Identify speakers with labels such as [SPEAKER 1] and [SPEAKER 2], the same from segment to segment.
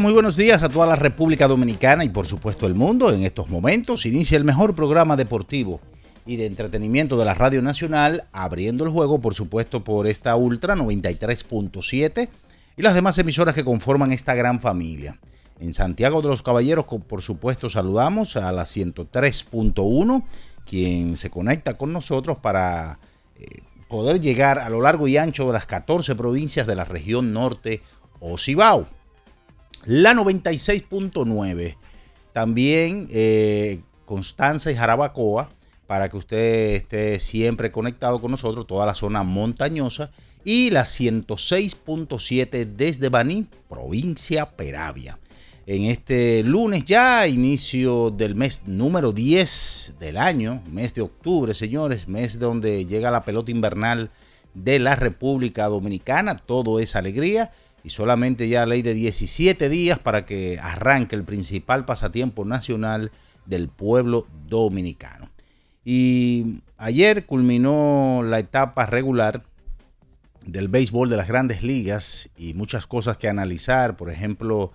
[SPEAKER 1] Muy buenos días a toda la República Dominicana y por supuesto el mundo. En estos momentos inicia el mejor programa deportivo y de entretenimiento de la Radio Nacional, abriendo el juego por supuesto por esta Ultra 93.7 y las demás emisoras que conforman esta gran familia. En Santiago de los Caballeros, por supuesto, saludamos a la 103.1, quien se conecta con nosotros para eh, poder llegar a lo largo y ancho de las 14 provincias de la región norte o Cibao. La 96.9. También eh, Constanza y Jarabacoa, para que usted esté siempre conectado con nosotros, toda la zona montañosa. Y la 106.7 desde Baní, provincia Peravia. En este lunes ya, inicio del mes número 10 del año, mes de octubre, señores, mes donde llega la pelota invernal de la República Dominicana, todo es alegría y solamente ya ley de 17 días para que arranque el principal pasatiempo nacional del pueblo dominicano. Y ayer culminó la etapa regular del béisbol de las grandes ligas y muchas cosas que analizar, por ejemplo,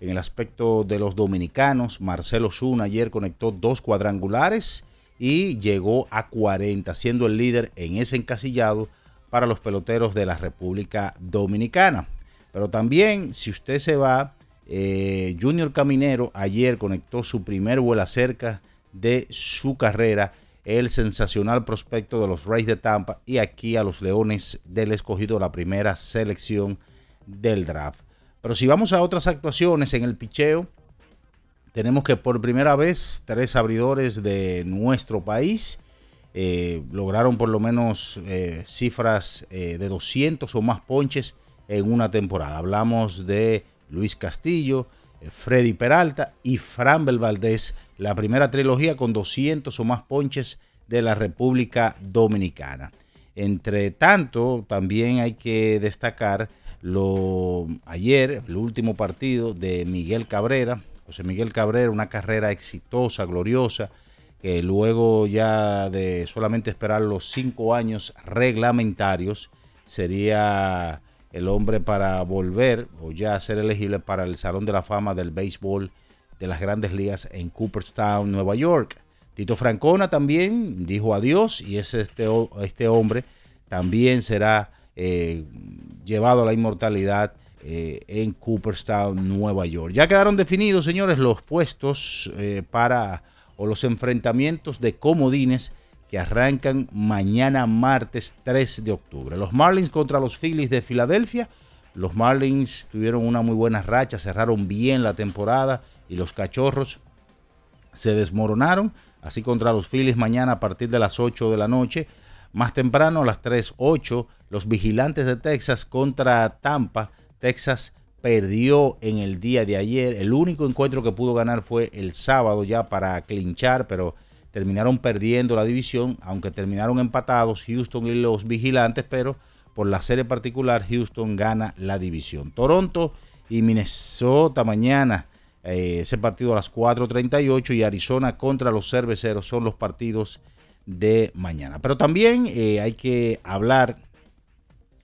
[SPEAKER 1] en el aspecto de los dominicanos, Marcelo Zuna ayer conectó dos cuadrangulares y llegó a 40, siendo el líder en ese encasillado para los peloteros de la República Dominicana. Pero también, si usted se va, eh, Junior Caminero ayer conectó su primer vuelo cerca de su carrera, el sensacional prospecto de los Rays de Tampa y aquí a los Leones del Escogido, la primera selección del draft. Pero si vamos a otras actuaciones en el picheo, tenemos que por primera vez tres abridores de nuestro país eh, lograron por lo menos eh, cifras de 200 o más ponches en una temporada. Hablamos de Luis Castillo, eh, Freddy Peralta y Framber Valdés, la primera trilogía con 200 o más ponches de la República Dominicana. Entre tanto, también hay que destacar lo ayer, el último partido de Miguel Cabrera. José Miguel Cabrera, una carrera exitosa, gloriosa, que luego ya de solamente esperar los cinco años reglamentarios, sería el hombre para volver o ya ser elegible para el Salón de la Fama del Béisbol de las Grandes Ligas en Cooperstown, Nueva York. Tito Francona también dijo adiós y es este, este hombre también será eh, llevado a la inmortalidad eh, en Cooperstown, Nueva York. Ya quedaron definidos, señores, los puestos eh, para o los enfrentamientos de comodines que arrancan mañana martes 3 de octubre. Los Marlins contra los Phillies de Filadelfia. Los Marlins tuvieron una muy buena racha, cerraron bien la temporada y los Cachorros se desmoronaron. Así contra los Phillies mañana a partir de las 8 de la noche. Más temprano a las 3.8 los Vigilantes de Texas contra Tampa. Texas perdió en el día de ayer. El único encuentro que pudo ganar fue el sábado ya para clinchar, pero terminaron perdiendo la división, aunque terminaron empatados Houston y los vigilantes, pero por la serie particular Houston gana la división. Toronto y Minnesota mañana, eh, ese partido a las 4.38 y Arizona contra los cerveceros son los partidos de mañana. Pero también eh, hay que hablar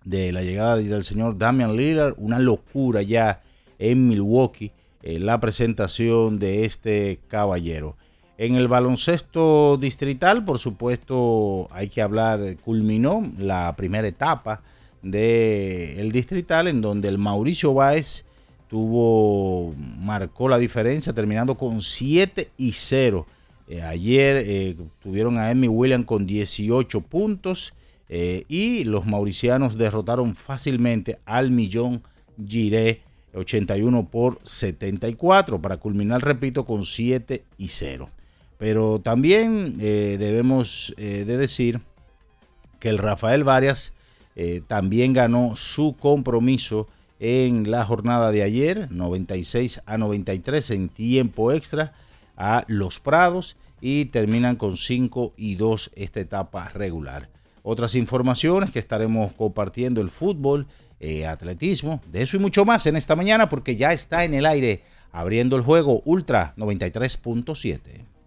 [SPEAKER 1] de la llegada del señor Damian Lillard, una locura ya en Milwaukee, eh, la presentación de este caballero. En el baloncesto distrital, por supuesto, hay que hablar, culminó la primera etapa del distrital en donde el Mauricio Báez tuvo, marcó la diferencia terminando con 7 y 0. Eh, ayer eh, tuvieron a Emmy Williams con 18 puntos eh, y los mauricianos derrotaron fácilmente al Millón Giré 81 por 74 para culminar, repito, con 7 y 0. Pero también eh, debemos eh, de decir que el Rafael Varias también ganó su compromiso en la jornada de ayer, 96 a 93 en tiempo extra a Los Prados y terminan con 5 y 2 esta etapa regular otras informaciones que estaremos compartiendo, el fútbol, eh, atletismo, de eso y mucho más en esta mañana porque ya está en el aire abriendo el juego Ultra 93.7.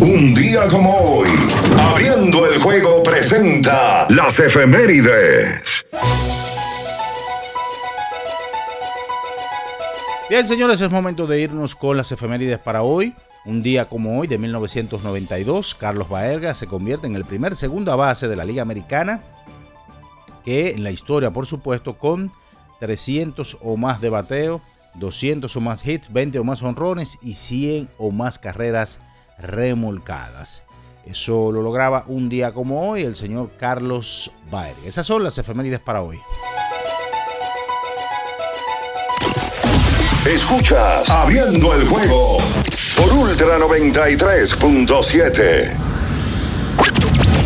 [SPEAKER 2] un día como hoy. Abriendo el juego presenta las efemérides.
[SPEAKER 1] Bien, señores, es momento de irnos con las efemérides para hoy. Un día como hoy, de 1992, Carlos Baerga se convierte en el primer segunda base de la Liga Americana, que en la historia, por supuesto, con 300 o más de bateo 200 o más hits, 20 o más honrones y 100 o más carreras remolcadas. Eso lo lograba un día como hoy el señor Carlos Baer. Esas son las efemérides para hoy.
[SPEAKER 2] Escuchas Abriendo el juego por Ultra 93.7.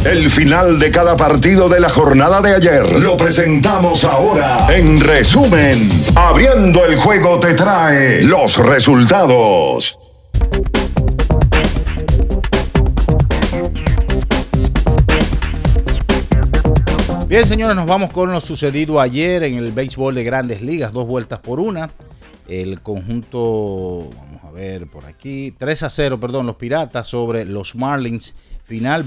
[SPEAKER 2] El final de cada partido de la jornada de ayer lo presentamos ahora. En resumen, abriendo el juego te trae los resultados.
[SPEAKER 1] Bien, señores, nos vamos con lo sucedido ayer en el béisbol de grandes ligas, dos vueltas por una. El conjunto, vamos a ver por aquí, 3 a 0, perdón, los Piratas sobre los Marlins final.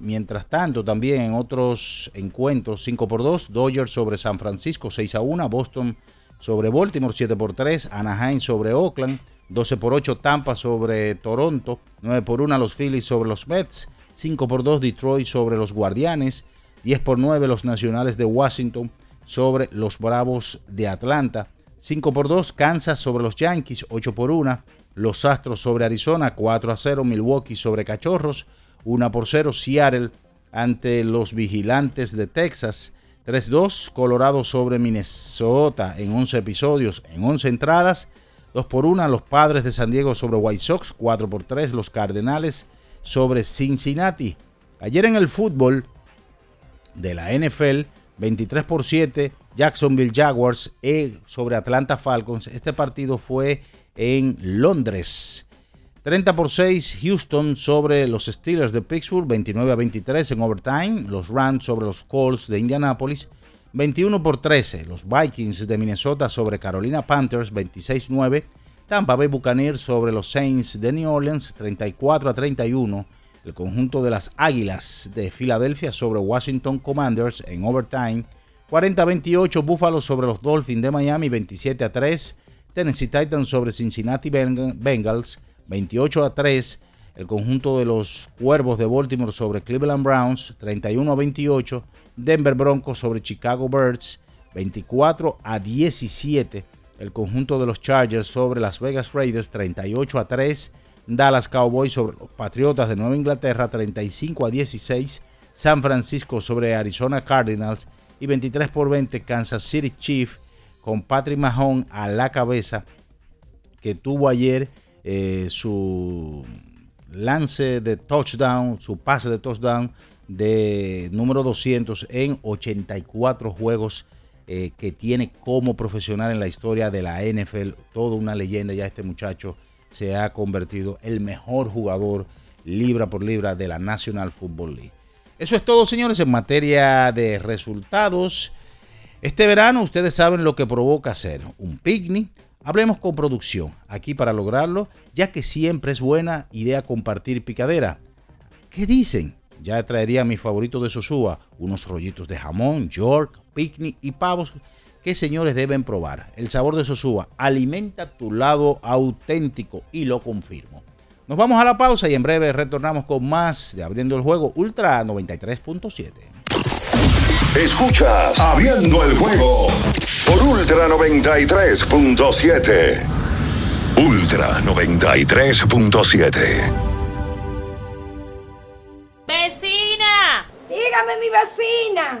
[SPEAKER 1] Mientras tanto, también en otros encuentros, 5 por 2, Dodgers sobre San Francisco, 6 a 1, Boston sobre Baltimore, 7 por 3, Anaheim sobre Oakland, 12 por 8, Tampa sobre Toronto, 9 por 1, los Phillies sobre los Mets, 5 por 2, Detroit sobre los Guardianes, 10 por 9, los Nacionales de Washington sobre los Bravos de Atlanta, 5 por 2, Kansas sobre los Yankees, 8 por 1, los Astros sobre Arizona, 4 a 0, Milwaukee sobre Cachorros, 1 por 0 Seattle ante los Vigilantes de Texas. 3-2 Colorado sobre Minnesota en 11 episodios, en 11 entradas. 2 por 1 los Padres de San Diego sobre White Sox. 4 por 3 los Cardenales sobre Cincinnati. Ayer en el fútbol de la NFL, 23 por 7 Jacksonville Jaguars eh, sobre Atlanta Falcons. Este partido fue en Londres. 30 por 6 Houston sobre los Steelers de Pittsburgh, 29 a 23 en overtime, los Rams sobre los Colts de Indianapolis, 21 por 13 los Vikings de Minnesota sobre Carolina Panthers, 26-9, Tampa Bay Buccaneers sobre los Saints de New Orleans 34 a 31. El conjunto de las Águilas de Filadelfia sobre Washington Commanders en overtime 40 a 28. Buffalo sobre los Dolphins de Miami 27 a 3. Tennessee Titans sobre Cincinnati Bengals 28 a 3. El conjunto de los Cuervos de Baltimore sobre Cleveland Browns 31 a 28. Denver Broncos sobre Chicago Birds 24 a 17. El conjunto de los Chargers sobre Las Vegas Raiders 38 a 3. Dallas Cowboys sobre Patriotas de Nueva Inglaterra 35 a 16. San Francisco sobre Arizona Cardinals y 23 por 20 Kansas City Chiefs con Patrick Mahon a la cabeza que tuvo ayer eh, su lance de touchdown, su pase de touchdown de número 200 en 84 juegos eh, que tiene como profesional en la historia de la NFL. Toda una leyenda, ya este muchacho se ha convertido el mejor jugador libra por libra de la National Football League. Eso es todo, señores, en materia de resultados. Este verano ustedes saben lo que provoca hacer un picnic. Hablemos con producción aquí para lograrlo, ya que siempre es buena idea compartir picadera. ¿Qué dicen? Ya traería mi favorito de Sosúa, unos rollitos de jamón, York, picnic y pavos que señores deben probar. El sabor de Sosúa alimenta tu lado auténtico y lo confirmo. Nos vamos a la pausa y en breve retornamos con más de Abriendo el Juego Ultra 93.7.
[SPEAKER 2] Escuchas Abriendo el Juego por Ultra 93.7. Ultra 93.7.
[SPEAKER 3] ¡Vecina!
[SPEAKER 4] Dígame, mi vecina.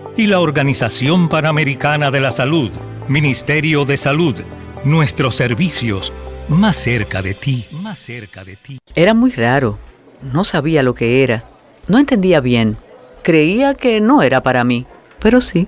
[SPEAKER 5] y la Organización Panamericana de la Salud. Ministerio de Salud, nuestros servicios más cerca de ti, más cerca de ti.
[SPEAKER 6] Era muy raro. No sabía lo que era. No entendía bien. Creía que no era para mí, pero sí.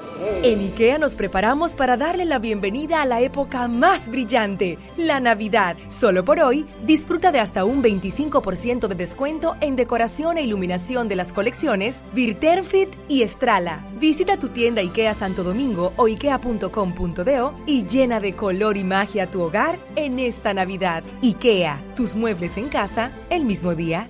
[SPEAKER 7] En IKEA nos preparamos para darle la bienvenida a la época más brillante, la Navidad. Solo por hoy, disfruta de hasta un 25% de descuento en decoración e iluminación de las colecciones Virterfit y Estrala. Visita tu tienda IKEA Santo Domingo o ikea.com.do y llena de color y magia tu hogar en esta Navidad. IKEA, tus muebles en casa el mismo día.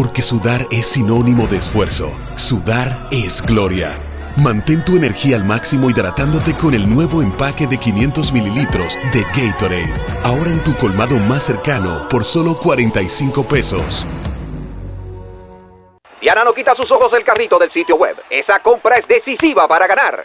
[SPEAKER 8] porque sudar es sinónimo de esfuerzo, sudar es gloria. Mantén tu energía al máximo hidratándote con el nuevo empaque de 500 mililitros de Gatorade, ahora en tu colmado más cercano por solo 45 pesos.
[SPEAKER 9] Diana no quita sus ojos del carrito del sitio web. Esa compra es decisiva para ganar.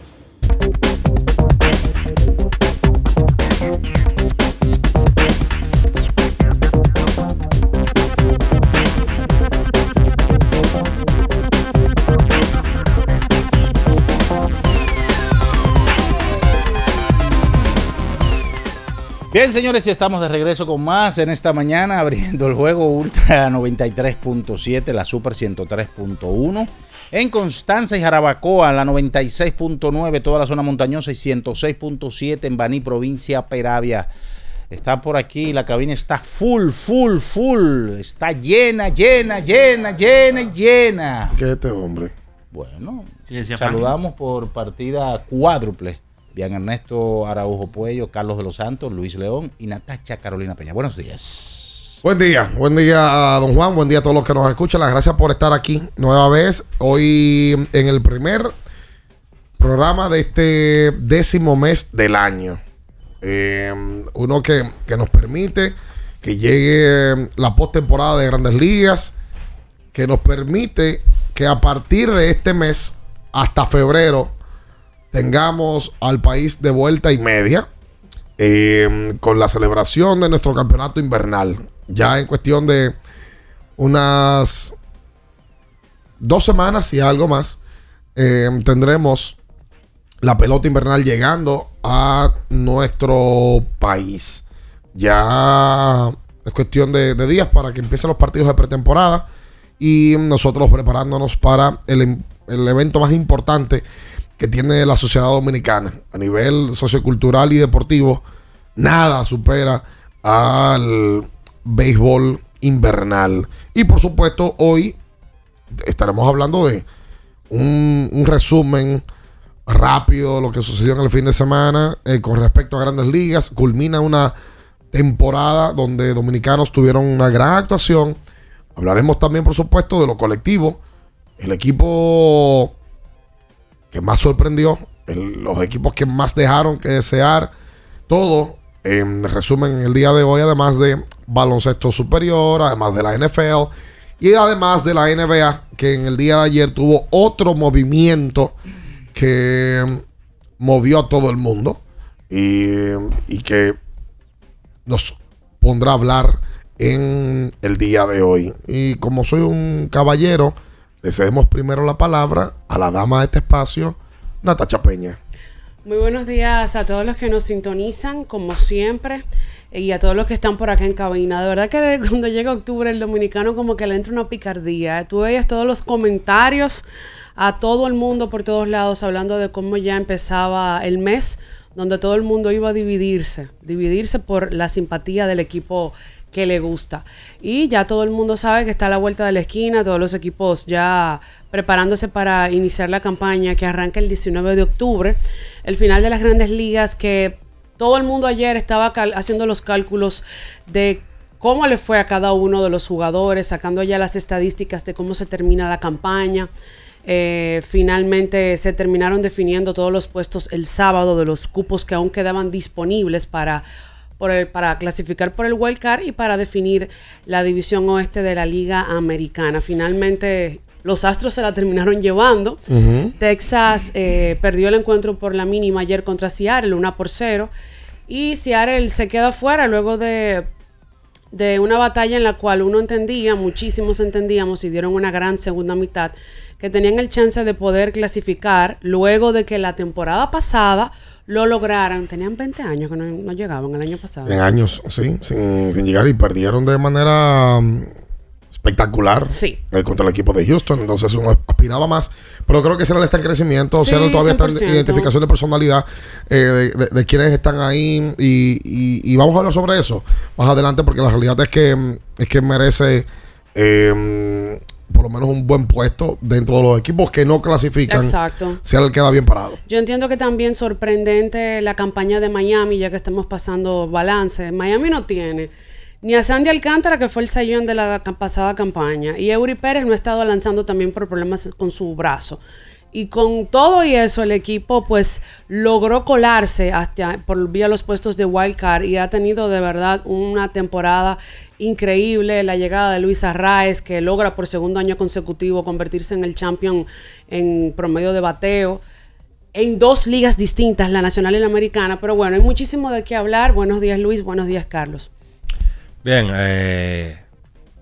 [SPEAKER 1] Bien, señores, y estamos de regreso con más en esta mañana, abriendo el juego Ultra 93.7, la Super 103.1. En Constanza y Jarabacoa, la 96.9, toda la zona montañosa y 106.7 en Baní, provincia Peravia. Está por aquí, la cabina está full, full, full. Está llena, llena, llena, llena, llena.
[SPEAKER 10] ¿Qué es este hombre?
[SPEAKER 1] Bueno, saludamos por partida cuádruple. Bien Ernesto Araujo Puello, Carlos de los Santos, Luis León y Natacha Carolina Peña. Buenos días.
[SPEAKER 10] Buen día, buen día don Juan, buen día a todos los que nos escuchan. Las gracias por estar aquí nueva vez. Hoy en el primer programa de este décimo mes del año. Eh, uno que, que nos permite que llegue la postemporada de grandes ligas, que nos permite que a partir de este mes hasta febrero tengamos al país de vuelta y media eh, con la celebración de nuestro campeonato invernal. Ya en cuestión de unas dos semanas y algo más, eh, tendremos la pelota invernal llegando a nuestro país. Ya es cuestión de, de días para que empiecen los partidos de pretemporada y nosotros preparándonos para el, el evento más importante que tiene la sociedad dominicana a nivel sociocultural y deportivo, nada supera al béisbol invernal. Y por supuesto, hoy estaremos hablando de un, resumen rápido de lo que sucedió en el fin de semana eh, con respecto a grandes ligas. Culmina una temporada donde dominicanos tuvieron una gran actuación. Hablaremos también, por supuesto, de lo colectivo. El equipo que más sorprendió, los equipos que más dejaron que desear, todo en resumen en el día de hoy, además de baloncesto superior, además de la NFL y además de la NBA, que en el día de ayer tuvo otro movimiento que movió a todo el mundo y que nos pondrá a hablar en el día de hoy. Y como soy un caballero, le cedemos primero la palabra a la dama de este espacio, Natacha Peña.
[SPEAKER 11] Muy buenos días a todos los que nos sintonizan, como siempre, y a todos los que están por acá en cabina. De verdad que cuando llega octubre el dominicano como que le entra una picardía. Tú veías todos los comentarios a todo el mundo por todos lados hablando de cómo ya empezaba el mes, donde todo el mundo iba a dividirse, dividirse por la simpatía del equipo que le gusta. Y ya todo el mundo sabe que está a la vuelta de la esquina, todos los equipos ya preparándose para iniciar la campaña que arranca el 19 de octubre, el final de las grandes ligas que todo el mundo ayer estaba haciendo los cálculos de cómo le fue a cada uno de los jugadores, sacando ya las estadísticas de cómo se termina la campaña. Eh, finalmente se terminaron definiendo todos los puestos el sábado de los cupos que aún quedaban disponibles para, para clasificar por el Wild Card y para definir la división oeste de la Liga Americana. Finalmente los Astros se la terminaron llevando. Texas eh, perdió el encuentro por la mínima ayer contra Seattle, 1 por 0. Y Seattle se queda fuera luego de, de una batalla en la cual uno entendía, muchísimos entendíamos y dieron una gran segunda mitad, que tenían el chance de poder clasificar luego de que la temporada pasada lo lograran. Tenían 20 años que no, llegaban el año pasado.
[SPEAKER 10] En años, sí, sin, sin llegar y perdieron de manera espectacular
[SPEAKER 11] sí.
[SPEAKER 10] Eh, contra el equipo de Houston. Entonces uno aspiraba más. Pero creo que Seattle está en crecimiento. o Seattle todavía está en identificación de personalidad eh, de, quienes están ahí. Y, vamos a hablar sobre eso más adelante porque la realidad es que, es que merece eh, por lo menos un buen puesto dentro de los equipos que no clasifican.
[SPEAKER 11] Exacto.
[SPEAKER 10] Seattle queda bien parado.
[SPEAKER 11] Yo entiendo que también sorprendente la campaña de Miami, ya que estamos pasando balance. Miami no tiene ni a Sandy Alcántara, que fue el sayón de la pasada campaña, y Eury Pérez no ha estado lanzando también por problemas con su brazo. Y con todo y eso, el equipo pues logró colarse hasta por vía los puestos de wild card y ha tenido de verdad una temporada increíble. La llegada de Luis Arraez, que logra por segundo año consecutivo convertirse en el champion en promedio de bateo en dos ligas distintas, la nacional y la americana. Pero bueno, hay muchísimo de qué hablar. Buenos días Luis, buenos días Carlos.
[SPEAKER 12] Bien, eh,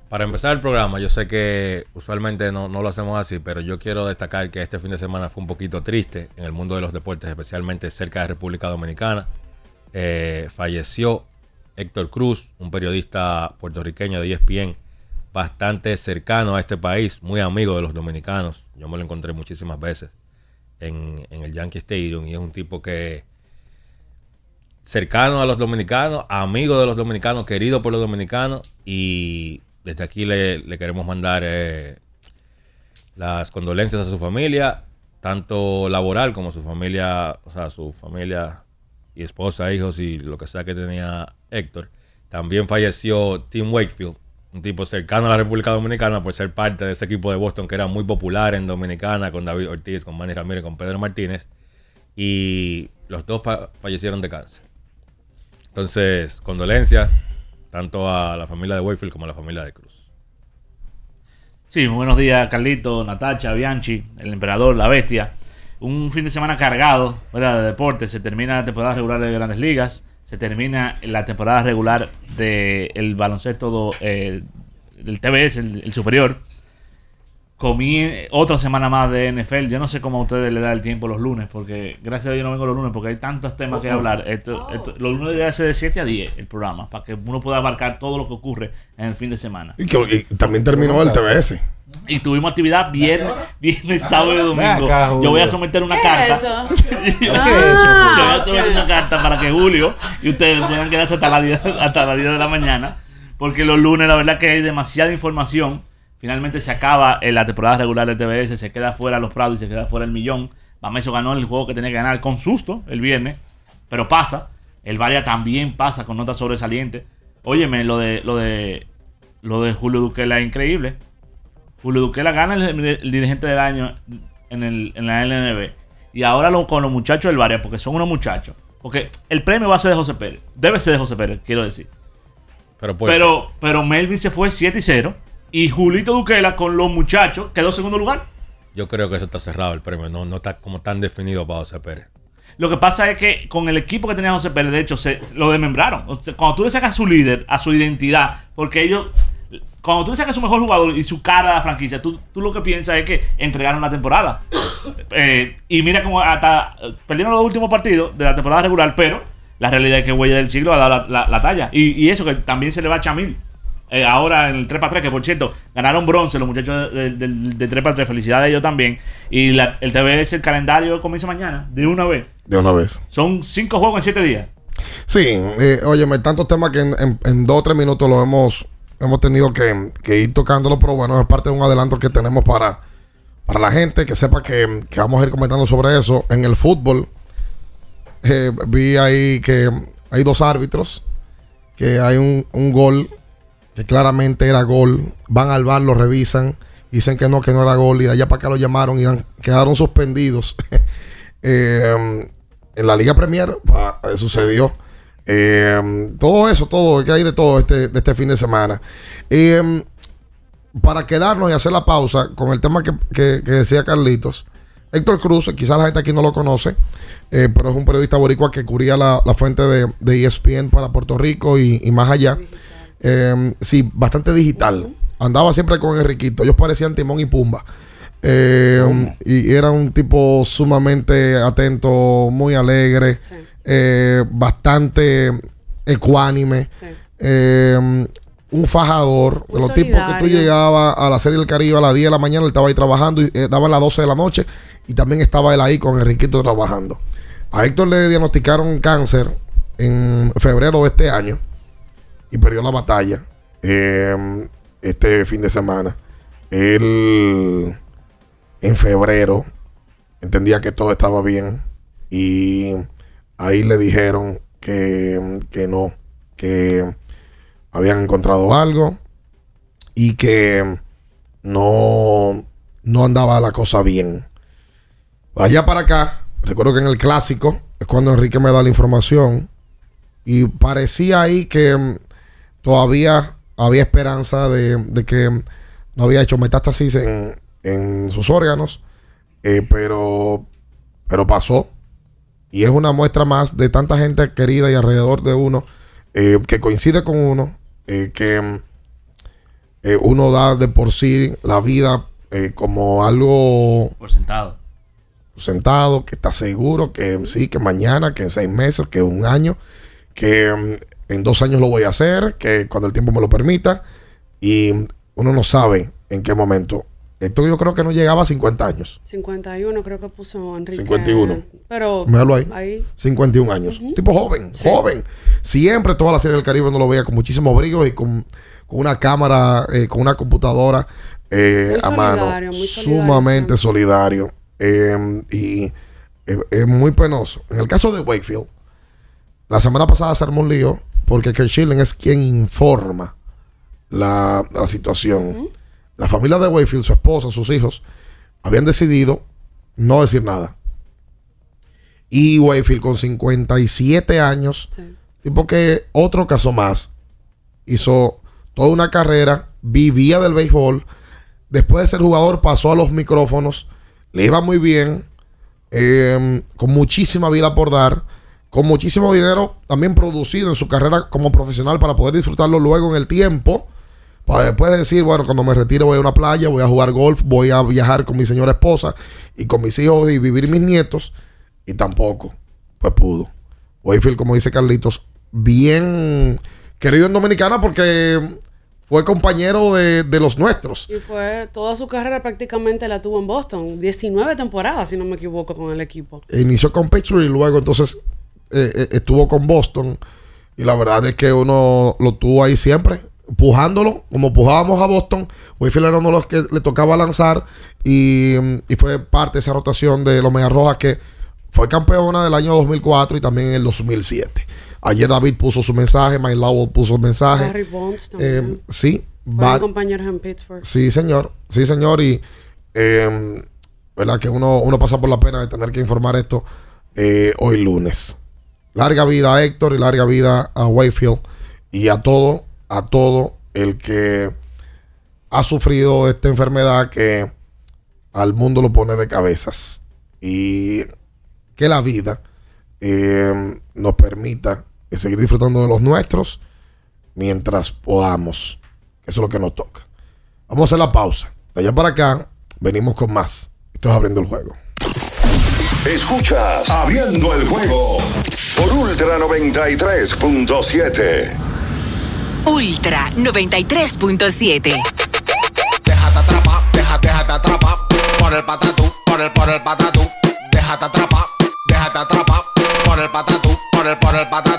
[SPEAKER 12] para empezar el programa, yo sé que usualmente no, lo hacemos así, pero yo quiero destacar que este fin de semana fue un poquito triste en el mundo de los deportes, especialmente cerca de República Dominicana. Eh, falleció Héctor Cruz, un periodista puertorriqueño de ESPN, bastante cercano a este país, muy amigo de los dominicanos. Yo me lo encontré muchísimas veces en, en el Yankee Stadium y es un tipo que cercano a los dominicanos, amigo de los dominicanos, querido por los dominicanos y desde aquí le, queremos mandar eh, las condolencias a su familia, tanto laboral como su familia, o sea, su familia y esposa, hijos y lo que sea que tenía Héctor. También falleció Tim Wakefield, un tipo cercano a la República Dominicana por ser parte de ese equipo de Boston que era muy popular en Dominicana, con David Ortiz, con Manny Ramírez, con Pedro Martínez. Y los dos fallecieron de cáncer. Entonces, condolencias tanto a la familia de Wayfield como a la familia de Cruz.
[SPEAKER 13] Sí, muy buenos días, Carlito, Natacha, Bianchi, el emperador, la bestia. Un fin de semana cargado de deporte. Se termina la temporada regular de Grandes Ligas. Se termina la temporada regular del baloncesto eh, del TBS, el superior comí otra semana más de NFL. Yo no sé cómo a ustedes les da el tiempo los lunes, porque gracias a Dios no vengo los lunes, porque hay tantos temas que hablar. Esto, los lunes debe ser de 7 a 10 el programa, para que uno pueda abarcar todo lo que ocurre en el fin de semana.
[SPEAKER 10] Y, que, también terminó el TBS.
[SPEAKER 13] Y tuvimos actividad viernes, viernes sábado y domingo. yo voy a someter una carta. yo, voy a someter una carta para que Julio y ustedes puedan quedarse hasta la hasta la 10 de la mañana. Porque los lunes, la verdad que hay demasiada información Finalmente se acaba en la temporada regular del TBS, se queda fuera los Prados y se queda fuera el millón. Bameso ganó el juego que tenía que ganar con susto el viernes, pero pasa. El Varia también pasa con notas sobresalientes. Óyeme, lo de, lo de, lo de Julio Duquela es increíble. Julio Duquela gana el, dirigente del año en, el, en la LNB. Y ahora lo, con los muchachos del Varia, porque son unos muchachos. Porque el premio va a ser de José Pérez. Debe ser de José Pérez, quiero decir. Pero, pero, pero Melvin se fue 7 y 0. Y Julito Duquela con los muchachos quedó segundo lugar.
[SPEAKER 12] Yo creo que eso está cerrado el premio, no, no está como tan definido para José Pérez.
[SPEAKER 13] Lo que pasa es que con el equipo que tenía José Pérez, de hecho, se lo desmembraron. cuando tú le sacas a su líder, a su identidad, porque ellos, cuando tú le sacas a su mejor jugador y su cara a la franquicia, tú, tú lo que piensas es que entregaron la temporada. Eh, y mira cómo hasta perdieron los últimos partidos de la temporada regular, pero la realidad es que Huella del Siglo ha dado la, talla. Y, y, eso que también se le va a Chamil. Eh, ahora en el 3x3, que por cierto, ganaron bronce los muchachos de, de, 3x3. Felicidades a ellos también. Y la, el TBS, el calendario comienza mañana, de una vez.
[SPEAKER 10] De una vez.
[SPEAKER 13] Son cinco juegos en siete días.
[SPEAKER 10] Sí, eh, óyeme, tantos temas que en, dos o tres minutos lo hemos, hemos tenido que, ir tocándolo, pero bueno, es parte de un adelanto que tenemos para, para la gente, que sepa que, vamos a ir comentando sobre eso. En el fútbol, eh, vi ahí que hay dos árbitros, que hay un, un gol claramente era gol. Van al bar, lo revisan, dicen que no, que no era gol. Y de allá para acá lo llamaron y quedaron suspendidos. Eh, en la Liga Premier pa, eh, sucedió. Eh, todo eso, todo, que hay de todo este, este fin de semana. Eh, para quedarnos y hacer la pausa con el tema que, que- decía Carlitos, Héctor Cruz, quizás la gente aquí no lo conoce, eh, pero es un periodista boricua que cubría la, fuente de, ESPN para Puerto Rico y, y más allá. Eh, sí, bastante digital. Andaba siempre con Enriquito. Ellos parecían Timón y Pumba. Eh, y, y era un tipo sumamente atento, muy alegre, eh, bastante ecuánime. Eh, un fajador de los tipos que tú llegabas a la serie del Caribe a las 10 de la mañana, él estaba ahí trabajando y eh, daban las 12 de la noche y también estaba él ahí con Enriquito trabajando. A Héctor le diagnosticaron cáncer en febrero de este año y perdió la batalla eh, este fin de semana. Él en febrero entendía que todo estaba bien y ahí le dijeron que, que no, que habían encontrado algo y que no, no andaba la cosa bien. Allá para acá, recuerdo que en el clásico es cuando Enrique me da la información y parecía ahí que mm, todavía había esperanza de, de que no había hecho metástasis en, en sus órganos, eh, pero, pero pasó. Y es una muestra más de tanta gente querida y alrededor de uno eh, que coincide con uno, eh, que uno da de por sí la vida como algo
[SPEAKER 13] Por sentado.
[SPEAKER 10] sentado, que está seguro, que sí, que mañana, que en seis meses, que un año, que en dos años lo voy a hacer, que cuando el tiempo me lo permita. Y uno no sabe en qué momento. Esto yo creo que no llegaba a 50 años.
[SPEAKER 11] 51 creo que puso Enrique.
[SPEAKER 10] 51.
[SPEAKER 11] Pero
[SPEAKER 10] Míralo ahí. 51 años. Tipo joven, joven. Siempre toda la serie del Caribe uno lo veía con muchísimo brillo y con, con una cámara, eh, con una computadora eh,
[SPEAKER 11] Muy
[SPEAKER 10] a mano.
[SPEAKER 11] solidario, muy solidario
[SPEAKER 10] Sumamente solidario. Eh, y es muy penoso. En el caso de Wakefield, la semana pasada se armó un lío porque Kerr Schilling es quien informa la, la situación. La familia de Wakefield, su esposa, sus hijos, habían decidido no decir nada. Y Wakefield con 57 años, tipo que otro caso más, hizo toda una carrera, vivía del béisbol, después de ser jugador pasó a los micrófonos, le iba muy bien, eh, con muchísima vida por dar, con muchísimo dinero también producido en su carrera como profesional para poder disfrutarlo luego en el tiempo. Para después decir, bueno, cuando me retire voy a una playa, voy a jugar golf, voy a viajar con mi señora esposa y con mis hijos y vivir mis nietos. Y tampoco, pues pudo. Wayfield, como dice Carlitos, bien querido en Dominicana porque fue compañero de, de los nuestros.
[SPEAKER 11] Y fue toda su carrera prácticamente la tuvo en Boston. 19 temporadas, si no me equivoco, con el equipo.
[SPEAKER 10] Inició con Patriot y luego entonces eh, eh, estuvo con Boston. Y la verdad es que uno lo tuvo ahí siempre, empujándolo, como empujábamos a Boston. Wayfield era uno de los que le tocaba lanzar y, y fue parte de esa rotación de los Medias Rojas que fue campeona del año 2004 y también en el 2007. Ayer David puso su mensaje, Mike Lowell puso el mensaje.
[SPEAKER 11] Barry Bonds también.
[SPEAKER 10] Eh, sí, Bar-
[SPEAKER 11] compañeros en Pittsburgh.
[SPEAKER 10] Sí, señor. Sí, señor. Y, eh, ¿verdad? Que uno, uno pasa por la pena de tener que informar esto eh, hoy lunes. Larga vida a Héctor y larga vida a Wayfield. Y a todo, a todo el que ha sufrido esta enfermedad que al mundo lo pone de cabezas. Y que la vida eh, nos permita seguir disfrutando de los nuestros mientras podamos. Eso es lo que nos toca. Vamos a hacer la pausa. De allá para acá, venimos con más. Esto es abriendo el juego.
[SPEAKER 2] Escuchas Abriendo el juego por Ultra 93.7.
[SPEAKER 14] Ultra 93.7.
[SPEAKER 15] Déjate atrapar, déjate, déjate atrapar por el patatú, por el, por el patatú. Déjate atrapar, déjate atrapar por el patatú, por el, por el patatú.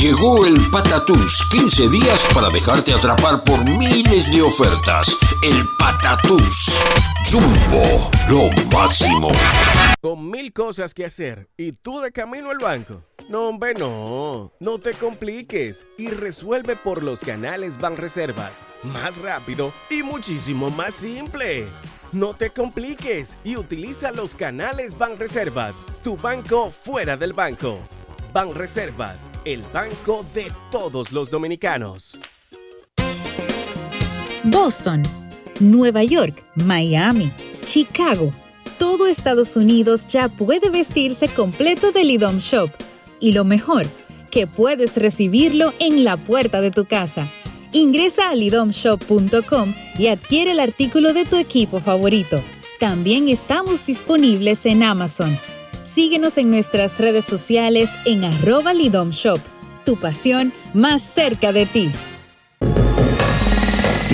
[SPEAKER 16] Llegó el Patatús, 15 días para dejarte atrapar por miles de ofertas. El Patatús. Jumbo, lo máximo.
[SPEAKER 17] Con mil cosas que hacer y tú de camino al banco.
[SPEAKER 18] No, hombre, no. No te compliques y resuelve por los canales Banreservas. Más rápido y muchísimo más simple. No te compliques y utiliza los canales Banreservas, tu banco fuera del banco. Banreservas, el banco de todos los dominicanos.
[SPEAKER 17] Boston, Nueva York, Miami, Chicago. Todo Estados Unidos ya puede vestirse completo del IDOM Shop. Y lo mejor, que puedes recibirlo en la puerta de tu casa. Ingresa a lidomshop.com y adquiere el artículo de tu equipo favorito. También estamos disponibles en Amazon. Síguenos en nuestras redes sociales en arroba lidomshop. Tu pasión más cerca de ti.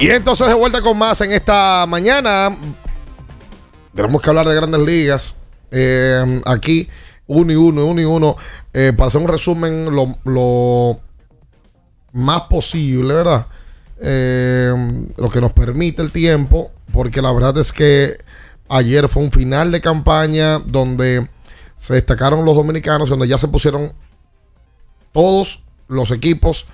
[SPEAKER 10] Y entonces de vuelta con más en esta mañana. Tenemos que hablar de grandes ligas. Eh, aquí, uno y uno, uno y uno. Eh, para hacer un resumen lo, más posible, ¿verdad? Eh, lo que nos permite el tiempo. Porque la verdad es que ayer fue un final de campaña donde se destacaron los dominicanos, donde ya se pusieron todos los equipos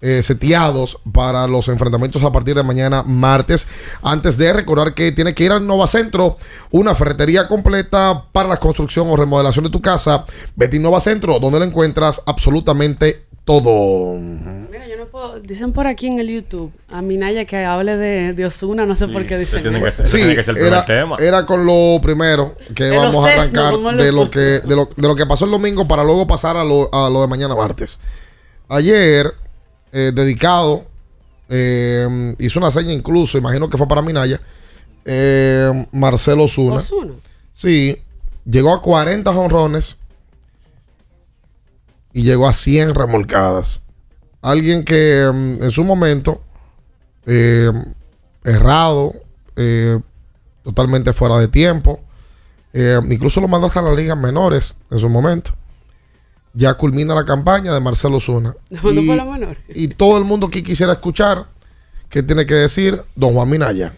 [SPEAKER 10] eh, seteados para los enfrentamientos a partir de mañana martes. Antes de recordar que tiene que ir al Nova Centro, una ferretería completa para la construcción o remodelación de tu casa. Vete a Nova Centro, donde lo encuentras absolutamente todo.
[SPEAKER 11] Mira, yo no puedo. Dicen por aquí en el YouTube a Minaya que hable de, de Osuna, no sé por qué dicen
[SPEAKER 12] tiene que
[SPEAKER 11] eso.
[SPEAKER 12] ser-
[SPEAKER 10] Sí,
[SPEAKER 12] tiene que ser el primer
[SPEAKER 10] era,
[SPEAKER 12] tema.
[SPEAKER 10] era con lo primero que vamos a arrancar de lo que de lo, de lo que pasó el domingo para luego pasar a lo, a lo de mañana martes. Ayer, eh, dedicado, eh, hizo una seña incluso, imagino que fue para Minaya, eh, Marcelo Osuna.
[SPEAKER 11] Ozuna.
[SPEAKER 10] Sí, llegó a 40 jonrones y llegó a 100 remolcadas. Alguien que mm, en su momento, eh, errado, eh, totalmente fuera de tiempo, incluso lo mandó hasta las ligas menores en su momento. Ya culmina la campaña de Marcelo Zuna.
[SPEAKER 11] No, no fue la menor.
[SPEAKER 10] y todo el mundo aquí quisiera escuchar qué tiene que decir don Juan Minaya.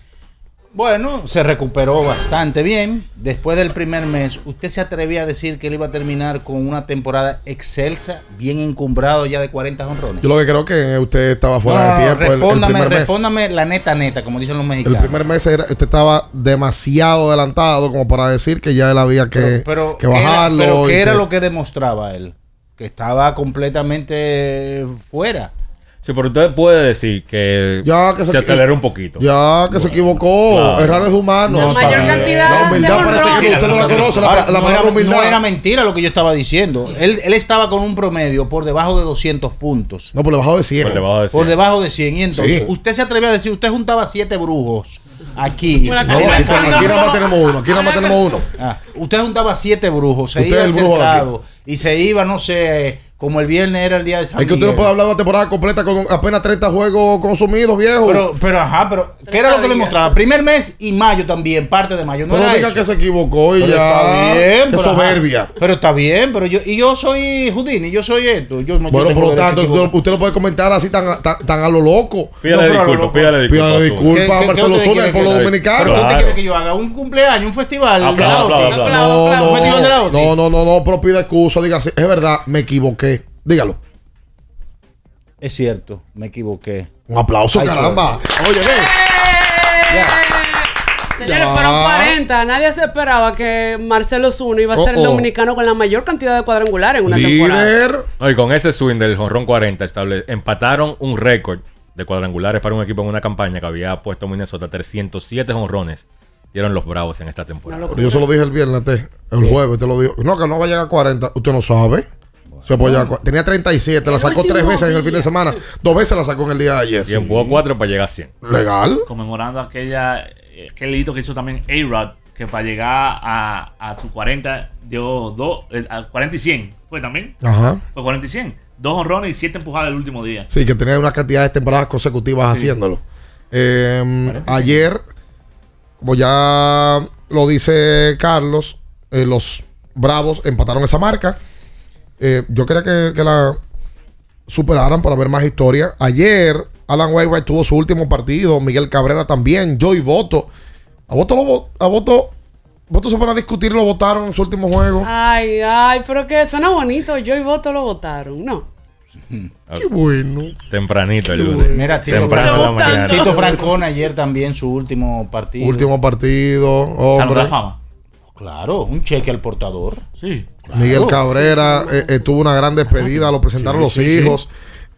[SPEAKER 1] Bueno, se recuperó bastante bien. Después del primer mes, ¿usted se atrevía a decir que él iba a terminar con una temporada excelsa, bien encumbrado ya de 40 honrones?
[SPEAKER 10] Yo lo que creo que usted estaba fuera
[SPEAKER 1] No, no,
[SPEAKER 10] de
[SPEAKER 1] no,
[SPEAKER 10] tiempo. el- el
[SPEAKER 1] respóndame,
[SPEAKER 10] primer mes.
[SPEAKER 1] respóndame la neta neta, como dicen los
[SPEAKER 10] El
[SPEAKER 1] mexicanos.
[SPEAKER 10] primer mes era- usted estaba demasiado adelantado como para decir que ya él había que,
[SPEAKER 1] pero,
[SPEAKER 10] que
[SPEAKER 1] ¿qué era-
[SPEAKER 10] bajarlo.
[SPEAKER 1] pero
[SPEAKER 10] y
[SPEAKER 1] ¿qué era
[SPEAKER 10] que-
[SPEAKER 1] lo que demostraba él? Que estaba completamente fuera.
[SPEAKER 12] Sí, pero usted puede decir que,
[SPEAKER 10] Ya que
[SPEAKER 12] se,
[SPEAKER 10] se-
[SPEAKER 12] aceleró un poquito.
[SPEAKER 10] Ya que se equivocó.
[SPEAKER 12] Claro.
[SPEAKER 10] Errar es humano.
[SPEAKER 1] La mayor cantidad
[SPEAKER 10] La humildad
[SPEAKER 1] de
[SPEAKER 10] parece que usted no la conoce. La,
[SPEAKER 1] Ahora,
[SPEAKER 10] la
[SPEAKER 1] no,
[SPEAKER 10] palabra
[SPEAKER 1] era,
[SPEAKER 10] humildad.
[SPEAKER 1] no era mentira lo que yo estaba diciendo. Él, él estaba con un promedio por debajo de 200 puntos.
[SPEAKER 10] No, por debajo de 100.
[SPEAKER 12] Por debajo de
[SPEAKER 1] Por
[SPEAKER 12] 100.
[SPEAKER 1] debajo de 100. Y entonces,
[SPEAKER 10] Sí.
[SPEAKER 1] usted se atrevía a decir, usted juntaba siete brujos aquí.
[SPEAKER 10] No, aquí, aquí nada más tenemos uno. Aquí nada más tenemos uno.
[SPEAKER 1] Ah, usted juntaba siete brujos, se
[SPEAKER 10] Usted
[SPEAKER 1] iba
[SPEAKER 10] el brujo de
[SPEAKER 1] y se iba, no sé, como el viernes era el día de San
[SPEAKER 10] Es que usted no puede hablar de una temporada completa con apenas 30 juegos consumidos, viejo.
[SPEAKER 1] Pero, pero, ajá, pero, ¿qué era lo que demostraba? Primer mes y mayo también, parte de mayo. No
[SPEAKER 10] Pero
[SPEAKER 1] era
[SPEAKER 10] diga
[SPEAKER 1] eso.
[SPEAKER 10] que se equivocó y
[SPEAKER 1] Pero
[SPEAKER 10] ya.
[SPEAKER 1] Está bien,
[SPEAKER 10] Qué
[SPEAKER 1] pero,
[SPEAKER 10] soberbia.
[SPEAKER 1] ajá. Pero está bien, pero yo, y yo soy Houdini, yo soy esto. Yo, no- yo
[SPEAKER 10] Bueno,
[SPEAKER 1] tengo
[SPEAKER 10] por lo tanto, usted, usted no puede comentar así tan, tan, tan a lo loco.
[SPEAKER 12] Pídale
[SPEAKER 1] No,
[SPEAKER 12] disculpas, pídale disculpas.
[SPEAKER 10] Pídale disculpas
[SPEAKER 1] ¿Qué-
[SPEAKER 10] a Marcelo Zuna, el pueblo dominicano.
[SPEAKER 1] ¿Pero usted quiere que yo haga? ¿Un cumpleaños, un festival? de.
[SPEAKER 10] No,
[SPEAKER 1] ¿Un festival de la
[SPEAKER 10] no, no, no, no, no, pero pida excusa, diga es verdad, me equivoqué. Dígalo.
[SPEAKER 1] Es cierto, me equivoqué.
[SPEAKER 10] Un aplauso,
[SPEAKER 1] Ay,
[SPEAKER 10] caramba. Oye, ve.
[SPEAKER 11] Señores,
[SPEAKER 10] Ya.
[SPEAKER 11] fueron 40. Nadie se esperaba que Marcelo Zuna iba a ser
[SPEAKER 10] Oh,
[SPEAKER 11] el dominicano con la mayor cantidad de cuadrangulares en una temporada.
[SPEAKER 10] Líder.
[SPEAKER 12] No, y con ese swing del jonrón 40 estable, empataron un récord de cuadrangulares para un equipo en una campaña que había puesto Minnesota 307 jonrones. Y eran los Bravos en esta temporada.
[SPEAKER 10] Yo se lo dije el viernes, te, el jueves, te lo digo. No, que no va a llegar a 40. Usted no sabe. Se puede llegar a cua- Tenía 37, la sacó tres veces en el fin de semana. Dos veces la sacó en el día de ayer.
[SPEAKER 12] Y empujó cuatro para llegar a 100.
[SPEAKER 10] Legal.
[SPEAKER 13] Conmemorando aquella, aquel hito que hizo también A-Rod, que para llegar a, a su 40 dio dos, eh, a 40 y 100. ¿Fue también?
[SPEAKER 10] Ajá.
[SPEAKER 13] Fue 40 y 100. Dos honrones y siete empujadas el último día.
[SPEAKER 10] Sí, que tenía una cantidad de temporadas consecutivas
[SPEAKER 13] Sí.
[SPEAKER 10] haciéndolo. Eh, ayer, como ya lo dice Carlos, eh, los Bravos empataron esa marca. Eh, yo quería que, que la superaran para ver más historia. Ayer, Alan Wainwright tuvo su último partido. Miguel Cabrera también. Joey Voto. A Voto, lo, a Voto, Voto se van a discutir, lo votaron en su último juego.
[SPEAKER 11] Ay, ay, pero que suena bonito. Yo y Voto lo votaron, ¿no?
[SPEAKER 10] Qué bueno.
[SPEAKER 12] Tempranito el lunes.
[SPEAKER 1] Mira, Tito,
[SPEAKER 12] Temprano.
[SPEAKER 1] Tito Francona ayer también su último partido.
[SPEAKER 10] Último partido.
[SPEAKER 13] Salud
[SPEAKER 10] Hombre.
[SPEAKER 13] de la fama.
[SPEAKER 1] Claro, un cheque al portador.
[SPEAKER 13] Sí.
[SPEAKER 10] Miguel
[SPEAKER 1] Claro.
[SPEAKER 10] Cabrera eh, eh, tuvo una gran despedida, lo presentaron
[SPEAKER 1] Sí,
[SPEAKER 10] los
[SPEAKER 1] sí, sí.
[SPEAKER 10] hijos,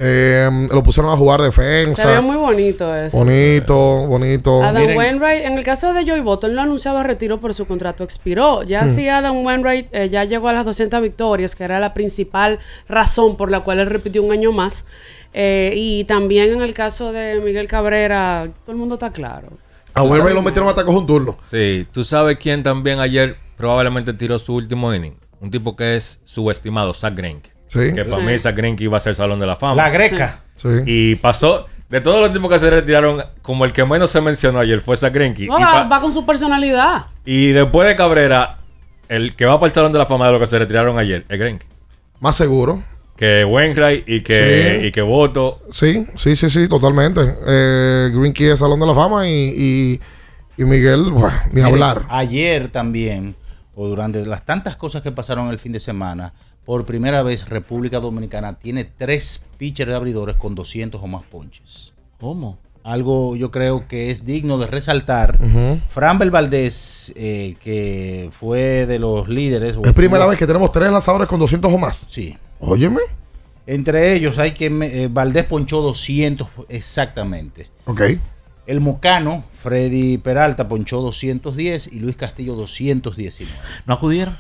[SPEAKER 10] eh, lo pusieron a jugar
[SPEAKER 11] Se
[SPEAKER 10] defensa.
[SPEAKER 11] ve muy bonito eso.
[SPEAKER 10] bonito, bonito.
[SPEAKER 11] Adam
[SPEAKER 1] Miren.
[SPEAKER 11] Wainwright, en el caso de Joey no ha anunciado retiro, pero su contrato expiró. Ya
[SPEAKER 10] Hmm.
[SPEAKER 11] si Adam Wainwright eh, ya llegó a las 200 victorias, que era la principal razón por la cual él repitió un año más. Eh, y también en el caso de Miguel Cabrera, todo el mundo está claro.
[SPEAKER 10] A Wainwright lo metieron hasta con un turno.
[SPEAKER 12] Sí, tú sabes quién también ayer probablemente tiró su último inning. Un tipo que es subestimado, Zach Greinke.
[SPEAKER 10] Sí.
[SPEAKER 12] Que para
[SPEAKER 11] Sí.
[SPEAKER 12] mí Zach Greinke iba a ser Salón de la Fama.
[SPEAKER 1] La greca.
[SPEAKER 10] Sí.
[SPEAKER 12] Y pasó, de todos los tipos que se retiraron, como el que menos se mencionó ayer fue Zach Greinke.
[SPEAKER 11] No,
[SPEAKER 12] y,
[SPEAKER 11] va, con su personalidad.
[SPEAKER 12] y después de Cabrera, el que va para el Salón de la Fama de los que se retiraron ayer es Greinke.
[SPEAKER 10] Más seguro.
[SPEAKER 12] Que Wainwright y que,
[SPEAKER 10] Sí.
[SPEAKER 12] y que Voto.
[SPEAKER 10] Sí, sí, sí, sí, totalmente. Eh, Green Key es Salón de la Fama y, y, y Miguel, bueno, ni hablar.
[SPEAKER 1] Ayer también, o durante las tantas cosas que pasaron el fin de semana, por primera vez República Dominicana tiene tres pitchers de abridores con 200 o más ponches.
[SPEAKER 13] ¿Cómo?
[SPEAKER 1] Algo yo creo que es digno de resaltar.
[SPEAKER 10] Ujú.
[SPEAKER 1] Framber Valdés, eh, que fue de los líderes.
[SPEAKER 10] Es primera vez que tenemos tres lanzadores con 200 o más.
[SPEAKER 1] Sí.
[SPEAKER 10] Óyeme.
[SPEAKER 1] Entre ellos hay que... eh, Valdés ponchó 200 exactamente.
[SPEAKER 10] Ok.
[SPEAKER 1] El Mocano, Freddy Peralta, ponchó 210 y Luis Castillo 219.
[SPEAKER 13] ¿No acudieron?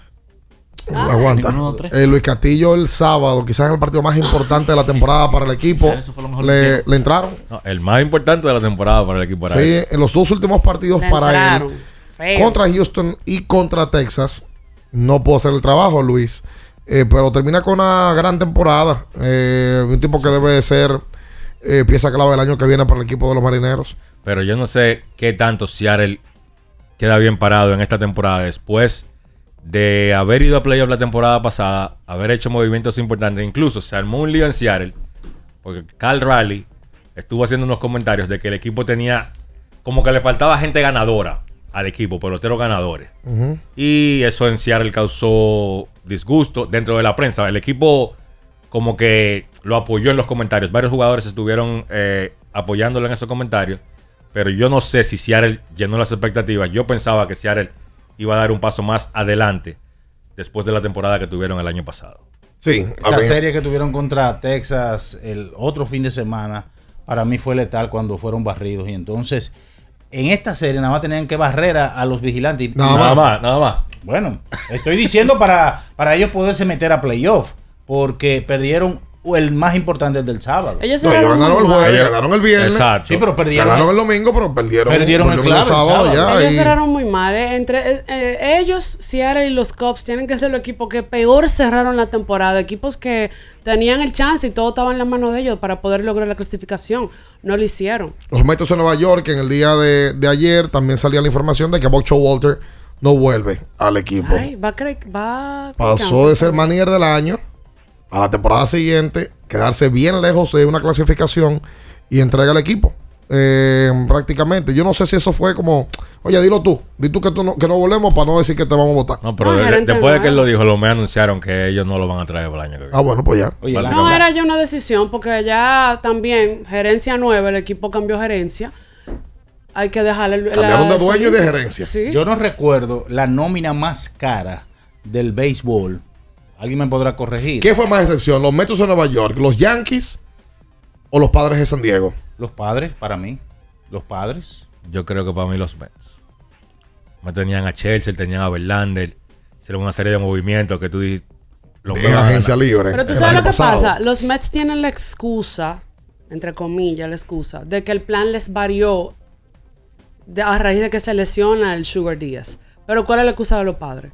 [SPEAKER 10] Aguanta.
[SPEAKER 13] de los tres.
[SPEAKER 10] Eh, Luis Castillo el sábado, quizás en el partido más importante de la temporada para el equipo,
[SPEAKER 13] Eso fue lo mejor que
[SPEAKER 10] le, le entraron.
[SPEAKER 12] No, el más importante de la temporada para el equipo era
[SPEAKER 10] Sí, en los dos últimos partidos
[SPEAKER 11] Le
[SPEAKER 10] para
[SPEAKER 11] entraron.
[SPEAKER 10] él,
[SPEAKER 11] Feo.
[SPEAKER 10] contra Houston y contra Texas, no pudo hacer el trabajo, Luis. Eh, pero termina con una gran temporada. Eh, un tipo que debe de ser eh, pieza clave el año que viene para el equipo de los marineros.
[SPEAKER 12] Pero yo no sé qué tanto Seattle queda bien parado en esta temporada después de haber ido a playoff la temporada pasada, haber hecho movimientos importantes. Incluso se armó un lío en Seattle, porque Carl Raleigh estuvo haciendo unos comentarios de que el equipo tenía como que le faltaba gente ganadora al equipo, peloteros ganadores. Y eso en Seattle causó disgusto dentro de la prensa. El equipo como que lo apoyó en los comentarios. Varios jugadores estuvieron eh, apoyándolo en esos comentarios. Pero yo no sé si Seattle llenó las expectativas. Yo pensaba que Seattle iba a dar un paso más adelante después de la temporada que tuvieron el año pasado.
[SPEAKER 10] Sí,
[SPEAKER 1] Esa serie que tuvieron contra Texas el otro fin de semana, para mí fue letal cuando fueron barridos. Y entonces, en esta serie nada más tenían que barrer a, a los vigilantes.
[SPEAKER 12] Nada Nada más. más, nada más.
[SPEAKER 1] Bueno, estoy diciendo para, para ellos poderse meter a playoff, porque perdieron el más importante del sábado.
[SPEAKER 11] Ellos
[SPEAKER 10] No, ellos ganaron el jueves, ganaron el viernes.
[SPEAKER 1] Sí, pero perdieron.
[SPEAKER 10] Ganaron el domingo, pero perdieron,
[SPEAKER 1] Perdieron el
[SPEAKER 10] volvieron
[SPEAKER 1] clave el sábado.
[SPEAKER 10] ya.
[SPEAKER 11] Ellos
[SPEAKER 10] y-
[SPEAKER 11] cerraron muy mal. eh. Entre eh, eh, ellos, Seattle y los Cubs tienen que ser los equipos que peor cerraron la temporada. Equipos que tenían el chance y todo estaba en la mano de ellos para poder lograr la clasificación. No lo hicieron.
[SPEAKER 10] Los Mets de Nueva York, en el día de, de ayer, también salía la información de que Bob Walter no vuelve al equipo.
[SPEAKER 11] Ay, va a creer, va
[SPEAKER 10] Pasó de ser manager del año a la temporada siguiente, quedarse bien lejos de una clasificación y entrega al equipo. Eh, prácticamente. Yo no sé si eso fue como, oye, dilo tú, di tú que, tú no, que no volvemos para no decir que te vamos a votar.
[SPEAKER 12] No, pero de- después de que él lo dijo, los me anunciaron que ellos no lo van a traer para el año que viene.
[SPEAKER 10] Ah, bueno, pues ya.
[SPEAKER 11] No era ya una decisión porque ya también gerencia nueva, el equipo cambió gerencia. Hay que dejarle el-
[SPEAKER 10] Cambiaron
[SPEAKER 11] la-
[SPEAKER 10] de dueño y de gerencia.
[SPEAKER 11] Sí.
[SPEAKER 1] Yo no recuerdo la nómina más cara del béisbol. Alguien me podrá corregir.
[SPEAKER 10] ¿Qué fue más excepción? ¿Los Mets de Nueva York, los Yankees o los Padres de San Diego?
[SPEAKER 1] Los padres, para mí. Los padres.
[SPEAKER 12] Yo creo que para mí los Mets. Me tenían a Chelsea, tenían a Verlander. Hicieron una serie de movimientos que tú dices. Los
[SPEAKER 10] agencia libre.
[SPEAKER 11] Pero tú sabes lo que
[SPEAKER 10] pasado.
[SPEAKER 11] pasa. Los Mets tienen la excusa, entre comillas, la excusa, de que el plan les varió de- a raíz de que se lesiona el Sugar Díaz. Pero ¿cuál es la excusa de los padres?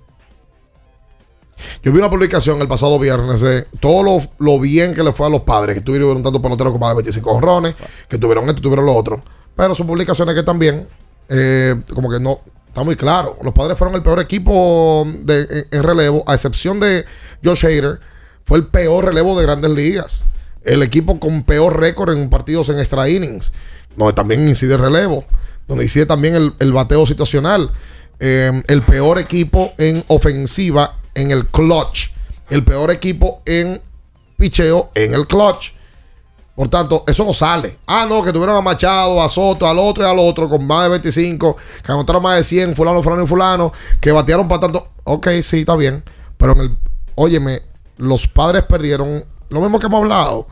[SPEAKER 10] Yo vi una publicación el pasado viernes de todo lo, lo bien que le fue a los padres, que tuvieron tanto pelotero como de 25 honrones, que tuvieron esto, tuvieron lo otro. Pero son publicaciones que también, eh, como que no, está muy claro. Los padres fueron el peor equipo de, en, relevo, a excepción de Josh Hader, fue el peor relevo de grandes ligas. El equipo con peor récord en partidos en extra innings, donde también incide relevo, donde incide también el, el bateo situacional. Eh, el peor equipo en ofensiva en el clutch. El peor equipo en picheo en el clutch. Por tanto, eso no sale. Ah, no, que tuvieron a Machado, a Soto, al otro y al otro con más de 25, que anotaron más de 100, fulano, fulano y fulano, que batearon para tanto. Ok, sí, está bien. Pero en el, óyeme, los padres perdieron, lo mismo que hemos hablado,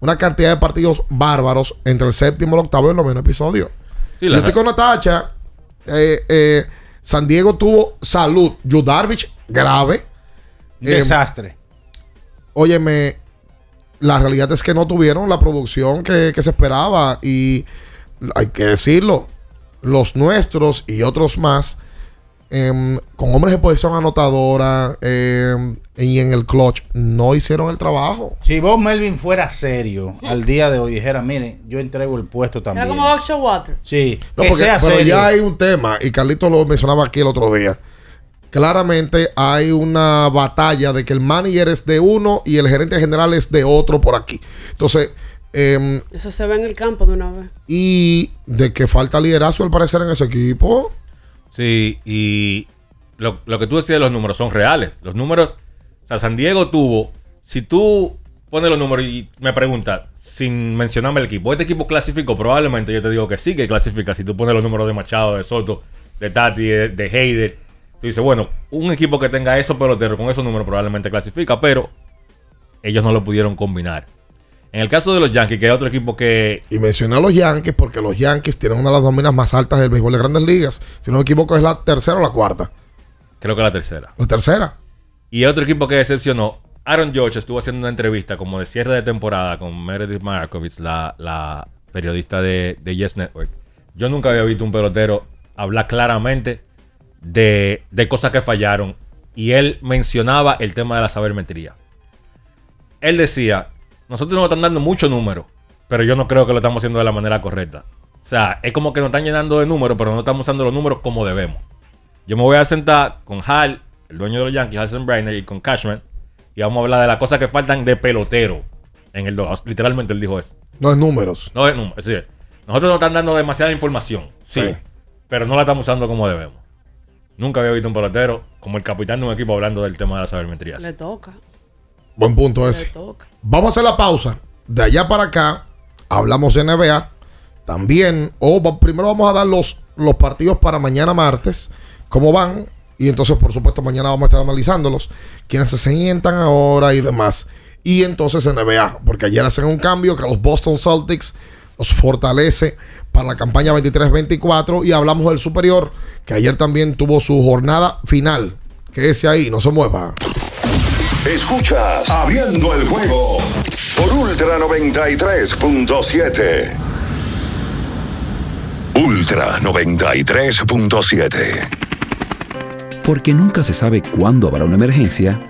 [SPEAKER 10] una cantidad de partidos bárbaros entre el séptimo, el octavo y el noveno episodio.
[SPEAKER 12] Sí,
[SPEAKER 10] Yo estoy con Natacha. eh, eh, San Diego tuvo salud. Yu Darvish, grave. Eh,
[SPEAKER 1] desastre.
[SPEAKER 10] Óyeme, la realidad es que no tuvieron la producción que, que se esperaba y hay que decirlo, los nuestros y otros más, em, con hombres de posición anotadora em, y en el clutch, no hicieron el trabajo.
[SPEAKER 1] Si vos, Melvin, fuera serio al día de hoy, dijera, miren, yo entrego el puesto también.
[SPEAKER 11] Era como Oxo Water.
[SPEAKER 1] Sí,
[SPEAKER 10] No,
[SPEAKER 1] que
[SPEAKER 10] porque-
[SPEAKER 1] sea
[SPEAKER 10] pero
[SPEAKER 1] serio.
[SPEAKER 10] ya hay un tema, y Carlito lo mencionaba aquí el otro día. Claramente hay una batalla de que el manager es de uno y el gerente general es de otro por aquí. Entonces, em,
[SPEAKER 11] Eso se ve en el campo de una vez.
[SPEAKER 10] y de que falta liderazgo al parecer en ese equipo.
[SPEAKER 12] Sí, y lo, lo que tú decías de los números son reales. Los números, o sea, San Diego tuvo, si tú pones los números y me preguntas, sin mencionarme el equipo, ¿este equipo clasificó? Probablemente yo te digo que sí que clasifica. Si tú pones los números de Machado, de Soto, de Tati, de, de Heider, tú dices, bueno, un equipo que tenga esos peloteros con esos números probablemente clasifica, pero ellos no lo pudieron combinar. En el caso de los Yankees, que es otro equipo que
[SPEAKER 10] Y mencioné a los Yankees porque los Yankees tienen una de las dominas más altas del béisbol de grandes ligas. Si no me equivoco, es la tercera o la cuarta.
[SPEAKER 12] creo que la tercera.
[SPEAKER 10] La tercera.
[SPEAKER 12] Y otro equipo que decepcionó, Aaron George estuvo haciendo una entrevista como de cierre de temporada con Meredith Markovitz, la, la periodista de, de Yes Network. Yo nunca había visto un pelotero hablar claramente de, de cosas que fallaron. Y él mencionaba el tema de la sabermetría. Él decía, nosotros nos están dando mucho número, pero yo no creo que lo estamos haciendo de la manera correcta. O sea, es como que nos están llenando de números, pero no estamos usando los números como debemos. Yo me voy a sentar con Hal el dueño de los Yankees, Alison Brainer, y con Cashman. Y vamos a hablar de las cosas que faltan de pelotero. En el. Literalmente él dijo eso.
[SPEAKER 10] No es números.
[SPEAKER 12] No es números. Es decir, nosotros nos están dando demasiada información. Sí.
[SPEAKER 10] Sí.
[SPEAKER 12] Pero no la estamos usando como debemos. Nunca había visto un pelotero como el capitán de un equipo hablando del tema de la sabermetría.
[SPEAKER 11] Le toca.
[SPEAKER 10] Buen punto ese.
[SPEAKER 11] toca.
[SPEAKER 10] Vamos a hacer la pausa. De allá para acá, hablamos de NBA. También, o va- primero vamos a dar los, los partidos para mañana martes, cómo van. Y entonces, por supuesto, mañana vamos a estar analizándolos. Quienes se sientan ahora y demás. Y entonces NBA, porque ayer hacen un cambio que a los Boston Celtics los fortalece para la campaña 23-24. Y hablamos del superior, que ayer también tuvo su jornada final. Quédese ahí, no se mueva.
[SPEAKER 2] Escuchas Abriendo el juego por Ultra 93.7. Ultra 93.7.
[SPEAKER 19] Porque nunca se sabe cuándo habrá una emergencia,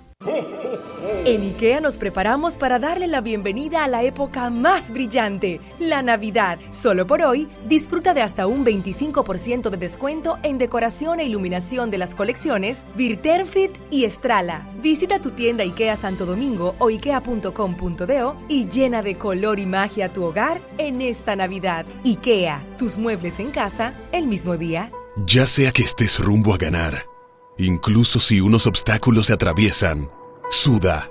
[SPEAKER 7] En IKEA nos preparamos para darle la bienvenida a la época más brillante, la Navidad. Solo por hoy, disfruta de hasta un 25% de descuento en decoración e iluminación de las colecciones Virterfit y Estrala. Visita tu tienda IKEA Santo Domingo o ikea.com.do y llena de color y magia tu hogar en esta Navidad. IKEA, tus muebles en casa el mismo día.
[SPEAKER 8] Ya sea que estés rumbo a ganar, incluso si unos obstáculos se atraviesan, suda,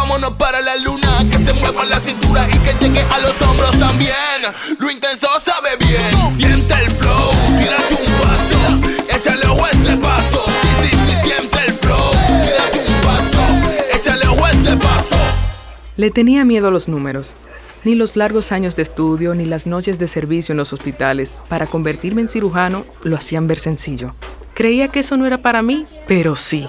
[SPEAKER 15] Vámonos para la luna. Que se mueva la cintura y que llegue a los hombros también. Lo intenso sabe bien. Siente el flow. Tírate un paso. Échale a este paso. Sí, sí, sí, siente el flow. Tírate un paso. Échale a este paso.
[SPEAKER 20] Le tenía miedo a los números. Ni los largos años de estudio ni las noches de servicio en los hospitales para convertirme en cirujano lo hacían ver sencillo. Creía que eso no era para mí, pero sí.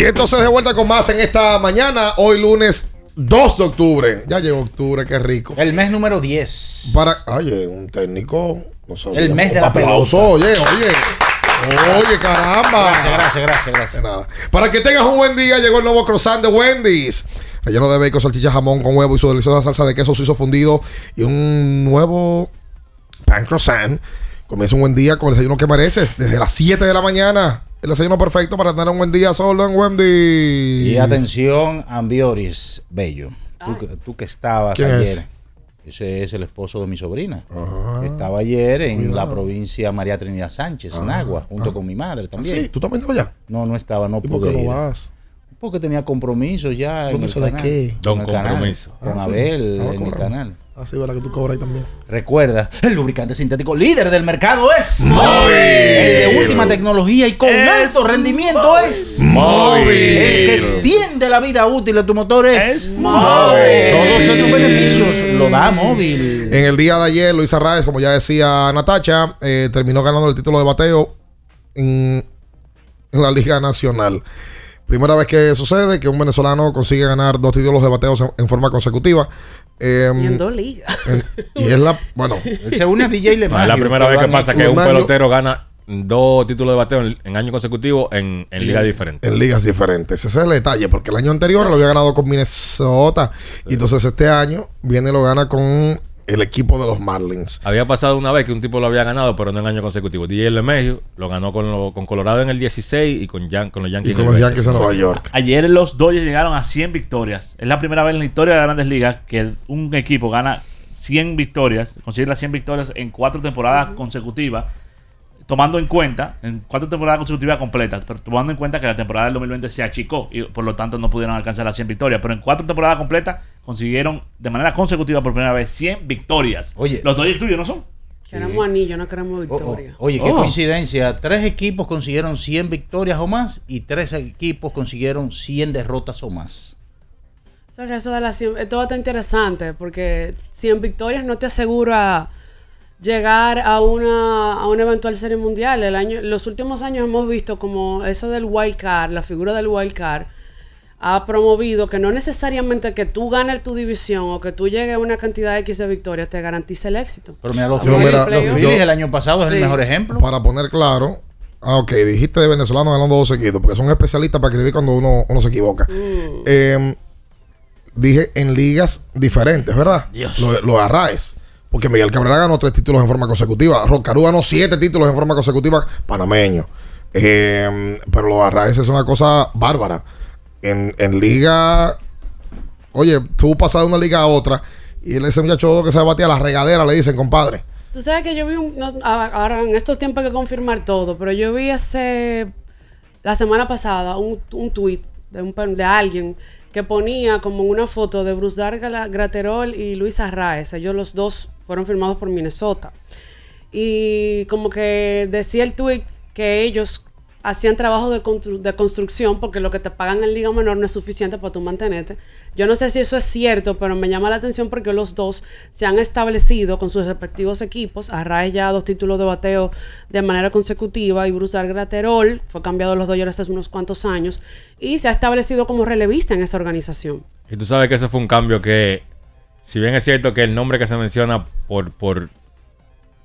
[SPEAKER 10] Y entonces de vuelta con más en esta mañana, hoy lunes 2 de octubre. Ya llegó octubre, qué rico.
[SPEAKER 1] El mes número 10.
[SPEAKER 10] Para, oye, un técnico. no sabía.
[SPEAKER 1] El mes de la
[SPEAKER 10] Aplauso,
[SPEAKER 1] pelota.
[SPEAKER 10] Oye, oye. Oye, caramba.
[SPEAKER 1] Gracias, gracias, gracias, gracias.
[SPEAKER 10] Nada. Para que tengas un buen día, llegó el nuevo croissant de Wendy's. Relleno de bacon, salchicha, jamón con huevo y su deliciosa salsa de queso suizo fundido. Y un nuevo pan croissant. Comienza un buen día con el desayuno que mereces. Desde las 7 de la mañana. El desayuno perfecto para tener un buen día solo en Wendy's.
[SPEAKER 1] Y atención, Ambioris Bello. Tú, que- tú que estabas
[SPEAKER 10] ¿Quién
[SPEAKER 1] ayer.
[SPEAKER 10] es?
[SPEAKER 1] Ese es el esposo de mi sobrina. Estaba ayer en la provincia María Trinidad Sánchez,
[SPEAKER 10] Ah,
[SPEAKER 1] Nagua, junto
[SPEAKER 10] ah.
[SPEAKER 1] con mi madre también.
[SPEAKER 10] Ah, sí? ¿Tú también estabas allá?
[SPEAKER 1] No, no estaba, no
[SPEAKER 10] ¿Y
[SPEAKER 1] pude
[SPEAKER 10] por qué no
[SPEAKER 1] ir.
[SPEAKER 10] vas?
[SPEAKER 1] Porque tenía compromisos ya.
[SPEAKER 10] ¿Compromiso de
[SPEAKER 1] canal.
[SPEAKER 10] qué?
[SPEAKER 1] Con
[SPEAKER 12] Don
[SPEAKER 1] canal,
[SPEAKER 12] compromiso.
[SPEAKER 1] Con
[SPEAKER 10] Ah.
[SPEAKER 1] Abel en el canal.
[SPEAKER 10] Así, ¿verdad? Que tú cobras ahí también.
[SPEAKER 1] Recuerda, el lubricante sintético líder del mercado es
[SPEAKER 10] Móvil.
[SPEAKER 1] El de última tecnología y con alto rendimiento es
[SPEAKER 10] Móvil.
[SPEAKER 1] El que extiende la vida útil de tu motor es,
[SPEAKER 10] Móvil.
[SPEAKER 1] Todos esos beneficios lo da móvil.
[SPEAKER 10] En el día de ayer, Luis Arraez, como ya decía Natacha, eh, terminó ganando el título de bateo en, en la Liga Nacional. Primera vez que sucede que un venezolano consigue ganar dos títulos de bateo en, en forma consecutiva. Eh,
[SPEAKER 11] Y en dos ligas.
[SPEAKER 10] en- y es la, bueno,
[SPEAKER 1] Él se une a DJ
[SPEAKER 12] No,
[SPEAKER 1] Lemagio.
[SPEAKER 12] es la primera vez que pasa que un pelotero gana dos títulos de bateo en, en años consecutivos en, en ligas diferentes.
[SPEAKER 10] en ligas diferentes. Ese es el detalle, porque el año anterior lo había ganado con Minnesota. Y entonces este año viene y lo gana con el equipo de los Marlins.
[SPEAKER 12] Había pasado una vez que un tipo lo había ganado, pero no en años consecutivos. DJ LeMahieu lo ganó con, lo- con Colorado en el 16 y con, Yan- con los Yankees
[SPEAKER 10] Y
[SPEAKER 12] en
[SPEAKER 10] con
[SPEAKER 12] el
[SPEAKER 10] los
[SPEAKER 12] 20.
[SPEAKER 10] Yankees de Nueva York.
[SPEAKER 13] Ayer los Dodgers llegaron a 100 victorias. Es la primera vez en la historia de las grandes ligas que un equipo gana 100 victorias, consigue las 100 victorias en cuatro temporadas consecutivas, tomando en cuenta, en cuatro temporadas consecutivas completas, pero tomando en cuenta que la temporada del 2020 se achicó y por lo tanto no pudieron alcanzar las 100 victorias. Pero en cuatro temporadas completas consiguieron de manera consecutiva por primera vez 100 victorias.
[SPEAKER 1] Oye.
[SPEAKER 13] los Dodgers tuyos no son.
[SPEAKER 11] Queremos anillo, no queremos
[SPEAKER 1] Oh, oh,
[SPEAKER 11] victoria.
[SPEAKER 1] Oye, qué
[SPEAKER 13] Oh.
[SPEAKER 1] coincidencia. Tres equipos consiguieron 100 victorias o más y tres equipos consiguieron 100 derrotas o más.
[SPEAKER 11] O sea, que eso de las 100 esto está interesante porque 100 victorias no te asegura llegar a una, a una eventual serie mundial. El año, los últimos años hemos visto como eso del wild card, la figura del wild card, ha promovido que no necesariamente que tú ganes tu división o que tú llegues a una cantidad X de victorias te garantice el éxito.
[SPEAKER 1] Pero mira, los Phillies, los el año pasado es el mejor ejemplo.
[SPEAKER 10] Para poner claro, ah, ok, dijiste de venezolano ganando dos seguidos, porque son especialistas para escribir cuando uno, uno se equivoca.
[SPEAKER 11] Mm.
[SPEAKER 10] Eh, dije en ligas diferentes, ¿verdad?
[SPEAKER 13] Dios.
[SPEAKER 10] Lo, lo Arraez. Porque Miguel Cabrera ganó tres títulos en forma consecutiva. Rocarú ganó siete títulos en forma consecutiva panameño. Eh, pero lo Arraez es una cosa bárbara. En, en liga, oye, tú pasas de una liga a otra y ese muchacho que se batía a la regadera, le dicen, compadre.
[SPEAKER 11] Tú sabes que yo vi un. ahora en estos tiempos hay que confirmar todo, pero yo vi hace. La semana pasada un, un tweet de, un, de alguien que ponía como una foto de Bruce Darga Graterol y Luis Arraez. Ellos los dos fueron firmados por Minnesota. Y como que decía el tweet que ellos hacían trabajo de, constru- de construcción porque lo que te pagan en Liga Menor no es suficiente para tu mantenerte. Yo no sé si eso es cierto, pero me llama la atención porque los dos se han establecido con sus respectivos equipos. Arraez ya dos títulos de bateo de manera consecutiva y Bruce Graterol fue cambiado a los Dodgers hace unos cuantos años y se ha establecido como relevista en esa organización.
[SPEAKER 12] Y tú sabes que ese fue un cambio que, si bien es cierto que el nombre que se menciona por, por,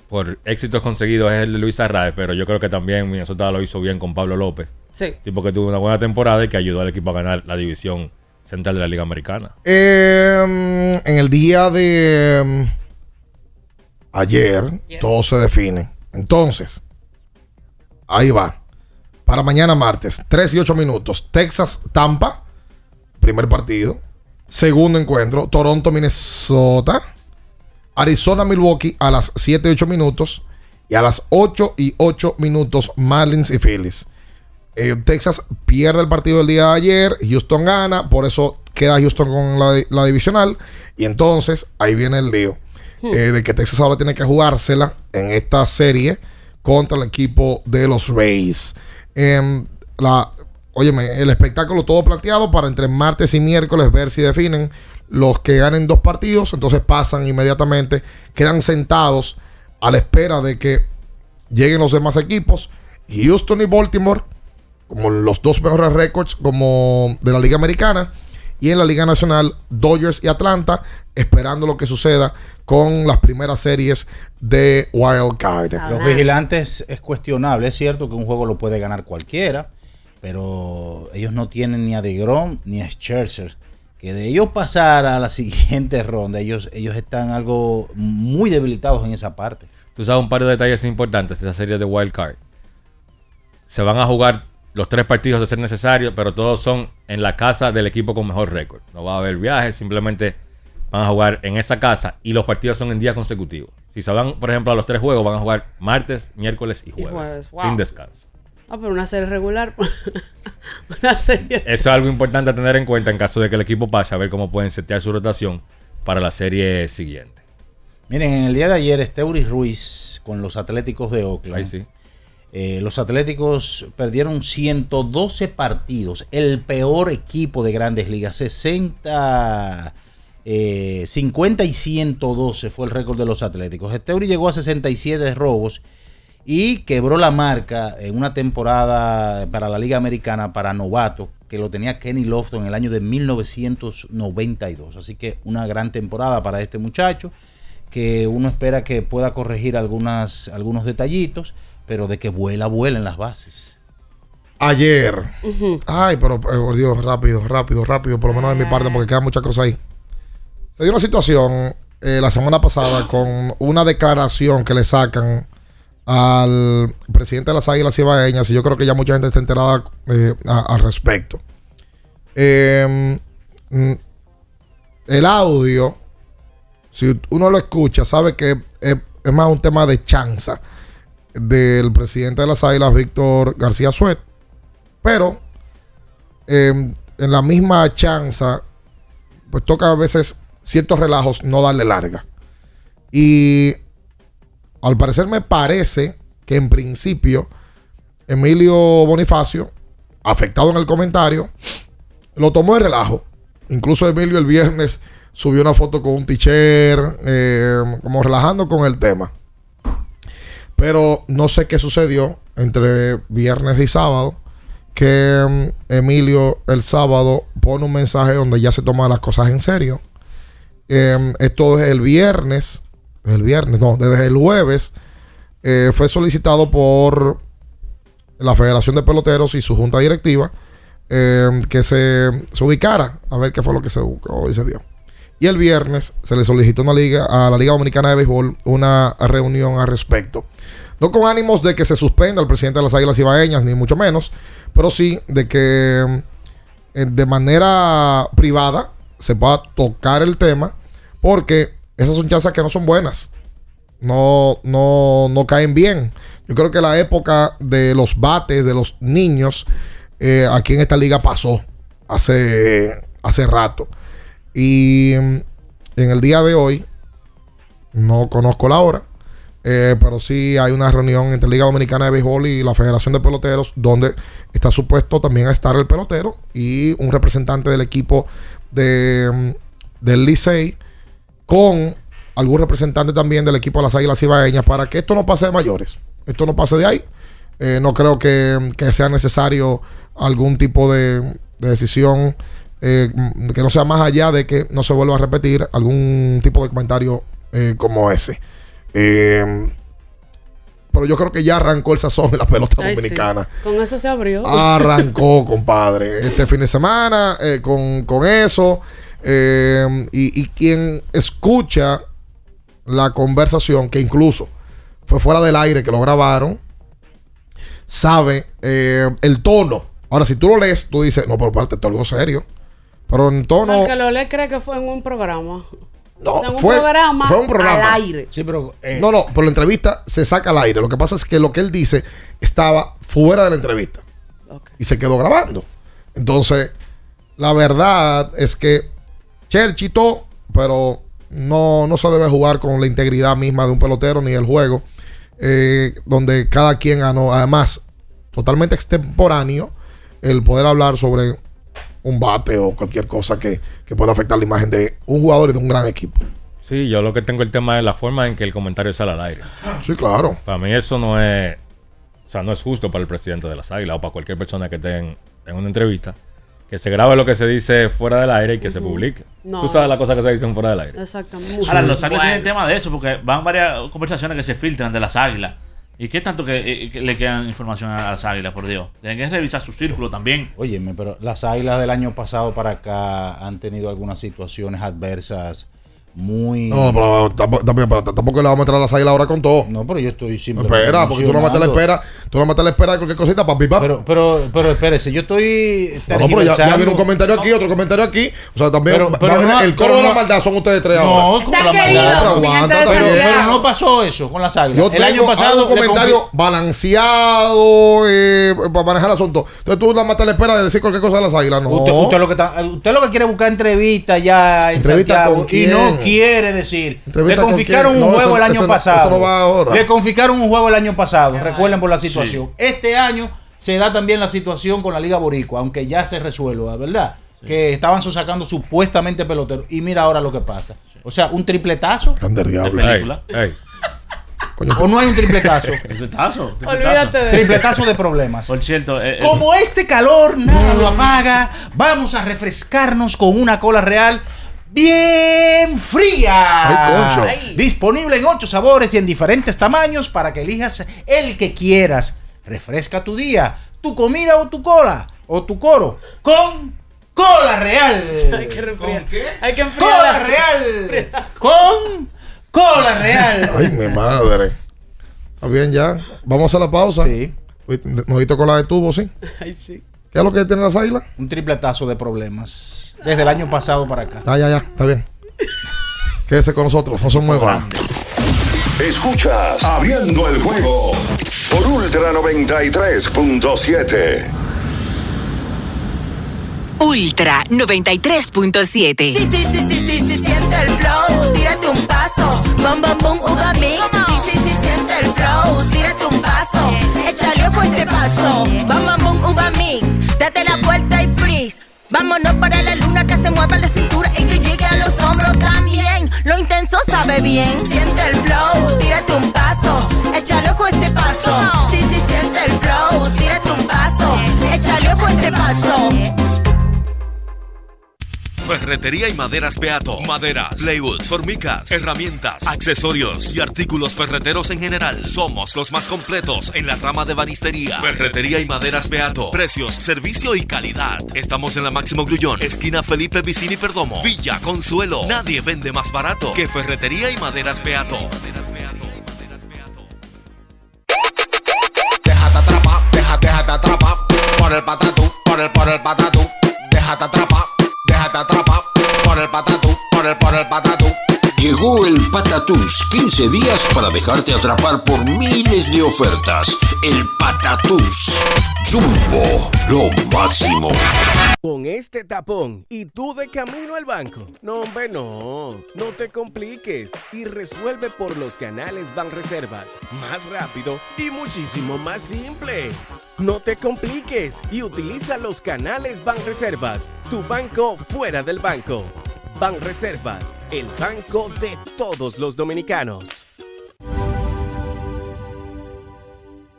[SPEAKER 12] por éxitos conseguidos es el de Luis Arraez, pero yo creo que también Minnesota lo hizo bien con Pablo López.
[SPEAKER 11] Sí.
[SPEAKER 12] Tipo que tuvo una buena temporada y que ayudó al equipo a ganar la división central de la Liga Americana.
[SPEAKER 10] Eh, en el día de mm, ayer, todo se define. Entonces, ahí va. Para mañana martes, 3 y 8 minutos. Texas, Tampa, primer partido. Segundo encuentro, Toronto, Minnesota. Arizona, Milwaukee a las 7 y 8 minutos. Y a las 8 y 8 minutos, Marlins y Phillies. Eh, Texas pierde el partido del día de ayer. Houston gana. Por eso queda Houston con la, la divisional. Y entonces ahí viene el lío. eh, de que Texas ahora tiene que jugársela en esta serie contra el equipo de los Rays. Em, la, óyeme, el espectáculo todo planteado para entre martes y miércoles ver si definen los que ganen dos partidos. Entonces pasan inmediatamente. Quedan sentados a la espera de que lleguen los demás equipos. Houston y Baltimore como los dos mejores récords como de la Liga Americana. Y en la Liga Nacional, Dodgers y Atlanta, esperando lo que suceda con las primeras series de Wild Card.
[SPEAKER 1] Los vigilantes es cuestionable. Es cierto que un juego lo puede ganar cualquiera, pero ellos no tienen ni a DeGrom ni a Scherzer. Que de ellos pasar a la siguiente ronda, ellos, ellos están algo muy debilitados en esa parte.
[SPEAKER 12] Tú sabes un par de detalles importantes de esa serie de Wild Card. Se van a jugar los tres partidos de ser necesario, pero todos son en la casa del equipo con mejor récord. No va a haber viajes, simplemente van a jugar en esa casa y los partidos son en días consecutivos. Si se van, por ejemplo, a los tres juegos, van a jugar martes, miércoles y jueves,
[SPEAKER 11] jueves, wow.
[SPEAKER 12] sin descanso.
[SPEAKER 11] Ah, pero una serie regular. una serie.
[SPEAKER 12] Eso es algo importante a tener en cuenta en caso de que el equipo pase a ver cómo pueden setear su rotación para la serie siguiente.
[SPEAKER 1] Miren, en el día de ayer, Esteuris Ruiz con los Atléticos de Oakland.
[SPEAKER 12] Ahí sí.
[SPEAKER 1] Eh, los Atléticos perdieron 112 partidos, el peor equipo de grandes ligas, 60, eh, 50 y 112 fue el récord de los Atléticos. Esteuri llegó a 67 robos y quebró la marca en una temporada para la Liga Americana para novato que lo tenía Kenny Lofton en el año de 1992. Así que una gran temporada para este muchacho que uno espera que pueda corregir algunas, algunos detallitos pero de que vuela, vuela en las bases.
[SPEAKER 10] Ayer. Ay, pero eh, por Dios, rápido, rápido, rápido, por lo menos de mi parte, porque quedan muchas cosas ahí. Se dio una situación eh, la semana pasada con una declaración que le sacan al presidente de las Águilas Ibaeñas, y yo creo que ya mucha gente está enterada eh, al respecto. Eh, mm, el audio, si uno lo escucha, sabe que es, más un tema de chanza del presidente de las Águilas, Víctor García Suet. Pero eh, en la misma chanza, pues toca a veces ciertos relajos no darle larga. Y al parecer me parece que en principio Emilio Bonifacio, afectado en el comentario, lo tomó de relajo. Incluso Emilio el viernes subió una foto con un teacher, eh, como relajando con el tema. Pero no sé qué sucedió entre viernes y sábado. Que mm, Emilio el sábado pone un mensaje donde ya se toma las cosas en serio. Eh, esto desde el viernes, el viernes, no, desde el jueves, eh, fue solicitado por la Federación de Peloteros y su junta directiva eh, que se, ubicara a ver qué fue lo que se buscó y se dio. Y el viernes se le solicitó una liga, a la Liga Dominicana de Béisbol una reunión al respecto. No con ánimos de que se suspenda el presidente de las Águilas Ibaeñas, ni mucho menos, pero sí de que eh, de manera privada se pueda tocar el tema, porque esas son chanzas que no son buenas. No, no, no caen bien. Yo creo que la época de los bates, de los niños, eh, aquí en esta liga pasó hace, hace rato. Y mm, en el día de hoy, no conozco la hora, eh, pero sí hay una reunión entre Liga Dominicana de Béisbol y la Federación de Peloteros, donde está supuesto también a estar el pelotero y un representante del equipo de, mm, del Licey, con algún representante también del equipo de las Águilas Ibaeñas, para que esto no pase de mayores. Esto no pase de ahí. Eh, no creo que, que sea necesario algún tipo de, de decisión eh, que no sea más allá de que no se vuelva a repetir algún tipo de comentario eh, como ese. Pero yo creo que ya arrancó el sazón de la pelota
[SPEAKER 11] Ay, sí.
[SPEAKER 10] dominicana.
[SPEAKER 11] Con eso se abrió.
[SPEAKER 10] Arrancó, compadre. Este fin de semana con, con eso. Eh, y, y quien escucha la conversación, que incluso fue fuera del aire que lo grabaron, sabe eh, el tono. Ahora, si tú lo lees, tú dices, no, por parte, esto es algo serio. Pero en tono.
[SPEAKER 11] El que lo lee cree que fue en un programa.
[SPEAKER 10] No,
[SPEAKER 11] O sea, en un
[SPEAKER 10] fue,
[SPEAKER 11] programa
[SPEAKER 10] fue un programa.
[SPEAKER 11] al aire.
[SPEAKER 1] Sí, pero. eh,
[SPEAKER 10] No, no, por la entrevista se saca al aire. Lo que pasa es que lo que él dice estaba fuera de la entrevista. Y se quedó grabando. Entonces, la verdad es que Cherchito, pero no, no se debe jugar con la integridad misma de un pelotero ni el juego. eh, donde cada quien ganó. Además, totalmente extemporáneo el poder hablar sobre un bate o cualquier cosa que, que pueda afectar la imagen de un jugador y de un gran equipo.
[SPEAKER 12] Sí, yo lo que tengo el tema es la forma en que el comentario sale al aire.
[SPEAKER 10] Sí, claro.
[SPEAKER 12] Para mí eso no es, o sea, no es justo para el presidente de las Águilas o para cualquier persona que esté en, en una entrevista que se grabe lo que se dice fuera del aire y que se publique.
[SPEAKER 11] No.
[SPEAKER 12] Tú sabes las cosas que se dicen fuera del aire.
[SPEAKER 11] Exactamente.
[SPEAKER 13] Ahora, los águilas tienen tema de eso, porque van varias conversaciones que se filtran de las águilas. ¿Y qué tanto que, eh, que le quedan información a las águilas, por Dios? Tienen que revisar su círculo también.
[SPEAKER 1] Óyeme, pero las águilas del año pasado para acá han tenido algunas situaciones adversas muy.
[SPEAKER 10] No, pero tampoco, tampoco, le vamos a meter a las águilas ahora con todo.
[SPEAKER 1] No, pero yo estoy simplemente.
[SPEAKER 10] Espera, porque tú no matas la espera, tú no matas la espera de cualquier cosita para pipa.
[SPEAKER 1] Pero, pero, pero espérese, yo estoy.
[SPEAKER 10] No, no, pero ya, ya viene un comentario aquí, otro comentario aquí. O sea, también
[SPEAKER 1] Pero-
[SPEAKER 10] va-
[SPEAKER 1] pero
[SPEAKER 10] va a venir-
[SPEAKER 1] no-
[SPEAKER 10] el coro de la
[SPEAKER 1] no-
[SPEAKER 10] maldad son ustedes tres
[SPEAKER 1] No,
[SPEAKER 10] ahora.
[SPEAKER 1] como la maldad.
[SPEAKER 10] No, pero aguanta
[SPEAKER 1] Pero,
[SPEAKER 10] también.
[SPEAKER 1] pero no pasó eso con las águilas.
[SPEAKER 10] Yo
[SPEAKER 1] el año pasado. le
[SPEAKER 10] comentario
[SPEAKER 1] confi-
[SPEAKER 10] balanceado eh, para manejar el asunto. Entonces tú la matas la espera de decir cualquier cosa de las águilas. No.
[SPEAKER 1] Usted, usted lo que está- usted lo que quiere es buscar entrevistas ya en
[SPEAKER 10] ¿Entrevista
[SPEAKER 1] Santiago
[SPEAKER 10] con
[SPEAKER 1] y no quiere decir. Le
[SPEAKER 10] ¿Entrevista con
[SPEAKER 1] confiscaron un
[SPEAKER 10] No,
[SPEAKER 1] juego el año
[SPEAKER 10] no-
[SPEAKER 1] pasado.
[SPEAKER 10] eso no va ahora.
[SPEAKER 1] Le confiscaron un juego el año pasado. Recuerden por la situación. Este año se da también la situación con la Liga Boricua, aunque ya se resuelva, ¿verdad? Que estaban sacando supuestamente peloteros. Y mira ahora lo que pasa. O sea, un tripletazo.
[SPEAKER 10] Grande diablo.
[SPEAKER 1] O no hay un tripletazo.
[SPEAKER 13] Tripletazo.
[SPEAKER 11] Olvídate de-
[SPEAKER 1] Tripletazo de problemas.
[SPEAKER 13] Por cierto, eh, eh,
[SPEAKER 1] Como este calor nada lo apaga, vamos a refrescarnos con una cola real bien fría.
[SPEAKER 10] Ay, concho.
[SPEAKER 11] Ay.
[SPEAKER 1] Disponible en ocho sabores y en diferentes tamaños para que elijas el que quieras. Refresca tu día, tu comida o tu cola o tu coro con cola real.
[SPEAKER 11] Hay que refriar. Hay que
[SPEAKER 1] Cola
[SPEAKER 11] enfriar.
[SPEAKER 1] real. Con cola real.
[SPEAKER 10] Ay, mi madre. Está bien, ya. Vamos a la pausa.
[SPEAKER 1] Sí.
[SPEAKER 10] Nodito con la de tubo, sí.
[SPEAKER 11] Ay, sí.
[SPEAKER 10] ¿Qué es lo que tienen las águilas?
[SPEAKER 1] Un tripletazo de problemas. Desde el año pasado para acá.
[SPEAKER 10] Ya, ya, ya. Está bien. Quédese con nosotros. No se muevan.
[SPEAKER 2] Escuchas Abriendo el juego por Ultra 93.7.
[SPEAKER 7] Ultra 93.7.
[SPEAKER 21] Sí, sí, sí, sí, sí, sí, siente el flow, tírate un paso, bom, bom, bom, uva mix. Sí, sí, sí, siente el flow, tírate un paso, échale ojo a este paso, bom, bom, bom, uva mix. Date la vuelta y freeze. Vámonos para la luna que se mueva la cintura y que llegue a los hombros también. Lo intenso sabe bien. Siente el flow, tírate un paso, échale ojo este paso. Sí, sí, siente el flow, tírate un paso, échale ojo este paso.
[SPEAKER 22] Ferretería y maderas Beato. Maderas, plywood, formicas, herramientas, accesorios y artículos ferreteros en general. Somos los más completos en la rama de banistería. Ferretería y maderas Beato. Precios, servicio y calidad. Estamos en la Máximo Grullón, esquina Felipe Vicini Perdomo, Villa Consuelo. Nadie vende más barato que Ferretería y maderas Beato.
[SPEAKER 15] Déjate atrapar, déjate, déjate atrapar por el patatú, por el, por el patatú. Déjate atrapar, déjate atrapar por el patatú, por el, por el patatú.
[SPEAKER 23] Llegó el Patatús, 15 días para dejarte atrapar por miles de ofertas. El Patatús. Jumbo, lo máximo.
[SPEAKER 18] Con este tapón y tú de camino al banco. No, hombre, no. No te compliques y resuelve por los canales Banreservas. Más rápido y muchísimo más simple. No te compliques y utiliza los canales Banreservas. Tu banco fuera del banco. Banreservas, el banco de todos los dominicanos.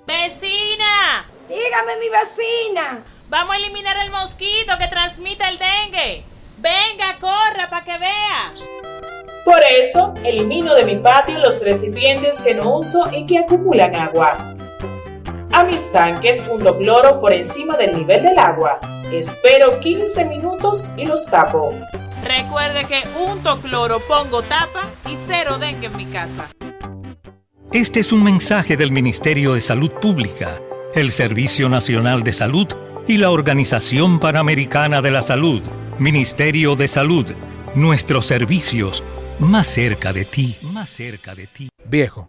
[SPEAKER 24] ¡Vecina!
[SPEAKER 21] Dígame, mi vecina.
[SPEAKER 24] Vamos a eliminar el mosquito que transmite el dengue. Venga, corra para que vea.
[SPEAKER 25] Por eso, elimino de mi patio los recipientes que no uso y que acumulan agua. A mis tanques junto cloro por encima del nivel del agua. Espero 15 minutos y los tapo.
[SPEAKER 24] Recuerde que unto cloro, pongo tapa y cero dengue en mi casa.
[SPEAKER 26] Este es un mensaje del Ministerio de Salud Pública, el Servicio Nacional de Salud y la Organización Panamericana de la Salud. Ministerio de Salud, nuestros servicios más cerca de ti, más cerca de ti.
[SPEAKER 27] Viejo,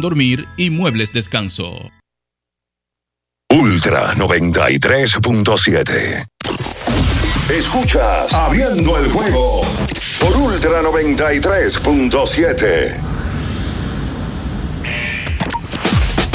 [SPEAKER 28] dormir y muebles descanso.
[SPEAKER 2] Ultra 93.7. Escuchas Abriendo el juego por Ultra 93.7.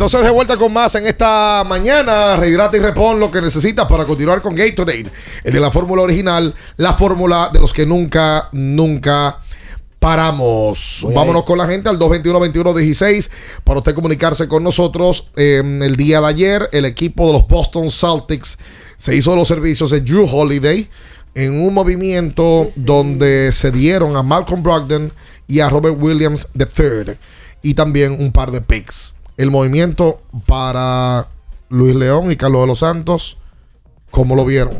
[SPEAKER 10] Entonces de vuelta con más en esta mañana. Rehidrata y repon lo que necesitas para continuar con Gatorade. El de la fórmula original, la fórmula de los que nunca, nunca paramos.
[SPEAKER 1] Muy
[SPEAKER 10] Vámonos con la gente al 221-2116 para usted comunicarse con nosotros. Eh, el día de ayer, el equipo de los Boston Celtics se hizo los servicios de Drew Holiday en un movimiento donde se dieron a Malcolm Brogdon y a Robert Williams III y también un par de picks. El movimiento para Luis León y Carlos de los Santos, ¿cómo lo vieron?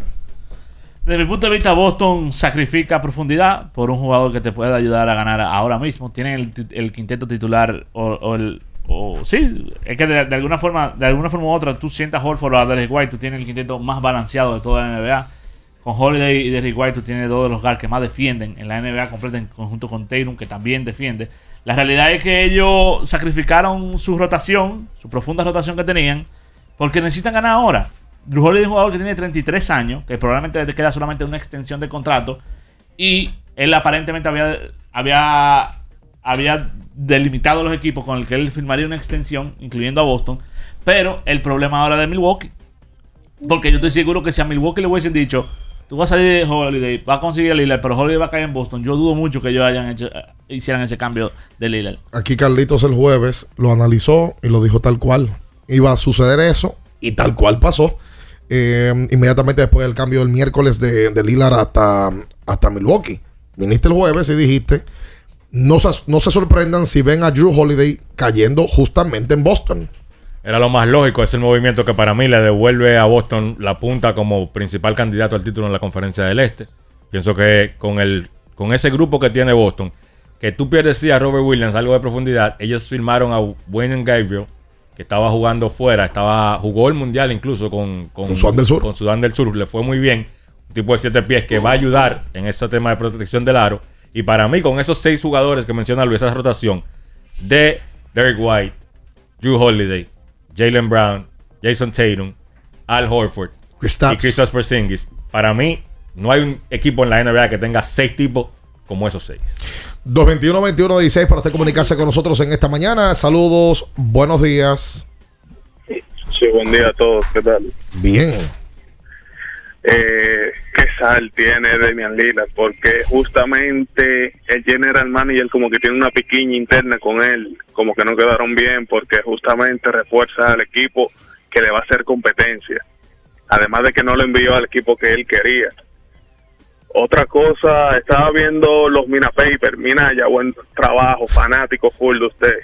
[SPEAKER 13] Desde mi punto de vista, Boston sacrifica profundidad por un jugador que te puede ayudar a ganar ahora mismo. Tienen el, quinteto titular o, o el o sí, es que de, alguna forma, de alguna forma u otra, tú sientas Horford o a Derrick White, tú tienes el quinteto más balanceado de toda la NBA. Con Holiday y Derrick White, tú tienes dos de los guards que más defienden en la NBA completa en conjunto con Tatum, que también defiende. La realidad es que ellos sacrificaron su rotación, su profunda rotación que tenían, porque necesitan ganar ahora. Drew Holiday es un jugador que tiene 33 años, que probablemente le queda solamente una extensión de contrato. Y él aparentemente había, había, había delimitado los equipos con el que él firmaría una extensión, incluyendo a Boston. Pero el problema ahora de Milwaukee. Porque yo estoy seguro que si a Milwaukee le hubiesen dicho, tú vas a salir de Holiday, vas a conseguir a Lillard, pero Holiday va a caer en Boston. Yo dudo mucho que ellos hayan hecho, eh, hicieran ese cambio de Lillard.
[SPEAKER 10] Aquí Carlitos el jueves lo analizó y lo dijo tal cual. Iba a suceder eso y tal cual pasó. Eh, inmediatamente después del cambio del miércoles de, de Lillard hasta, hasta Milwaukee. Viniste el jueves y dijiste, no se, no se sorprendan si ven a Drew Holiday cayendo justamente en Boston.
[SPEAKER 12] Era lo más lógico, es el movimiento que para mí le devuelve a Boston la punta como principal candidato al título en la conferencia del Este. Pienso que con el con ese grupo que tiene Boston, que tú pierdes sí a Robert Williams algo de profundidad, ellos firmaron a Wayne Gabriel, que estaba jugando fuera, estaba jugó el mundial incluso con,
[SPEAKER 10] Con Sudán del Sur.
[SPEAKER 12] con Sudán del Sur, le fue muy bien. Un tipo de siete pies que va a ayudar en ese tema de protección del aro. Y para mí, con esos seis jugadores que menciona Luis, esa rotación de Derek White, Drew Holiday, Jalen Brown, Jason Tatum, Al Horford
[SPEAKER 10] Kristaps.
[SPEAKER 12] y Kristaps Porzingis. Para mí, no hay un equipo en la NBA que tenga seis tipos como esos seis.
[SPEAKER 10] 221-21-16 para usted comunicarse con nosotros en esta mañana. Saludos, buenos días.
[SPEAKER 29] Sí, buen día a todos, ¿qué tal?
[SPEAKER 10] Bien.
[SPEAKER 29] Eh, ¿Qué sal tiene Damian Lillard? Porque justamente el general manager como que tiene una piquiña interna con él, como que no quedaron bien porque justamente refuerza al equipo que le va a hacer competencia. Además de que no le envió al equipo que él quería. Otra cosa, estaba viendo los Mina Papers, Mina ya buen trabajo, fanático full de usted.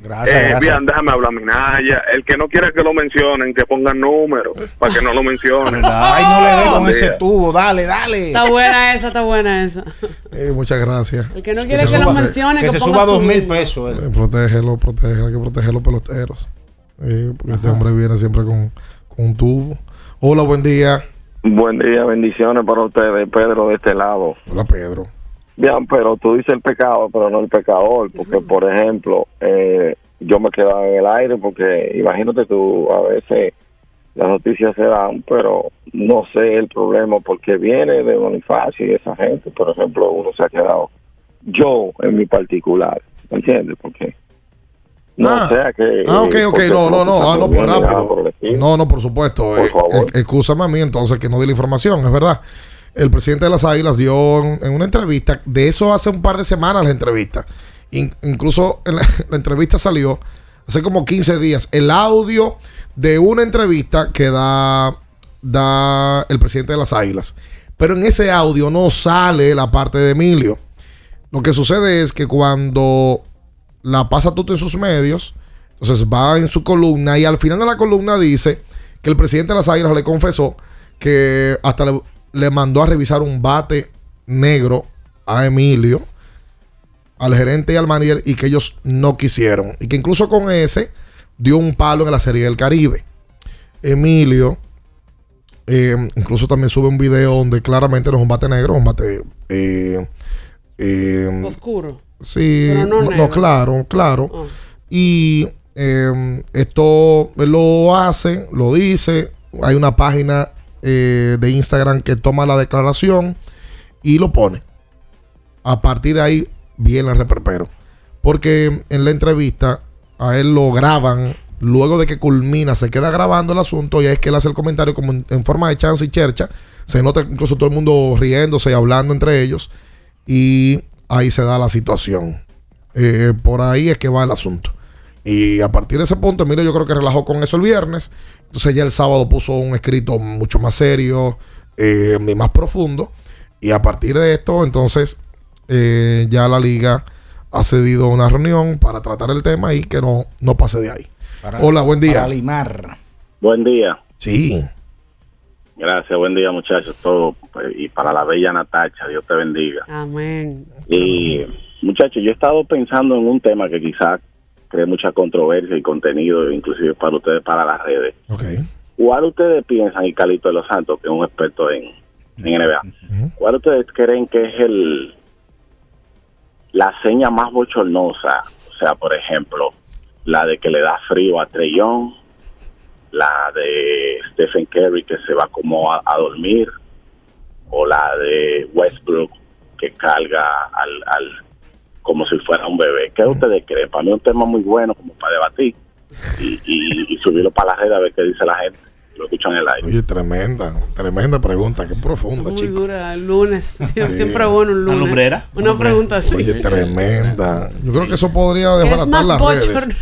[SPEAKER 1] Gracias,
[SPEAKER 29] Eh,
[SPEAKER 1] gracias.
[SPEAKER 29] bien, déjame hablar, Minaya. El que no quiera que lo mencionen, que pongan números para que no lo mencionen.
[SPEAKER 1] Ay, no le dé con ese tubo, dale, dale.
[SPEAKER 11] Está buena esa, está buena esa.
[SPEAKER 10] Eh, muchas gracias.
[SPEAKER 11] El que no quiere que lo mencione, que,
[SPEAKER 1] se
[SPEAKER 11] ponga
[SPEAKER 1] suba
[SPEAKER 11] su
[SPEAKER 1] dos mil
[SPEAKER 11] número.
[SPEAKER 1] pesos. él.
[SPEAKER 10] Eh, protégelo, protégelo, hay que proteger los peloteros. Eh, porque este hombre viene siempre con, con un tubo. Hola, buen día.
[SPEAKER 30] Buen día, bendiciones para ustedes, Pedro de este lado.
[SPEAKER 10] Hola, Pedro.
[SPEAKER 30] Bien, pero tú dices el pecado, pero no el pecador, porque por ejemplo, eh, yo me quedaba en el aire porque imagínate tú, a veces las noticias se dan, pero no sé el problema porque viene de Bonifacio y esa gente, por ejemplo, uno se ha quedado, yo en mi particular, ¿me entiendes? Porque no
[SPEAKER 10] Ah.
[SPEAKER 30] sea que...
[SPEAKER 10] Ah, ok,
[SPEAKER 30] eh,
[SPEAKER 10] ok,
[SPEAKER 30] porque
[SPEAKER 10] no, no, no, ah, no, pues rápido.
[SPEAKER 30] por estilo.
[SPEAKER 10] No, no, por supuesto.
[SPEAKER 30] Por
[SPEAKER 10] Eh,
[SPEAKER 30] favor.
[SPEAKER 10] eh, excúsame a mí entonces que no di la información, es verdad. El presidente de las Águilas dio en, una entrevista, de eso hace un par de semanas la entrevista. In- incluso la entrevista salió hace como 15 días el audio de una entrevista que da, da el presidente de las Águilas. Pero en ese audio no sale la parte de Emilio. Lo que sucede es que cuando la pasa todo en sus medios, entonces va en su columna y al final de la columna dice que el presidente de las Águilas le confesó que hasta le, le mandó a revisar un bate negro a Emilio, al gerente y al manager y que ellos no quisieron. Y que incluso con ese dio un palo en la Serie del Caribe. Emilio eh, incluso también sube un video donde claramente no es un bate negro, es un bate... eh, eh,
[SPEAKER 11] Oscuro.
[SPEAKER 10] Sí,
[SPEAKER 11] no
[SPEAKER 10] no, claro, claro.
[SPEAKER 11] Ah.
[SPEAKER 10] Y esto lo hace, lo dice. Hay una página eh, de Instagram que toma la declaración y lo pone. A partir de ahí viene el reperpero. Porque en la entrevista a él lo graban. Luego de que culmina, se queda grabando el asunto y es que él hace el comentario como en, en forma de chance y chercha. Se nota incluso todo el mundo riéndose y hablando entre ellos. Y ahí se da la situación. Eh, por ahí es que va el asunto. Y a partir de ese punto, mire, yo creo que relajó con eso el viernes. Entonces ya el sábado puso un escrito mucho más serio eh, y más profundo. Y a partir de esto, entonces, eh, ya la liga ha cedido una reunión para tratar el tema y que no, no pase de ahí.
[SPEAKER 1] Para-
[SPEAKER 10] Hola, buen día.
[SPEAKER 1] Para limar.
[SPEAKER 30] Buen día.
[SPEAKER 10] Sí.
[SPEAKER 30] Gracias, buen día muchachos, todo y para la bella Natacha, Dios te bendiga.
[SPEAKER 11] Amén.
[SPEAKER 30] Y muchachos, yo he estado pensando en un tema que quizás cree mucha controversia y contenido, inclusive para ustedes, para las redes. ¿Cuál ustedes piensan, y Calito de los Santos, que es un experto en, en NBA, cuál ustedes creen que es el la seña más bochornosa? O sea, por ejemplo, la de que le da frío a Trellón, la de Stephen Curry que se va como a, a dormir, o la de Westbrook que carga al, al como si fuera un bebé. ¿Qué ustedes creen? Para mí es un tema muy bueno como para debatir y, y, y subirlo para la red a ver qué dice la gente. Lo escuchan en el aire.
[SPEAKER 10] Oye, tremenda, tremenda pregunta, qué profunda,
[SPEAKER 11] Muy
[SPEAKER 10] chico.
[SPEAKER 11] dura, el lunes. Siempre bueno un lunes.
[SPEAKER 10] lumbrera?
[SPEAKER 11] Una pregunta así.
[SPEAKER 10] Oye, tremenda. Yo creo que eso podría
[SPEAKER 11] ¿Qué es
[SPEAKER 10] desbaratar
[SPEAKER 11] más
[SPEAKER 10] las redes.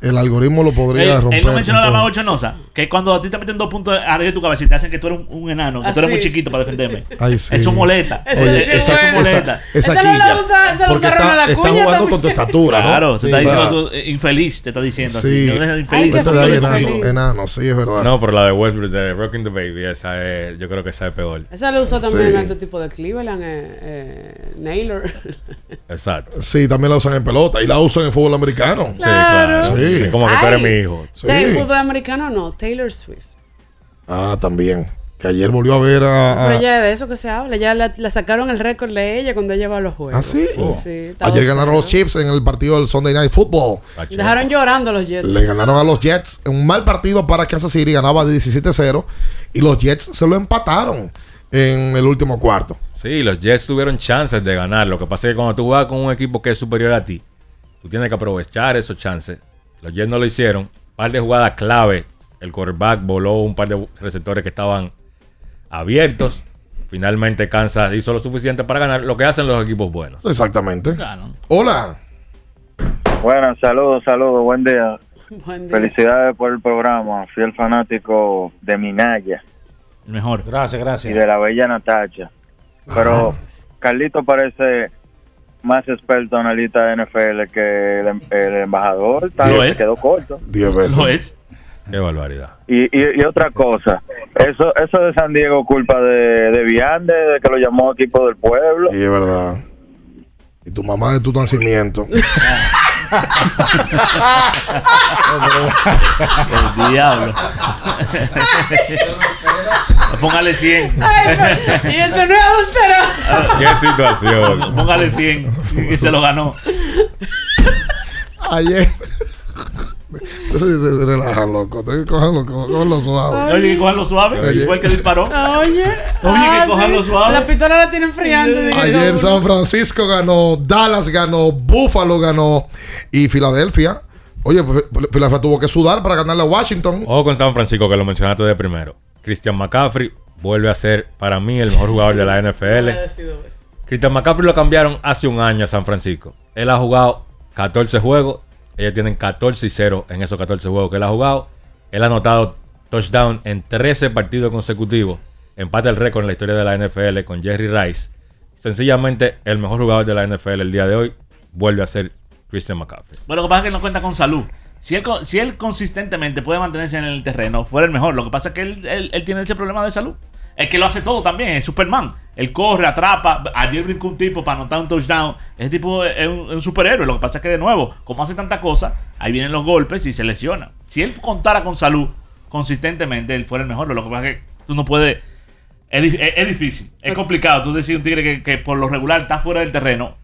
[SPEAKER 10] El, el algoritmo lo podría
[SPEAKER 13] Él,
[SPEAKER 10] romper.
[SPEAKER 13] él no mencionó la más bochornosa, que cuando a ti te meten dos puntos arriba de tu cabeza y te hacen que tú eres un, un enano, que tú eres
[SPEAKER 11] Así.
[SPEAKER 13] muy chiquito para defenderme.
[SPEAKER 10] Ay, sí.
[SPEAKER 13] Eso molesta.
[SPEAKER 11] Eso
[SPEAKER 13] Oye,
[SPEAKER 11] sí es
[SPEAKER 13] molesta.
[SPEAKER 10] Esa
[SPEAKER 11] Esa no la
[SPEAKER 10] quilla.
[SPEAKER 11] usa- esa la
[SPEAKER 10] Porque
[SPEAKER 11] usaron
[SPEAKER 10] está,
[SPEAKER 11] la
[SPEAKER 10] está
[SPEAKER 11] cuña
[SPEAKER 10] jugando
[SPEAKER 11] también.
[SPEAKER 10] con tu estatura, ¿no?
[SPEAKER 13] Claro, se está diciendo eh, infeliz, te está diciendo así.
[SPEAKER 10] Sí.
[SPEAKER 13] Infeliz.
[SPEAKER 10] Enano, sí, es verdad.
[SPEAKER 12] No, pero la de Westbrook de Rocking the Baby, esa es, yo creo que esa es peor.
[SPEAKER 11] Esa la usó también
[SPEAKER 10] Sí.
[SPEAKER 11] en este tipo de Cleveland, eh, eh, Naylor.
[SPEAKER 12] Exacto.
[SPEAKER 10] Sí, también la usan en pelota y la usan en fútbol americano.
[SPEAKER 12] Sí, claro.
[SPEAKER 10] Sí.
[SPEAKER 12] Como que tú eres mi hijo.
[SPEAKER 10] Sí.
[SPEAKER 11] ¿De fútbol americano no? Taylor Swift.
[SPEAKER 10] Ah, también. Que ayer volvió a ver a. a-
[SPEAKER 11] Pero ya de eso que se habla. Ya la, la sacaron el récord de ella cuando ella va a los juegos.
[SPEAKER 10] ¿Ah, sí?
[SPEAKER 11] Sí, está
[SPEAKER 10] Ayer ganaron los Chips en el partido del Sunday Night Football.
[SPEAKER 11] Dejaron llorando a los Jets.
[SPEAKER 10] Le ganaron a los Jets. Un mal partido para Kansas City. Ganaba de 17-0. Y los Jets se lo empataron en el último cuarto.
[SPEAKER 12] Sí, los Jets tuvieron chances de ganar. Lo que pasa es que cuando tú juegas con un equipo que es superior a ti, tú tienes que aprovechar esos chances. Los Jets no lo hicieron. Un par de jugadas clave. El quarterback voló un par de receptores que estaban abiertos. Finalmente Kansas hizo lo suficiente para ganar. Lo que hacen los equipos buenos.
[SPEAKER 10] Exactamente. Hola.
[SPEAKER 30] Buenas, saludos, saludos, buen día.
[SPEAKER 11] Buen día.
[SPEAKER 30] Felicidades por el programa, fiel fanático de Minaya
[SPEAKER 13] Mejor.
[SPEAKER 1] Gracias,
[SPEAKER 30] y
[SPEAKER 1] gracias.
[SPEAKER 30] de la bella Natacha. Pero Carlito parece
[SPEAKER 31] más experto analista de NFL que el, el embajador. Tal
[SPEAKER 12] Lo
[SPEAKER 31] vez
[SPEAKER 12] es.
[SPEAKER 31] se quedó corto.
[SPEAKER 10] Diez veces.
[SPEAKER 12] Lo es. Qué barbaridad.
[SPEAKER 31] Y, y, y otra cosa, eso eso de San Diego culpa de, de Viande, de que lo llamó equipo del pueblo.
[SPEAKER 10] Y es verdad. Y tu mamá de tu nacimiento.
[SPEAKER 13] El diablo. Póngale 100.
[SPEAKER 11] Ay, pero- y eso no es adulterar.
[SPEAKER 12] Qué situación.
[SPEAKER 13] Póngale 100. Y se lo ganó.
[SPEAKER 10] Ayer. Entonces se, relajan, loco. Tengo que cogerlo, co- cogerlo suave.
[SPEAKER 13] Oye, que suave.
[SPEAKER 10] Oye.
[SPEAKER 13] Fue el que disparó.
[SPEAKER 11] Oye,
[SPEAKER 13] Oye, que
[SPEAKER 11] ah,
[SPEAKER 13] cojan
[SPEAKER 11] sí.
[SPEAKER 13] lo suave.
[SPEAKER 11] La pistola la tienen enfriando. dije,
[SPEAKER 10] Ayer San Francisco ganó, Dallas ganó, Buffalo ganó y Filadelfia. Oye, pues, Filadelfia tuvo que sudar para ganarle a Washington.
[SPEAKER 12] Ojo con San Francisco, que lo mencionaste de primero. Christian McCaffrey vuelve a ser, para mí, el mejor jugador de la NFL. Christian McCaffrey lo cambiaron hace un año a San Francisco. Él ha jugado 14 juegos. Ellos tienen 14 y 0 en esos 14 juegos que él ha jugado. Él ha anotado touchdown en 13 partidos consecutivos. Empate el récord en la historia de la NFL con Jerry Rice. Sencillamente, el mejor jugador de la NFL el día de hoy vuelve a ser Christian McCaffrey.
[SPEAKER 13] Bueno, lo que pasa es que él no cuenta con salud. Si él, co- si él consistentemente puede mantenerse en el terreno, fuera el mejor. Lo que pasa es que él tiene ese problema de salud. Es que lo hace todo también, es Superman. Él corre, atrapa. Ayer brincó un tipo para anotar un touchdown. Ese tipo es un, es un superhéroe. Lo que pasa es que, de nuevo, como hace tanta cosa, ahí vienen los golpes y se lesiona. Si él contara con salud consistentemente, él fuera el mejor. Lo que pasa es que tú no puedes. Es, di- es- es difícil, es complicado. Tú decir un tigre que, que por lo regular está fuera del terreno.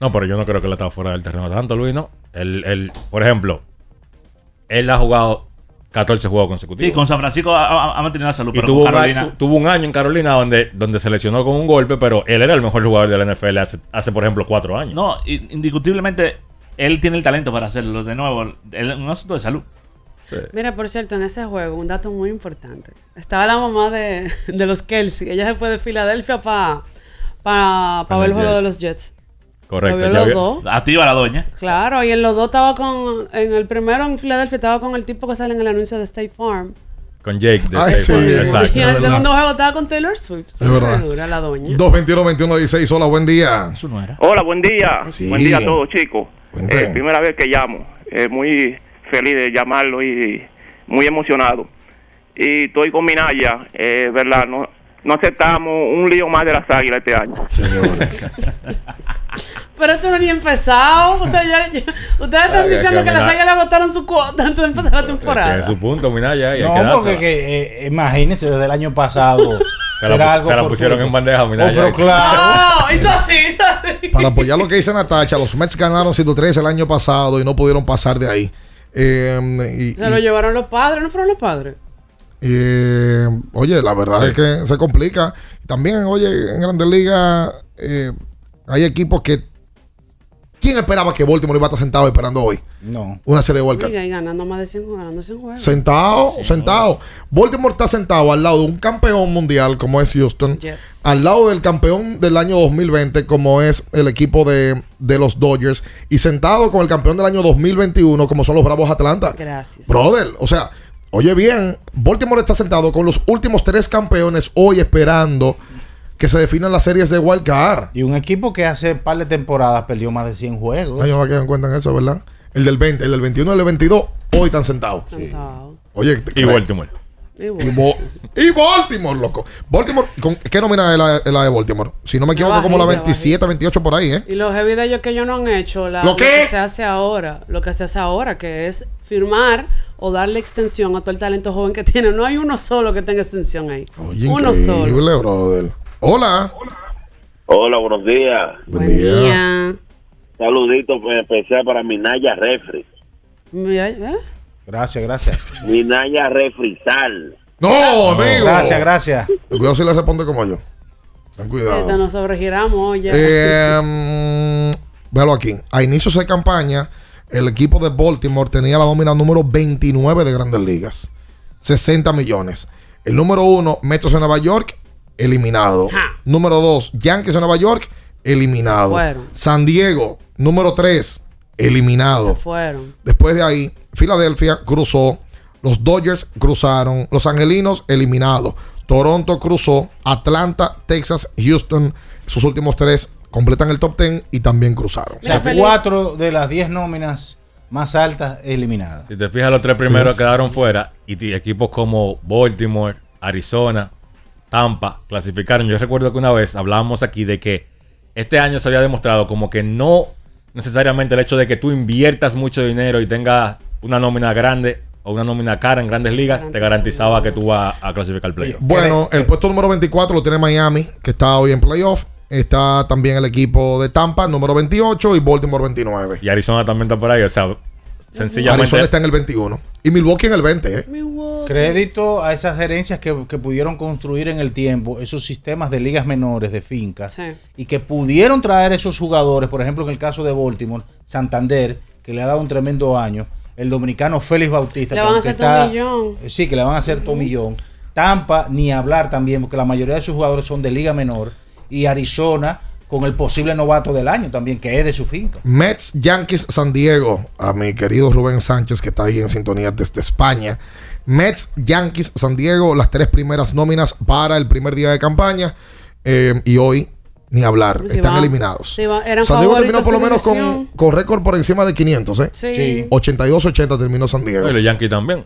[SPEAKER 12] No, pero yo no creo que él estaba fuera del terreno tanto, Luis, ¿no? Él, él, por ejemplo, él ha jugado 14 juegos consecutivos.
[SPEAKER 13] Sí, con San Francisco ha, mantenido la salud,
[SPEAKER 12] Y
[SPEAKER 13] pero
[SPEAKER 12] tuvo,
[SPEAKER 13] con
[SPEAKER 12] un a-
[SPEAKER 13] Carolina.
[SPEAKER 12] tu- tuvo un año en Carolina donde, donde se lesionó con un golpe, pero él era el mejor jugador de la NFL hace, hace, por ejemplo, cuatro años.
[SPEAKER 13] No, indiscutiblemente él tiene el talento para hacerlo. De nuevo, él es un asunto de salud.
[SPEAKER 11] Mira, por cierto, en ese juego, un dato muy importante. Estaba la mamá de, de los Kelsey. Ella se fue de Filadelfia para pa, pa
[SPEAKER 13] Para
[SPEAKER 11] ver el
[SPEAKER 13] los
[SPEAKER 11] juego de los Jets.
[SPEAKER 13] Correcto.
[SPEAKER 11] Lo vio
[SPEAKER 13] ya
[SPEAKER 11] los
[SPEAKER 13] vi-
[SPEAKER 11] dos.
[SPEAKER 13] Activa la doña.
[SPEAKER 11] Claro, y en los dos estaba con. En el primero en Filadelfia estaba con el tipo que sale en el anuncio de State Farm.
[SPEAKER 12] Con Jake de
[SPEAKER 10] Ay,
[SPEAKER 12] State
[SPEAKER 10] sí,
[SPEAKER 12] Farm, exacto.
[SPEAKER 11] Y en el segundo juego estaba con Taylor Swift.
[SPEAKER 10] Es verdad.
[SPEAKER 11] Dura la doña.
[SPEAKER 10] 221-21-16. Hola, buen día.
[SPEAKER 32] Hola, buen día.
[SPEAKER 10] Sí.
[SPEAKER 32] Buen día a todos, chicos. Eh, primera vez que llamo. Eh, muy feliz de llamarlo y muy emocionado. Y estoy con Minaya, eh, ¿verdad? No, no aceptamos un lío más de las águilas este año.
[SPEAKER 11] Pero esto no ni empezado. O sea, ya, ya- ustedes están
[SPEAKER 12] Ay,
[SPEAKER 11] diciendo
[SPEAKER 12] que
[SPEAKER 11] que las águilas agotaron su cuota antes de empezar la temporada.
[SPEAKER 12] su punto, Minaya. Y hay
[SPEAKER 1] No,
[SPEAKER 12] que
[SPEAKER 1] porque que, eh, imagínense, desde el año pasado.
[SPEAKER 12] Se la,
[SPEAKER 1] será
[SPEAKER 12] pus-
[SPEAKER 1] algo
[SPEAKER 12] se la pusieron en bandeja,
[SPEAKER 1] Oh,
[SPEAKER 12] Minaya.
[SPEAKER 1] pero claro.
[SPEAKER 11] No, hizo así, hizo así.
[SPEAKER 10] Para apoyar lo que dice Natacha, los Mets ganaron 103 el año pasado y no pudieron pasar de ahí. Eh, y-
[SPEAKER 11] Se lo
[SPEAKER 10] y-
[SPEAKER 11] llevaron los padres, ¿no fueron los padres?
[SPEAKER 10] Eh, oye, la verdad es que se complica. También, oye, en Grandes Ligas eh, hay equipos que. ¿Quién esperaba que Baltimore iba a estar sentado esperando hoy?
[SPEAKER 1] No.
[SPEAKER 10] Una serie de World Cup.
[SPEAKER 11] Y ganando más de 100 juegos, ganando 100 juegos.
[SPEAKER 10] Sentado, sentado. Baltimore está sentado al lado de un campeón mundial como es Houston.
[SPEAKER 11] Yes.
[SPEAKER 10] Al lado del campeón del año 2020 como es el equipo de, de los Dodgers. Y sentado con el campeón del año 2021 como son los Bravos Atlanta.
[SPEAKER 11] Gracias.
[SPEAKER 10] Brother, o sea, oye bien, Baltimore está sentado con los últimos tres campeones hoy esperando que se definan las series de Wild Card.
[SPEAKER 1] Y un equipo que hace par de temporadas perdió más de 100 juegos.
[SPEAKER 10] Ay, no quedan cuenta en eso, ¿verdad? El del 20, el del 21 y el del 22, hoy están sentados.
[SPEAKER 11] Sentado.
[SPEAKER 10] Oye,
[SPEAKER 12] Y Baltimore.
[SPEAKER 11] Y.
[SPEAKER 10] Bo- Baltimore, loco. Baltimore, ¿con ¿qué nómina es la, de Baltimore? Si no me equivoco, como la
[SPEAKER 11] bajita,
[SPEAKER 10] 27, 28 por ahí, ¿eh?
[SPEAKER 11] Y los heavy de ellos que ellos no han hecho, la-
[SPEAKER 10] ¿Lo qué?
[SPEAKER 11] que se hace ahora, lo que se hace ahora, que es firmar o darle extensión a todo el talento joven que tiene. No hay uno solo que tenga extensión ahí.
[SPEAKER 10] Oye,
[SPEAKER 11] uno solo.
[SPEAKER 10] brother. Hola.
[SPEAKER 30] Hola, buenos días.
[SPEAKER 10] Buen día.
[SPEAKER 30] Saludito pues, especial para Minaya Refri.
[SPEAKER 11] Mira, ¿eh?
[SPEAKER 1] Gracias, gracias.
[SPEAKER 30] Minaya Refrisal.
[SPEAKER 10] No, amigo.
[SPEAKER 1] Gracias, gracias.
[SPEAKER 10] Cuidado si le responde como yo. Ten cuidado.
[SPEAKER 11] Esta nos sobregiramos oye.
[SPEAKER 10] Eh, mm, véalo aquí. A inicios de campaña, el equipo de Baltimore tenía la nómina número 29 de Grandes Ligas. 60 millones. El número uno, Metros de Nueva York, eliminado. Número dos, Yankees de Nueva York, eliminado.
[SPEAKER 11] Fueron.
[SPEAKER 10] San Diego, número tres, eliminado.
[SPEAKER 11] Fueron.
[SPEAKER 10] Después de ahí, Filadelfia cruzó. Los Dodgers cruzaron. Los Angelinos eliminados. Toronto cruzó, Atlanta, Texas, Houston, sus últimos tres completan el top 10 y también cruzaron.
[SPEAKER 1] O sea, cuatro de las diez nóminas más altas eliminadas.
[SPEAKER 12] Si te fijas, los tres primeros quedaron fuera y equipos como Baltimore, Arizona, Tampa clasificaron. Yo recuerdo que una vez hablábamos aquí de que este año se había demostrado como que no necesariamente el hecho de que tú inviertas mucho dinero y tengas una nómina grande o una nómina cara en grandes ligas te garantizaba que tú vas a clasificar al playoff.
[SPEAKER 10] Bueno, el puesto número 24 lo tiene Miami, que está hoy en playoff. Está también el equipo de Tampa, número 28, y Baltimore 29.
[SPEAKER 12] Y Arizona también está por ahí, o sea, sencillamente
[SPEAKER 10] Arizona está en el 21. Y Milwaukee en el 20, ¿eh?
[SPEAKER 1] Crédito a esas gerencias que, que pudieron construir en el tiempo esos sistemas de ligas menores, de fincas, y que pudieron traer esos jugadores, por ejemplo, en el caso de Baltimore, Santander, que le ha dado un tremendo año, el dominicano Félix Bautista,
[SPEAKER 11] Le
[SPEAKER 1] que
[SPEAKER 11] van a
[SPEAKER 1] aunque
[SPEAKER 11] hacer
[SPEAKER 1] está-
[SPEAKER 11] tomillón.
[SPEAKER 1] eh, Sí, que le van a hacer tomillón. Tampa, ni hablar también, porque la mayoría de sus jugadores son de liga menor. Y Arizona, con el posible novato del año también, que es de su finca.
[SPEAKER 10] Mets, Yankees, San Diego. A mi querido Rubén Sánchez, que está ahí en sintonía desde España. Mets, Yankees, San Diego, las tres primeras nóminas para el primer día de campaña. Eh, y hoy, ni hablar,
[SPEAKER 11] Sí,
[SPEAKER 10] están
[SPEAKER 11] va-
[SPEAKER 10] eliminados.
[SPEAKER 11] sí,
[SPEAKER 10] San Diego terminó por lo menos con, con récord por encima de 500, ¿eh?
[SPEAKER 11] Sí. Sí.
[SPEAKER 10] 82-80 terminó San Diego.
[SPEAKER 12] Y los Yankees también.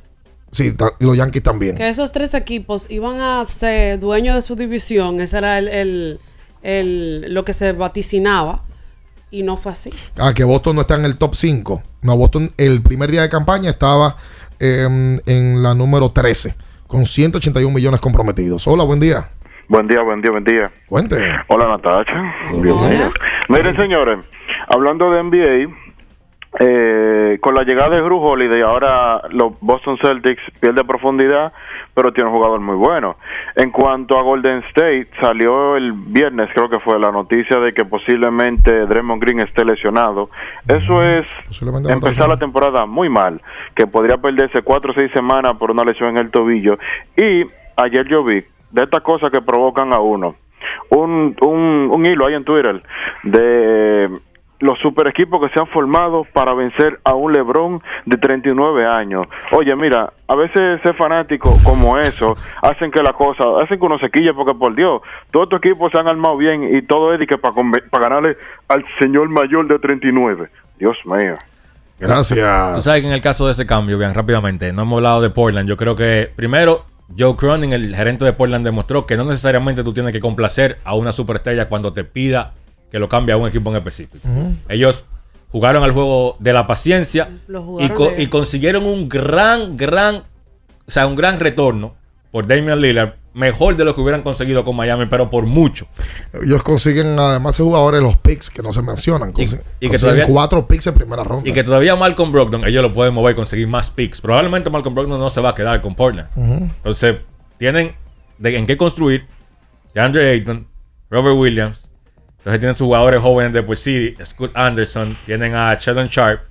[SPEAKER 10] Sí, y los Yankees también.
[SPEAKER 11] Que esos tres equipos iban a ser dueños de su división. Ese era el, el- el- lo que se vaticinaba. Y no fue así.
[SPEAKER 10] Ah, que Boston no está en el top 5. No, Boston el primer día de campaña estaba eh, en la número 13, con 181 millones comprometidos. Hola, buen día.
[SPEAKER 29] Buen día, buen día, buen día.
[SPEAKER 10] Cuente.
[SPEAKER 29] Hola Natacha. Bienvenida. Miren señores, hablando de NBA, eh, con la llegada de Drew Holiday, ahora los Boston Celtics pierde profundidad, pero tiene un jugador muy bueno. En cuanto a Golden State, salió el viernes, creo que fue la noticia de que posiblemente Draymond Green esté lesionado. Eso es
[SPEAKER 10] Posiblemente no
[SPEAKER 29] empezar la temporada muy mal, que podría perderse cuatro o seis semanas por una lesión en el tobillo. Y ayer yo vi de estas cosas que provocan a uno. Un, un, un hilo ahí en Twitter de los super equipos que se han formado para vencer a un LeBron de 39 años. Oye, mira, a veces ser fanático como eso hacen que la cosa, hacen que uno se quille porque por Dios, todos estos equipos se han armado bien y todo es de que para, para ganarle al señor mayor de 39. Dios mío.
[SPEAKER 10] Gracias.
[SPEAKER 12] Tú sabes que en el caso de ese cambio, bien rápidamente, no hemos hablado de Portland. Yo creo que primero Joe Cronin, el gerente de Portland, demostró que no necesariamente tú tienes que complacer a una superestrella cuando te pida que lo cambie a un equipo en específico. Ellos jugaron al juego de la paciencia y, co-
[SPEAKER 11] de-
[SPEAKER 12] y consiguieron un gran, gran, o sea, un gran retorno por Damian Lillard, mejor de lo que hubieran conseguido con Miami, pero por mucho.
[SPEAKER 10] Ellos consiguen además de jugadores los picks que no se mencionan. Consi-
[SPEAKER 12] y que
[SPEAKER 10] consiguen
[SPEAKER 12] todavía-
[SPEAKER 10] cuatro picks en primera ronda.
[SPEAKER 12] Y que todavía Malcolm Brogdon, ellos lo pueden mover y conseguir más picks. Probablemente Malcolm Brogdon no se va a quedar con Portland. Entonces, tienen de, en qué construir. DeAndre Ayton, Robert Williams. Entonces tienen sus jugadores jóvenes de por sí, Scott Anderson, tienen a Sheldon Sharp,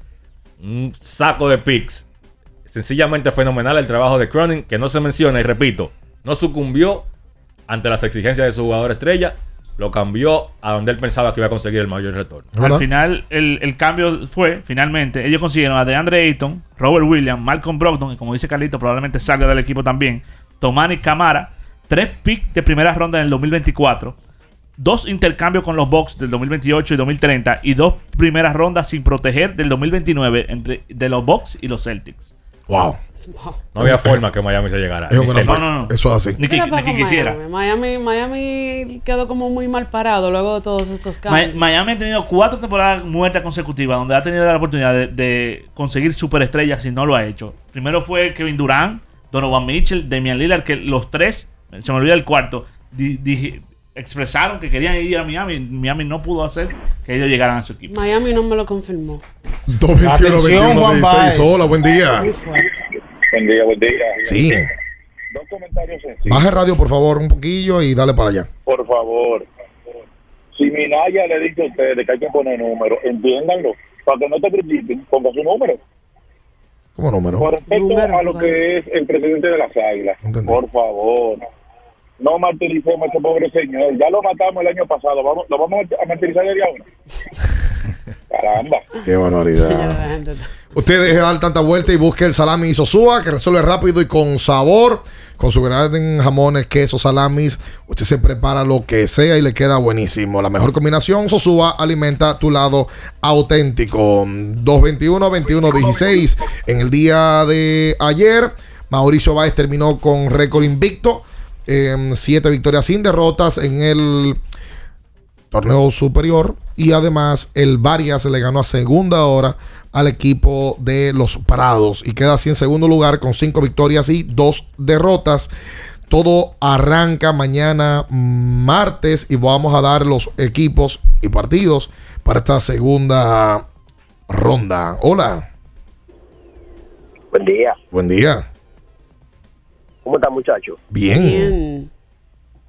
[SPEAKER 12] un saco de picks. Sencillamente fenomenal el trabajo de Cronin, que no se menciona, y repito, no sucumbió ante las exigencias de su jugador estrella, lo cambió a donde él pensaba que iba a conseguir el mayor retorno.
[SPEAKER 13] Al final, el, el cambio fue, finalmente, ellos consiguieron a DeAndre Ayton, Robert Williams, Malcolm Brogdon, y como dice Carlito, probablemente salga del equipo también, Tomani Camara, tres picks de primera ronda en el 2024, dos intercambios con los Bucks del 2028 y 2030, y dos primeras rondas sin proteger del 2029 entre de los Bucks y los Celtics.
[SPEAKER 10] Wow.
[SPEAKER 12] No había forma que Miami se llegara.
[SPEAKER 10] Es gran
[SPEAKER 12] cerca.
[SPEAKER 10] pack. Eso es así.
[SPEAKER 13] Ni que, ni quisiera.
[SPEAKER 11] Miami. Miami, quedó como muy mal parado luego de todos estos cambios.
[SPEAKER 13] Miami ha tenido cuatro temporadas muertas consecutivas donde ha tenido la oportunidad de, de conseguir superestrellas y no lo ha hecho. Primero fue Kevin Durant, Donovan Mitchell, Damian Lillard, que los tres, se me olvida el cuarto, di- di- expresaron que querían ir a Miami. Miami no pudo hacer que ellos llegaran a su equipo.
[SPEAKER 11] Miami no me lo confirmó.
[SPEAKER 10] 221,
[SPEAKER 1] Atención,
[SPEAKER 10] 21,
[SPEAKER 1] Juan
[SPEAKER 10] 16.
[SPEAKER 1] Baez.
[SPEAKER 10] Hola, buen día.
[SPEAKER 33] Buen día, buen día.
[SPEAKER 10] Sí.
[SPEAKER 33] Dos comentarios sencillos.
[SPEAKER 10] Baja el radio, por favor, un poquillo y dale para allá.
[SPEAKER 33] Por favor. Si Minaya le dice a ustedes que hay que poner números, entiéndanlo. Para que no te critiquen, ponga su número.
[SPEAKER 10] ¿Cómo número?
[SPEAKER 33] Con respecto
[SPEAKER 11] Número,
[SPEAKER 33] a lo que es el presidente de las águilas,
[SPEAKER 10] Entendí.
[SPEAKER 33] por favor, no martiricemos a ese pobre señor. Ya lo matamos el año pasado, vamos, lo vamos a martirizar desde ahora.
[SPEAKER 30] Caramba.
[SPEAKER 10] Qué barbaridad. Usted deje de dar tanta vuelta y busque el salami Sosúa, que resuelve rápido y con sabor. Con su granada en jamones, quesos, salamis. Usted se prepara lo que sea y le queda buenísimo. La mejor combinación, Sosúa, alimenta tu lado auténtico. 221-21-16. En el día de ayer, Mauricio Báez terminó con récord invicto. En siete victorias sin derrotas en el torneo superior. Y además, el Varias le ganó a segunda hora al equipo de los Prados y queda así en segundo lugar con cinco victorias y dos derrotas. Todo arranca mañana martes y vamos a dar los equipos y partidos para esta segunda ronda. Hola.
[SPEAKER 34] Buen día.
[SPEAKER 10] Buen día.
[SPEAKER 34] ¿Cómo están muchachos?
[SPEAKER 10] Bien.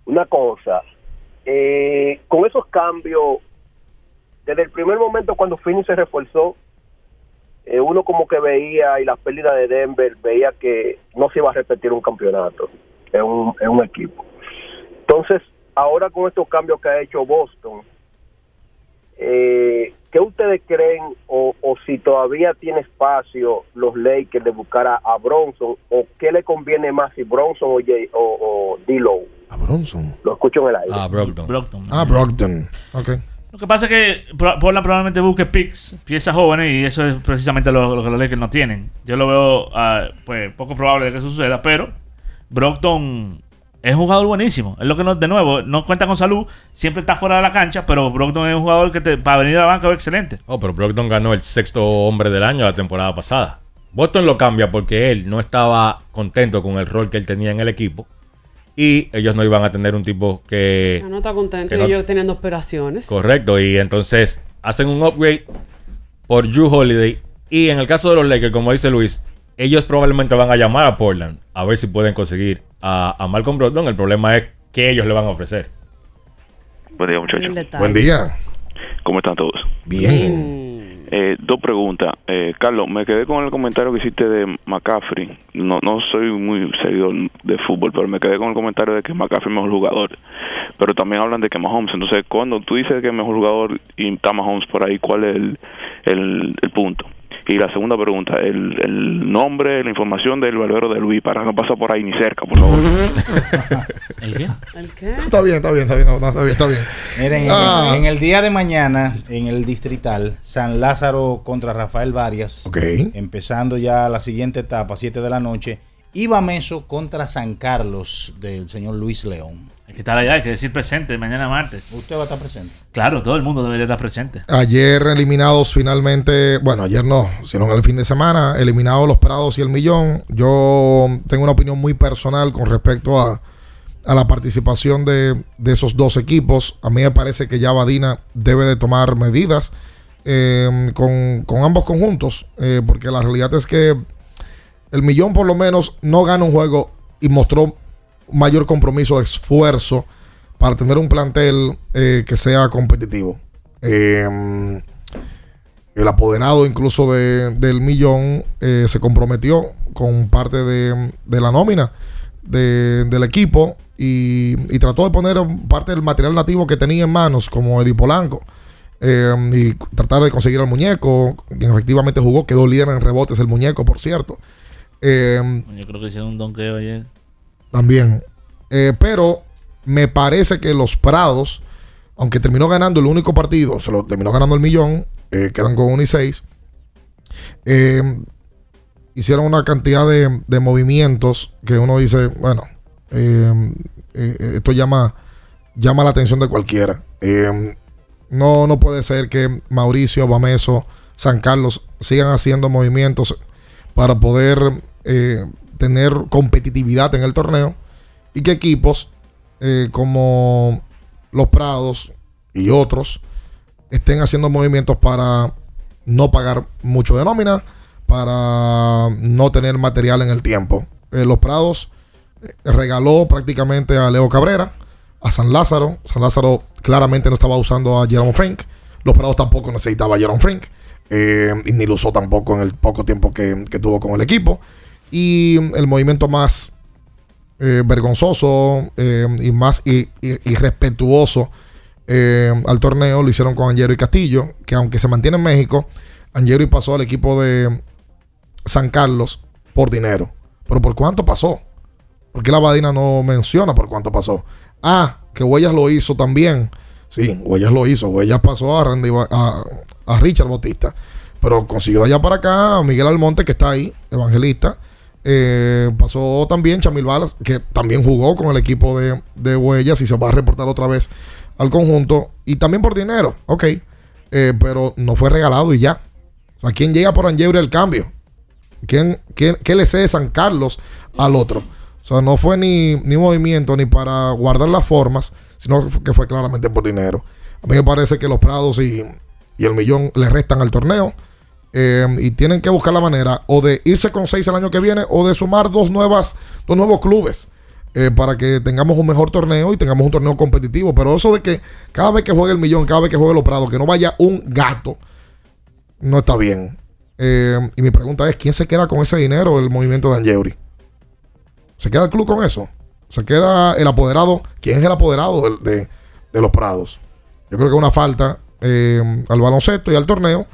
[SPEAKER 34] Una cosa, eh, con esos cambios, desde el primer momento cuando Fini se reforzó, eh, uno como que veía y la pérdida de Denver veía que no se iba a repetir un campeonato en un, en un equipo. Entonces, ahora con estos cambios que ha hecho Boston, eh, ¿qué ustedes creen o, o si todavía tiene espacio los Lakers de buscar a, a Bronson o qué le conviene más si Bronson o, Jay- o, o D-Low?
[SPEAKER 10] A Bronson.
[SPEAKER 34] Lo escucho en el aire.
[SPEAKER 12] Ah, Brogdon.
[SPEAKER 10] Ah, Brogdon. Ok.
[SPEAKER 13] Lo que pasa es que Portland probablemente busque picks, piezas jóvenes, y eso es precisamente lo, lo que los Lakers no tienen. Yo lo veo ah, pues poco probable de que eso suceda, pero Brockton es un jugador buenísimo. Es lo que no, de nuevo, no cuenta con salud, siempre está fuera de la cancha, pero Brockton es un jugador que te, para venir a la banca es excelente.
[SPEAKER 12] Oh, pero Brogdon ganó el sexto hombre del año la temporada pasada. Boston lo cambia porque él no estaba contento con el rol que él tenía en el equipo. Y ellos no iban a tener un tipo que.
[SPEAKER 11] No está contento y
[SPEAKER 12] no-
[SPEAKER 11] yo teniendo operaciones.
[SPEAKER 12] Correcto. Y entonces hacen un upgrade por Drew Holiday. Y en el caso de los Lakers, como dice Luis, ellos probablemente van a llamar a Portland a ver si pueden conseguir a, a Malcolm Brogdon. El problema es que ellos le van a ofrecer.
[SPEAKER 35] Buen día, muchachos.
[SPEAKER 10] Buen día.
[SPEAKER 35] ¿Cómo están todos?
[SPEAKER 10] Bien.
[SPEAKER 35] Eh, dos preguntas. Eh, Carlos, me quedé con el comentario que hiciste de McCaffrey. No, no soy muy seguidor de fútbol, pero me quedé con el comentario de que McCaffrey es mejor jugador. Pero también hablan de que Mahomes. Entonces, cuando tú dices que es mejor jugador y está Mahomes por ahí, ¿cuál es el, el, el punto? Y la segunda pregunta, el, el nombre, la información del barbero de Luis, para no pasar por ahí ni cerca, por favor.
[SPEAKER 13] ¿El qué?
[SPEAKER 11] ¿El qué?
[SPEAKER 10] Está bien, está bien, está bien. no, no, está bien, está bien.
[SPEAKER 1] Miren, en-
[SPEAKER 10] Ah.
[SPEAKER 1] en, el día de mañana, en el distrital, San Lázaro contra Rafael Varias.
[SPEAKER 10] Ok.
[SPEAKER 1] Empezando ya la siguiente etapa, 7 de la noche. Iba Meso contra San Carlos del señor Luis León.
[SPEAKER 13] Que estar allá, hay que decir presente mañana martes.
[SPEAKER 1] Usted va a estar presente.
[SPEAKER 13] Claro, todo el mundo debería estar presente.
[SPEAKER 10] Ayer eliminados finalmente, bueno, ayer no, sino en el fin de semana, eliminados los Prados y el Millón. Yo tengo una opinión muy personal con respecto a, a la participación de, de esos dos equipos. A mí me parece que ya Badina debe de tomar medidas eh, con, con ambos conjuntos, eh, porque la realidad es que el Millón por lo menos no gana un juego y mostró mayor compromiso, esfuerzo para tener un plantel eh, que sea competitivo. Eh, el apoderado incluso de- del millón eh, se comprometió con parte de, de la nómina de- del equipo y, y trató de poner parte del material nativo que tenía en manos, como Eddie Polanco, eh, y tratar de conseguir al muñeco, quien efectivamente jugó, quedó líder en rebotes el muñeco, por cierto. Eh,
[SPEAKER 13] Yo creo que hicieron un donqueo ayer.
[SPEAKER 10] También. Eh, pero me parece que los Prados, aunque terminó ganando el único partido, se lo terminó ganando el millón, eh, quedan con 1 y 6. eh, hicieron una cantidad de, de movimientos que uno dice, bueno, esto llama, llama la atención de cualquiera. No, no puede ser que Mauricio, Bameso, San Carlos sigan haciendo movimientos para poder tener competitividad en el torneo y que equipos eh, como los Prados y otros estén haciendo movimientos para no pagar mucho de nómina, para no tener material en el tiempo. Eh, los Prados eh, regaló prácticamente a Leo Cabrera, a San Lázaro. San Lázaro claramente no estaba usando a Jerome Frank. Los Prados tampoco necesitaba a Jerome Frank. y ni lo usó tampoco en el poco tiempo que tuvo con el equipo. Y el movimiento más eh, vergonzoso eh, y más irrespetuoso eh, al torneo. Lo hicieron con Angelo y Castillo, que aunque se mantiene en México, Angelo pasó al equipo de San Carlos por dinero. Pero ¿por cuánto pasó? Porque la Badina no menciona por cuánto pasó. Ah, que Huellas lo hizo también. Sí, Huellas lo hizo. Huellas pasó a, Randy, a, a Richard Bautista. Pero consiguió allá para acá a Miguel Almonte, que está ahí, evangelista. Eh, pasó también Chamil Balas, que también jugó con el equipo de, de, Huellas y se va a reportar otra vez al conjunto. Y también por dinero, ok. Eh, pero no fue regalado y ya. O sea, ¿quién llega por Angebre el cambio? ¿Quién, quién, ¿Qué le cede San Carlos al otro? O sea, no fue ni, ni movimiento ni para guardar las formas, sino que fue claramente por dinero. A mí me parece que los Prados y, y el millón le restan al torneo. Eh, y tienen que buscar la manera o de irse con seis el año que viene o de sumar dos, nuevas, dos nuevos clubes eh, para que tengamos un mejor torneo y tengamos un torneo competitivo. Pero eso de que cada vez que juegue el millón, cada vez que juegue los Prados, que no vaya un gato, no está bien. Eh, y mi pregunta es, ¿quién se queda con ese dinero del movimiento de Angeuri? ¿Se queda el club con eso? ¿Se queda el apoderado? ¿Quién es el apoderado de, de los Prados? Yo creo que es una falta al baloncesto y al torneo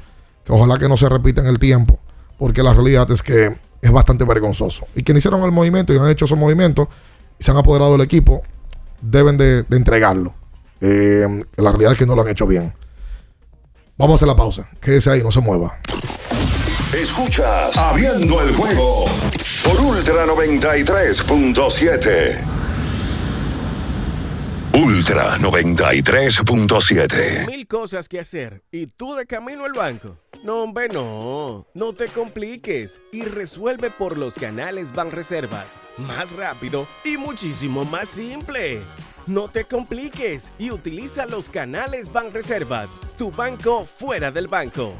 [SPEAKER 10] ojalá que no se repita en el tiempo, porque la realidad es que es bastante vergonzoso. Y quienes hicieron el movimiento y han hecho esos movimientos y se han apoderado del equipo, deben de, entregarlo. Eh, la realidad es que no lo han hecho bien. Vamos a hacer la pausa. Quédese ahí, no se mueva.
[SPEAKER 2] Escuchas Abriendo el juego por Ultra 93.7. Ultra 93.7.
[SPEAKER 36] Mil cosas que hacer y tú de camino al banco. No, hombre, no. No te compliques y resuelve por los canales Banreservas. Más rápido y muchísimo más simple. No te compliques y utiliza los canales Banreservas, tu banco fuera del banco.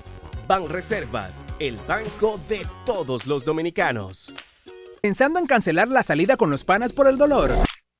[SPEAKER 36] Banreservas, el banco de todos los dominicanos.
[SPEAKER 27] Pensando en cancelar la salida con los panas por el dolor.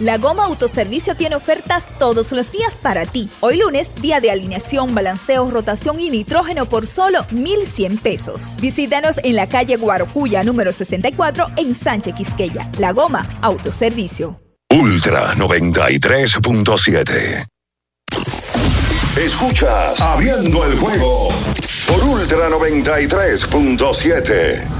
[SPEAKER 37] La Goma Autoservicio tiene ofertas todos los días para ti. Hoy lunes, día de alineación, balanceo, rotación y nitrógeno por solo 1,100 pesos. Visítanos en la calle Guarocuya número 64 en Sánchez Quisqueya. La Goma Autoservicio.
[SPEAKER 2] Ultra 93.7. Escuchas Abriendo el juego por Ultra 93.7.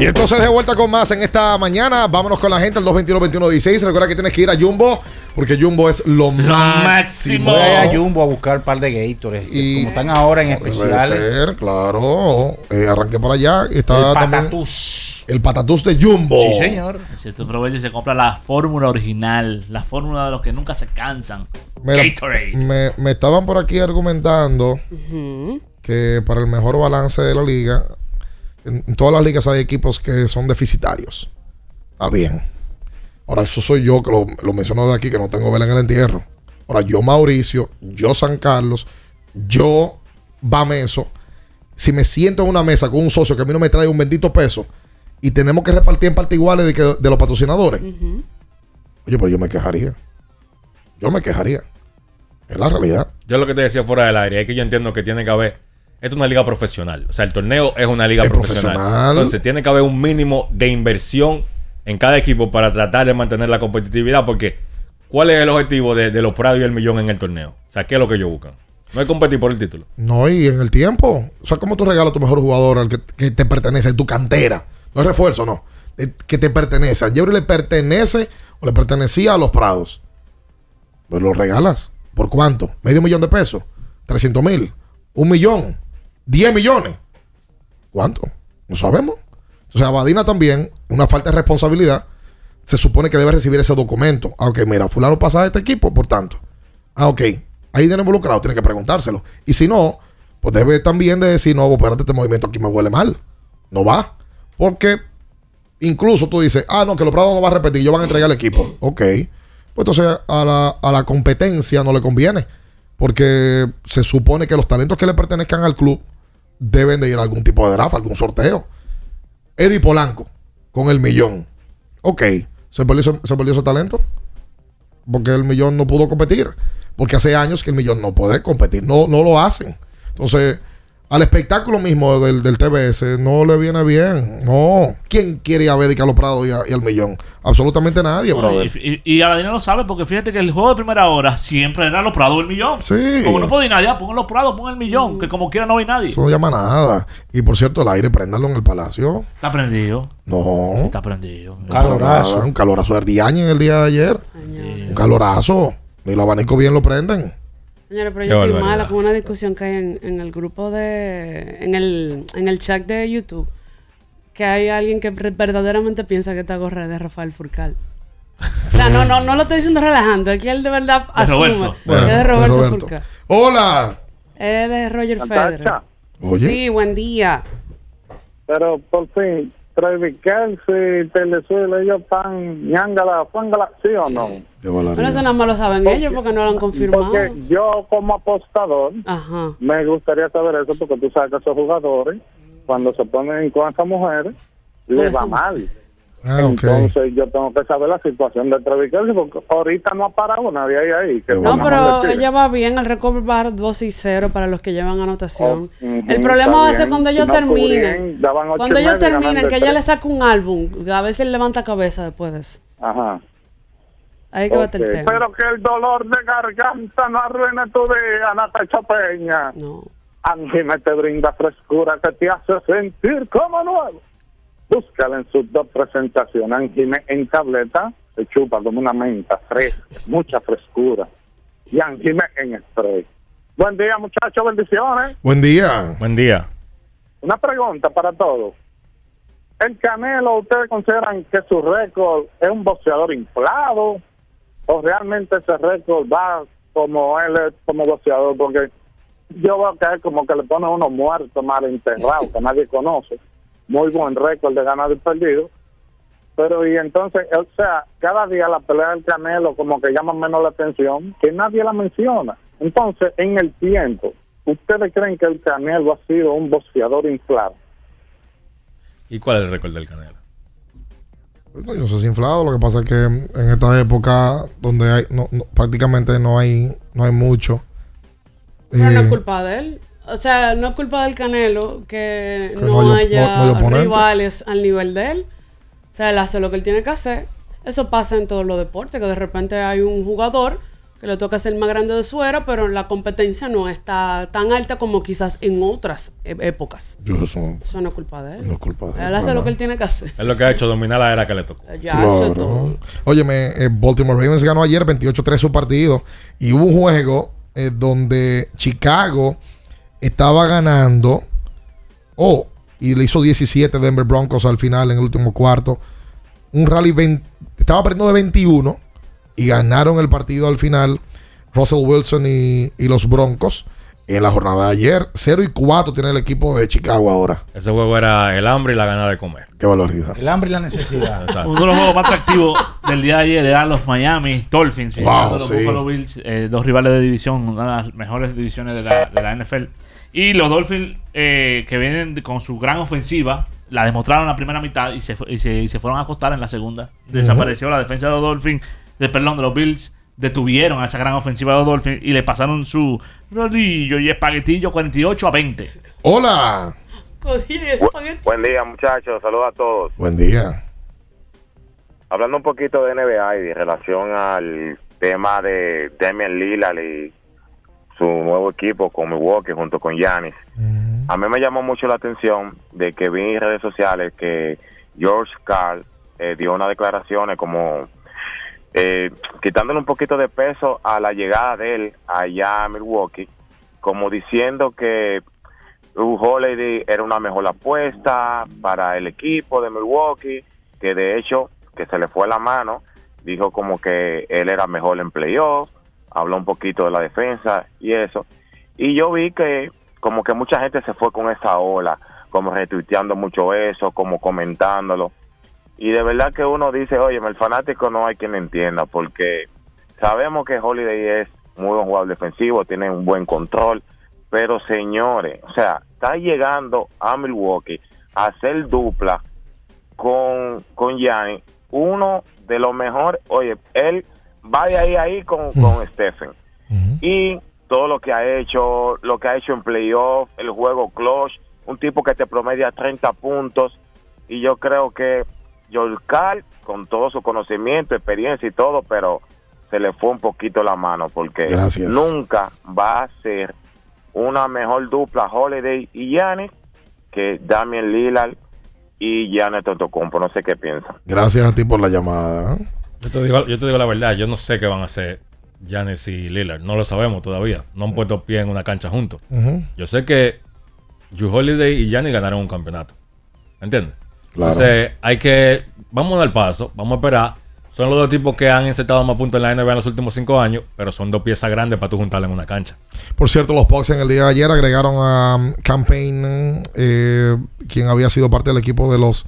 [SPEAKER 10] Y entonces de vuelta con más en esta mañana. Vámonos con la gente al 221-2116. Recuerda que tienes que ir a Jumbo Porque Jumbo es lo, máximo.
[SPEAKER 1] Voy a Jumbo a buscar un par de Gators. Y como están ahora en especial.
[SPEAKER 10] Ser, claro. Eh, arranqué por allá. Y está
[SPEAKER 1] El
[SPEAKER 10] también
[SPEAKER 1] patatús.
[SPEAKER 10] El patatús de Jumbo.
[SPEAKER 1] Sí, señor.
[SPEAKER 13] Si tú aprovechas y se compra la fórmula original, la fórmula de los que nunca se cansan.
[SPEAKER 10] Mira,
[SPEAKER 13] Gatorade.
[SPEAKER 10] me, me estaban por aquí argumentando que para el mejor balance de la liga, en, en todas las ligas hay equipos que son deficitarios. Está bien. Ahora, eso soy yo que lo, lo menciono de aquí, que no tengo vela en el entierro. Ahora, yo Mauricio, yo San Carlos, yo Bameso, si me siento en una mesa con un socio que a mí no me trae un bendito peso y tenemos que repartir en parte iguales de, que- de los patrocinadores, oye, pero yo me quejaría. Yo me quejaría. Es la realidad.
[SPEAKER 12] Yo lo que te decía fuera del aire es que yo entiendo que tiene que haber. Esto es una liga profesional. O sea, el torneo es una liga
[SPEAKER 10] Es
[SPEAKER 12] profesional.
[SPEAKER 10] profesional.
[SPEAKER 12] Entonces, tiene que haber un mínimo de inversión en cada equipo para tratar de mantener la competitividad. Porque, ¿cuál es el objetivo de, de los Prados y el millón en el torneo? O sea, ¿qué es lo que ellos buscan? No es competir por el título.
[SPEAKER 10] No, y en el tiempo. O sea, ¿cómo tú regalas a tu mejor jugador al que, que te pertenece, tu cantera? No es refuerzo, no. De- que te pertenece. A Jeffrey le pertenece o le pertenecía a los Prados. Pues lo regalas. ¿Por cuánto? ¿Medio millón de pesos? ¿300 mil? ¿Un millón? ¿10 millones? ¿Cuánto? No sabemos. Entonces, Abadina también, una falta de responsabilidad, se supone que debe recibir ese documento. Ah, ok, mira, fulano pasa a este equipo, por tanto. Ah, ok. Hay dinero involucrado, tiene que preguntárselo. Y si no, pues debe también de decir, no, espérate, este movimiento aquí me huele mal. No va. Porque incluso tú dices, ah, no, que los Prados no va a repetir, ellos van a entregar el equipo. Ok. Pues entonces a la, a la competencia no le conviene. Porque se supone que los talentos que le pertenezcan al club deben de ir a algún tipo de draft, algún sorteo. Eddie Polanco, con el millón. Ok. ¿Se perdió, se perdió ese talento? Porque el millón no pudo competir. Porque hace años que el millón no puede competir. No, no lo hacen. Entonces, al espectáculo mismo del, del TBS no le viene bien. No. ¿Quién quiere ir a ver a los Prados y, a- y al millón? Absolutamente nadie, brother.
[SPEAKER 13] Y, y, y Aladino lo sabe porque fíjate que el juego de primera hora siempre era los Prados del millón.
[SPEAKER 10] Sí.
[SPEAKER 13] Como no puede ir nadie, ah, pongan los Prados, pongan el millón, que como quiera no hay nadie.
[SPEAKER 10] Eso no llama nada. Y por cierto, el aire, préndalo en el palacio.
[SPEAKER 13] Está prendido.
[SPEAKER 10] No.
[SPEAKER 13] Está prendido.
[SPEAKER 10] Calorazo. Un calorazo de Ardiaña en el día de ayer. Un calorazo. Ni el abanico bien lo prenden.
[SPEAKER 11] Señores, pero
[SPEAKER 10] Qué
[SPEAKER 11] yo estoy
[SPEAKER 10] barbaridad.
[SPEAKER 11] mala con una discusión que hay en, en el grupo de. En el, en el chat de YouTube. Que hay alguien que verdaderamente piensa que esta gorra es de Rafael Furcal. O sea, no, no, no lo estoy diciendo relajando. Es que él de verdad asume
[SPEAKER 10] Roberto.
[SPEAKER 11] es de Roberto,
[SPEAKER 10] de Roberto.
[SPEAKER 11] Furcal.
[SPEAKER 10] Hola.
[SPEAKER 11] Es de Roger. Federer.
[SPEAKER 10] Oye.
[SPEAKER 11] Sí, buen día.
[SPEAKER 33] Pero por fin, Travis Kelsey, Telesuelo, ellos están ñangala, fángala, ¿sí o no?
[SPEAKER 11] Bueno, eso nada más lo saben ellos porque no lo han confirmado.
[SPEAKER 33] Porque yo como apostador
[SPEAKER 11] Ajá.
[SPEAKER 33] me gustaría saber eso porque tú sabes que esos jugadores cuando se ponen con esas mujeres les va mal.
[SPEAKER 10] Ah.
[SPEAKER 33] Entonces yo tengo que saber la situación de Travis Kelsey porque ahorita no ha parado nadie ahí. ahí que
[SPEAKER 11] No, pero ella va bien. El récord va 2 y 0 para los que llevan anotación.
[SPEAKER 33] Oh,
[SPEAKER 11] el problema va a ser cuando
[SPEAKER 33] Si
[SPEAKER 11] ellos
[SPEAKER 33] no
[SPEAKER 11] terminen.
[SPEAKER 33] cubrían, daban ocho
[SPEAKER 11] Cuando ellos terminen, que ella le saque un álbum. A si él levanta cabeza después de eso.
[SPEAKER 33] Ajá.
[SPEAKER 11] Ahí que va a estar el
[SPEAKER 33] Ok.
[SPEAKER 11] tema.
[SPEAKER 33] Pero que el dolor de garganta no arruine tu día, Natacha Peña.
[SPEAKER 11] No.
[SPEAKER 33] Angime te brinda frescura que te hace sentir como nuevo. Búscala en sus dos presentaciones. En tableta se chupa como una menta fresca, mucha frescura. Y Angime en spray. Buen día, muchachos, bendiciones.
[SPEAKER 10] Buen día.
[SPEAKER 12] Buen día.
[SPEAKER 33] Una pregunta para todos. ¿El Canelo, ustedes consideran que su récord es un boxeador inflado? ¿O realmente ese récord va como él es como boxeador? Porque yo veo que es como que le ponen unos muertos mal enterrados que nadie conoce. Muy buen récord de ganado y perdido. Pero y entonces, o sea, cada día la pelea del Canelo como que llama menos la atención, que nadie la menciona. Entonces, en el tiempo, ¿ustedes creen que el Canelo ha sido un boxeador inflado?
[SPEAKER 12] ¿Y cuál es el récord del Canelo?
[SPEAKER 10] No, yo soy inflado. Lo que pasa es que en esta época donde hay no, no- prácticamente no hay no hay mucho.
[SPEAKER 11] No
[SPEAKER 10] eh,
[SPEAKER 11] es culpa de él. O sea, no es culpa del Canelo que,
[SPEAKER 10] Que
[SPEAKER 11] no,
[SPEAKER 10] no hay-
[SPEAKER 11] haya
[SPEAKER 10] no- no
[SPEAKER 11] rivales al nivel de él. O sea, él hace lo que él tiene que hacer. Eso pasa en todos los deportes, que de repente hay un jugador que le toca ser más grande de su era, pero la competencia no está tan alta como quizás en otras e- épocas.
[SPEAKER 10] Yo eso,
[SPEAKER 11] Eso no es culpa de él.
[SPEAKER 10] no es culpa de
[SPEAKER 11] Él hace lo que él tiene que hacer.
[SPEAKER 12] Es lo que ha hecho, dominar la era que le tocó.
[SPEAKER 11] Ya, eso es todo.
[SPEAKER 10] Óyeme, eh, Baltimore Ravens ganó ayer 28-3 su partido y hubo un juego eh, donde Chicago estaba ganando, oh, y le hizo 17 Denver Broncos al final en el último cuarto. Un rally 20 estaba perdiendo de 21 y ganaron el partido al final Russell Wilson y, y los Broncos. En la jornada de ayer, 0 y 4 tiene el equipo de Chicago ahora.
[SPEAKER 12] Ese juego era el hambre y la gana de comer.
[SPEAKER 10] Qué valoridad.
[SPEAKER 1] El hambre y la necesidad.
[SPEAKER 13] Uno de los juegos más atractivos del día de ayer eran los Miami Dolphins
[SPEAKER 10] Wow,
[SPEAKER 13] los
[SPEAKER 10] sí.
[SPEAKER 13] Buffalo Bills, eh, dos rivales de división, una de las mejores divisiones de la, de la NFL. Y los Dolphins, eh, que vienen con su gran ofensiva, la demostraron en la primera mitad y se, y se, y se fueron a acostar en la segunda. Desapareció la defensa de los Dolphins, de, perdón, de los Bills. Detuvieron a esa gran ofensiva de los Dolphins y le pasaron su rodillo y espaguetillo 48 a 20.
[SPEAKER 10] Hola.
[SPEAKER 38] Buen día, muchachos. Saludos a todos.
[SPEAKER 10] Buen día.
[SPEAKER 38] Hablando un poquito de NBA y de relación al tema de Damian Lillard y su nuevo equipo con Milwaukee junto con Giannis. A mí me llamó mucho la atención de que vi en redes sociales que George Carl eh, dio unas declaraciones como eh, quitándole un poquito de peso a la llegada de él allá a Milwaukee, como diciendo que Holiday era una mejor apuesta para el equipo de Milwaukee, que de hecho que se le fue la mano, dijo como que él era mejor en playoff, habló un poquito de la defensa y eso. Y yo vi que como que mucha gente se fue con esa ola, como retuiteando mucho eso, como comentándolo. Y de verdad que uno dice, oye, el fanático no hay quien entienda, porque sabemos que Holiday es muy buen jugador defensivo, tiene un buen control, pero señores, o sea, está llegando a Milwaukee a hacer dupla con, con uno de los mejores, oye, él va de ahí a ahí con, con Stephen. Y todo lo que ha hecho, lo que ha hecho en playoff, el juego clutch, un tipo que te promedia 30 puntos, y yo creo que Yorkal, con todo su conocimiento, experiencia y todo, pero se le fue un poquito la mano, porque
[SPEAKER 10] Gracias.
[SPEAKER 38] nunca va a ser una mejor dupla Holiday y Giannis que Damian Lillard y Giannis Antetokounmpo. No sé qué piensan.
[SPEAKER 10] Gracias a ti por la llamada.
[SPEAKER 12] Yo te, digo, yo te digo la verdad, yo no sé qué van a hacer Giannis y Lillard. No lo sabemos todavía. No han puesto pie en una cancha juntos. Yo sé que Drew Holiday y Giannis ganaron un campeonato. ¿Entiendes?
[SPEAKER 10] Claro.
[SPEAKER 12] Entonces, hay que. Vamos a dar paso, vamos a esperar. Son los dos tipos que han insertado más puntos en la NBA en los últimos cinco años, pero son dos piezas grandes para tú juntarlas en una cancha.
[SPEAKER 10] Por cierto, los Bucks en el día de ayer agregaron a um, Campaign, eh, quien había sido parte del equipo de los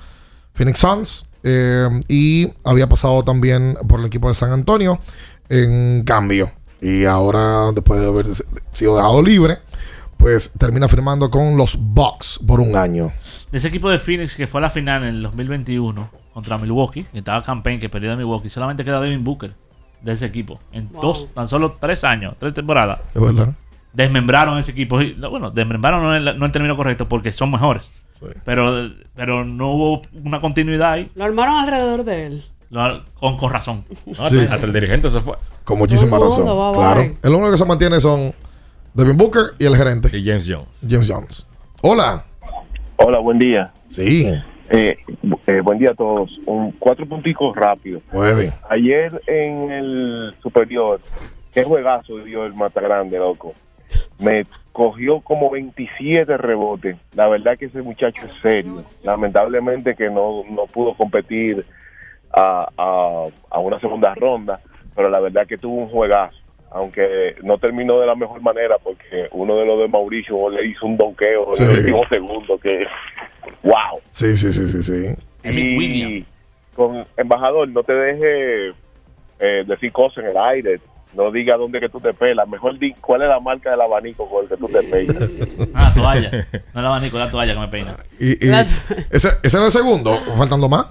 [SPEAKER 10] Phoenix Suns, eh, y había pasado también por el equipo de San Antonio en cambio. Y ahora, después de haber sido dejado libre, pues termina firmando con los Bucks por un año.
[SPEAKER 13] De ese equipo de Phoenix que fue a la final en el 2021 contra Milwaukee, que estaba campaign, que perdió de Milwaukee, solamente queda Devin Booker de ese equipo. En
[SPEAKER 11] Wow.
[SPEAKER 13] dos, tan solo tres años, tres temporadas.
[SPEAKER 10] Es verdad.
[SPEAKER 13] Desmembraron ese equipo. Bueno, desmembraron no es el, no el término correcto porque son mejores. Pero, pero no hubo una continuidad ahí.
[SPEAKER 11] Lo armaron alrededor de él.
[SPEAKER 13] Lo- con, con razón.
[SPEAKER 12] No, hasta, hasta el dirigente se fue.
[SPEAKER 10] Con muchísima razón.
[SPEAKER 11] mundo, bye,
[SPEAKER 10] claro.
[SPEAKER 11] bye.
[SPEAKER 10] El único que se mantiene son Devin Booker y el gerente.
[SPEAKER 12] Y James Jones.
[SPEAKER 10] James Jones. Hola.
[SPEAKER 39] Hola, buen día.
[SPEAKER 10] Sí.
[SPEAKER 39] Eh, eh, buen día a todos. Un, cuatro punticos rápidos.
[SPEAKER 10] Puede.
[SPEAKER 39] Ayer en el superior, qué juegazo dio el Mata Grande, loco. Me cogió como 27 rebotes. La verdad que ese muchacho es serio. Lamentablemente que no, no pudo competir a, a, a una segunda ronda, pero la verdad que tuvo un juegazo. Aunque no terminó de la mejor manera porque uno de los de Mauricio le hizo un donqueo
[SPEAKER 10] Sí.
[SPEAKER 39] en el último segundo que, wow.
[SPEAKER 10] Sí, sí, sí, sí, sí.
[SPEAKER 39] Y con embajador, no te deje eh, decir cosas en el aire. No diga dónde que tú te pelas. Mejor di cuál es la marca del abanico con el que tú te peinas.
[SPEAKER 13] Ah, toalla. No el abanico, la toalla que me peina.
[SPEAKER 10] Y, y ese, ese era el segundo. ¿Faltando más?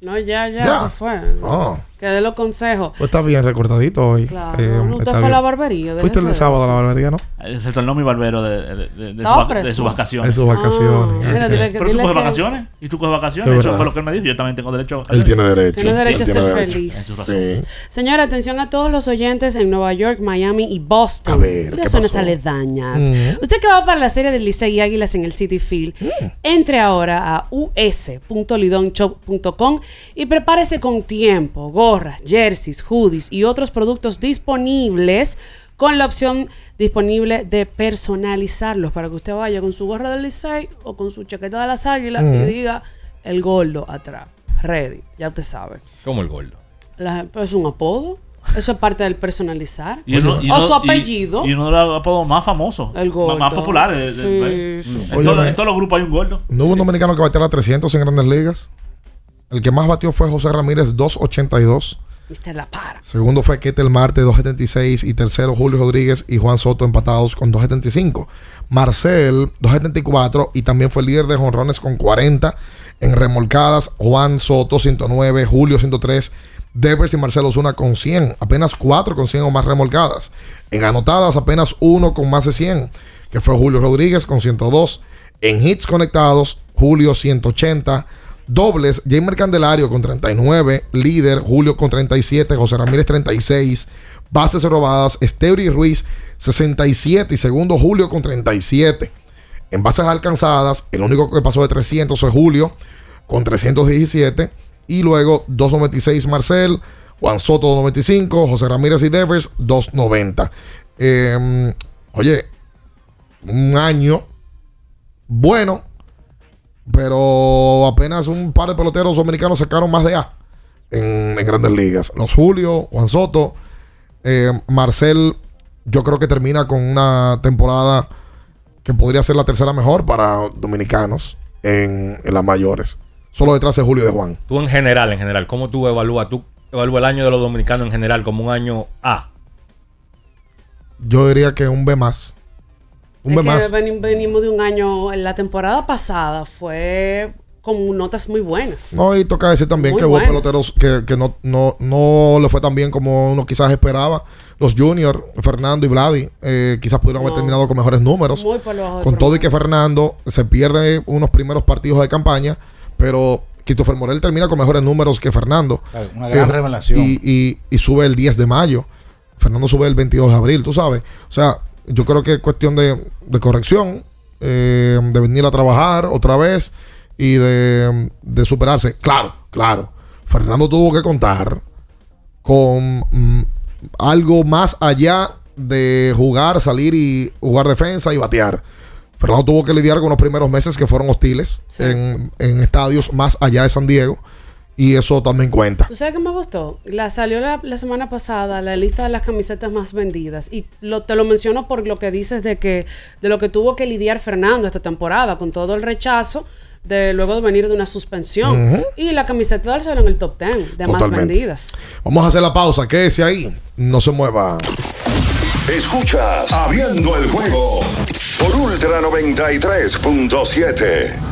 [SPEAKER 11] No, ya, ya,
[SPEAKER 10] Ya.
[SPEAKER 11] eso fue.
[SPEAKER 10] Oh.
[SPEAKER 11] Que dé los consejos.
[SPEAKER 10] Pues está bien recortadito hoy.
[SPEAKER 11] Claro. Eh, ¿Usted fue a la barbería?
[SPEAKER 10] Fuiste el sábado a la barbería, ¿no?
[SPEAKER 13] Se tornó mi barbero de, de, de, de, su, de sus vacaciones.
[SPEAKER 10] De sus vacaciones.
[SPEAKER 13] Ah, mira, dile, Pero tú coges vacaciones. Y tú coges vacaciones. Eso fue lo que él me dijo. Yo también tengo derecho a
[SPEAKER 10] vacaciones. Él tiene derecho.
[SPEAKER 11] Tiene derecho a ser feliz. Sí. Señora, atención a todos los oyentes en Nueva York, Miami y Boston. A ver, ¿qué zonas aledañas. Mm. Usted que va para la serie del Licey y Águilas en el City Field, mm. entre ahora a us.lidonshop.com y prepárese con tiempo. Gorras, jerseys, hoodies y otros productos disponibles con la opción disponible de personalizarlos para que usted vaya con su gorra del Licey o con su chaqueta de las águilas y diga el gordo atrás. Ready, ya usted sabe.
[SPEAKER 12] ¿Cómo el gordo?
[SPEAKER 11] pues es un apodo. Eso es parte del personalizar. o su apellido.
[SPEAKER 13] Y, uno de los apodos más famosos. El gordo. Más, populares. en, todos los grupos hay un gordo.
[SPEAKER 10] ¿No hubo un dominicano que batiera 300 en grandes ligas? El que más batió fue José Ramírez, 282.
[SPEAKER 11] La para.
[SPEAKER 10] Segundo fue Ketel Marte, 276. Y tercero, Julio Rodríguez y Juan Soto empatados con 275. Marcel, 274. Y también fue el líder de jonrones con 40. En remolcadas, Juan Soto, 109. Julio, 103. Devers y Marcelo Zuna con 100. Apenas 4 con 100 o más remolcadas. En anotadas, apenas 1 con más de 100. Que fue Julio Rodríguez con 102. En hits conectados, Julio 180. Dobles, Jamer Candelario con 39, líder Julio con 37, José Ramírez 36, bases robadas, Esteuri Ruiz 67 y segundo Julio con 37. En bases alcanzadas, el único que pasó de 300 fue Julio con 317 y luego 296 Marcel, Juan Soto 295, José Ramírez y Devers 290. Em, oye, un año bueno pero apenas un par de peloteros dominicanos sacaron más de A en, grandes ligas. Los Julio, Juan Soto, eh, Marcel, yo creo que termina con una temporada que podría ser la tercera mejor para dominicanos en, las mayores. Solo detrás de Julio de Juan.
[SPEAKER 12] Tú en general, en general, ¿cómo tú evalúas? ¿Tú evalúas el año de los dominicanos en general como un año A?
[SPEAKER 10] Yo diría que un B más.
[SPEAKER 11] Un mes venimos de un año, en la temporada pasada fue con notas muy buenas.
[SPEAKER 10] No, y toca decir también que hubo peloteros que, no, no, le fue tan bien como uno quizás esperaba. Los juniors, Fernando y Vladi, eh, quizás pudieron haber terminado con mejores números. con todo y que Fernando se pierde unos primeros partidos de campaña, pero Christopher Morel termina con mejores números que Fernando.
[SPEAKER 1] Una gran eh, revelación.
[SPEAKER 10] Y, y, y, sube el 10 de mayo. Fernando sube el 22 de abril, tú sabes. O sea, yo creo que es cuestión de, corrección, eh, de venir a trabajar otra vez y de, superarse. Claro, claro. Fernando tuvo que contar con mm, algo más allá de jugar, salir y jugar defensa y batear. Fernando tuvo que lidiar con los primeros meses que fueron hostiles en, en, estadios más allá de San Diego. Y eso también cuenta.
[SPEAKER 11] ¿Tú sabes qué me gustó? La salió la, semana pasada la lista de las camisetas más vendidas. Y lo, te lo menciono por lo que dices de que de lo que tuvo que lidiar Fernando esta temporada con todo el rechazo de luego de venir de una suspensión. Y la camiseta del salió en el top 10 de más vendidas.
[SPEAKER 10] Vamos a hacer la pausa. Quédese ahí. No se mueva.
[SPEAKER 2] Escuchas Abriendo el juego por Ultra 93.7.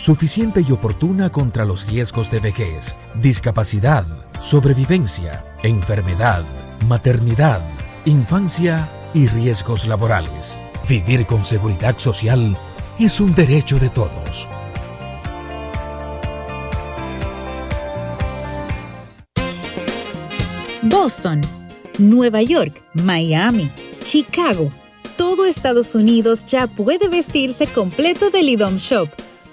[SPEAKER 40] suficiente y oportuna contra los riesgos de vejez, discapacidad, sobrevivencia, enfermedad, maternidad, infancia y riesgos laborales. Vivir con seguridad social es un derecho de todos.
[SPEAKER 37] Boston, Nueva York, Miami, Chicago. Todo Estados Unidos ya puede vestirse completo del IDOM Shop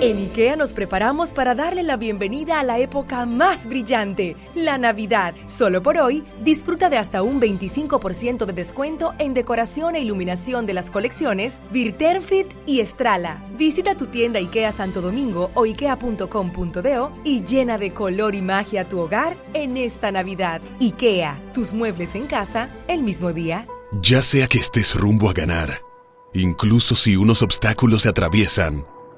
[SPEAKER 7] En IKEA nos preparamos para darle la bienvenida a la época más brillante, la Navidad. Solo por hoy, disfruta de hasta un 25% de descuento en decoración e iluminación de las colecciones Virterfit y Estrala. Visita tu tienda IKEA Santo Domingo o ikea.com.do y llena de color y magia tu hogar en esta Navidad. IKEA, tus muebles en casa el mismo día.
[SPEAKER 8] Ya sea que estés rumbo a ganar, incluso si unos obstáculos se atraviesan,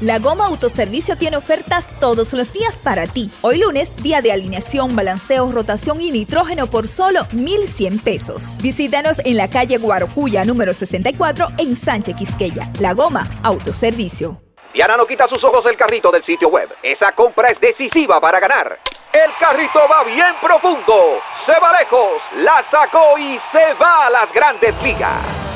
[SPEAKER 37] La Goma Autoservicio tiene ofertas todos los días para ti. Hoy lunes, día de alineación, balanceo, rotación y nitrógeno por solo 1,100 pesos. Visítanos en la calle Guarocuya, número 64, en Sánchez Quisqueya. La Goma Autoservicio.
[SPEAKER 9] Diana no quita sus ojos del carrito del sitio web. Esa compra es decisiva para ganar. El carrito va bien profundo, se va lejos, la sacó y se va a las grandes ligas.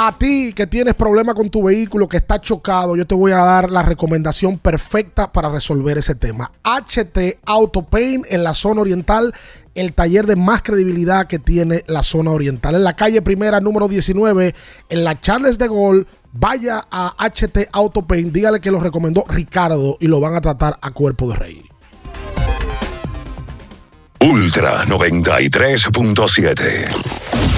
[SPEAKER 10] A ti que tienes problema con tu vehículo, que está chocado, yo te voy a dar la recomendación perfecta para resolver ese tema. HT Auto Paint en la zona oriental, el taller de más credibilidad que tiene la zona oriental. En la calle primera, número 19, en la Charles de Gaulle, vaya a HT Auto Paint, dígale que lo recomendó Ricardo y lo van a tratar a cuerpo de rey.
[SPEAKER 2] Ultra 93.7.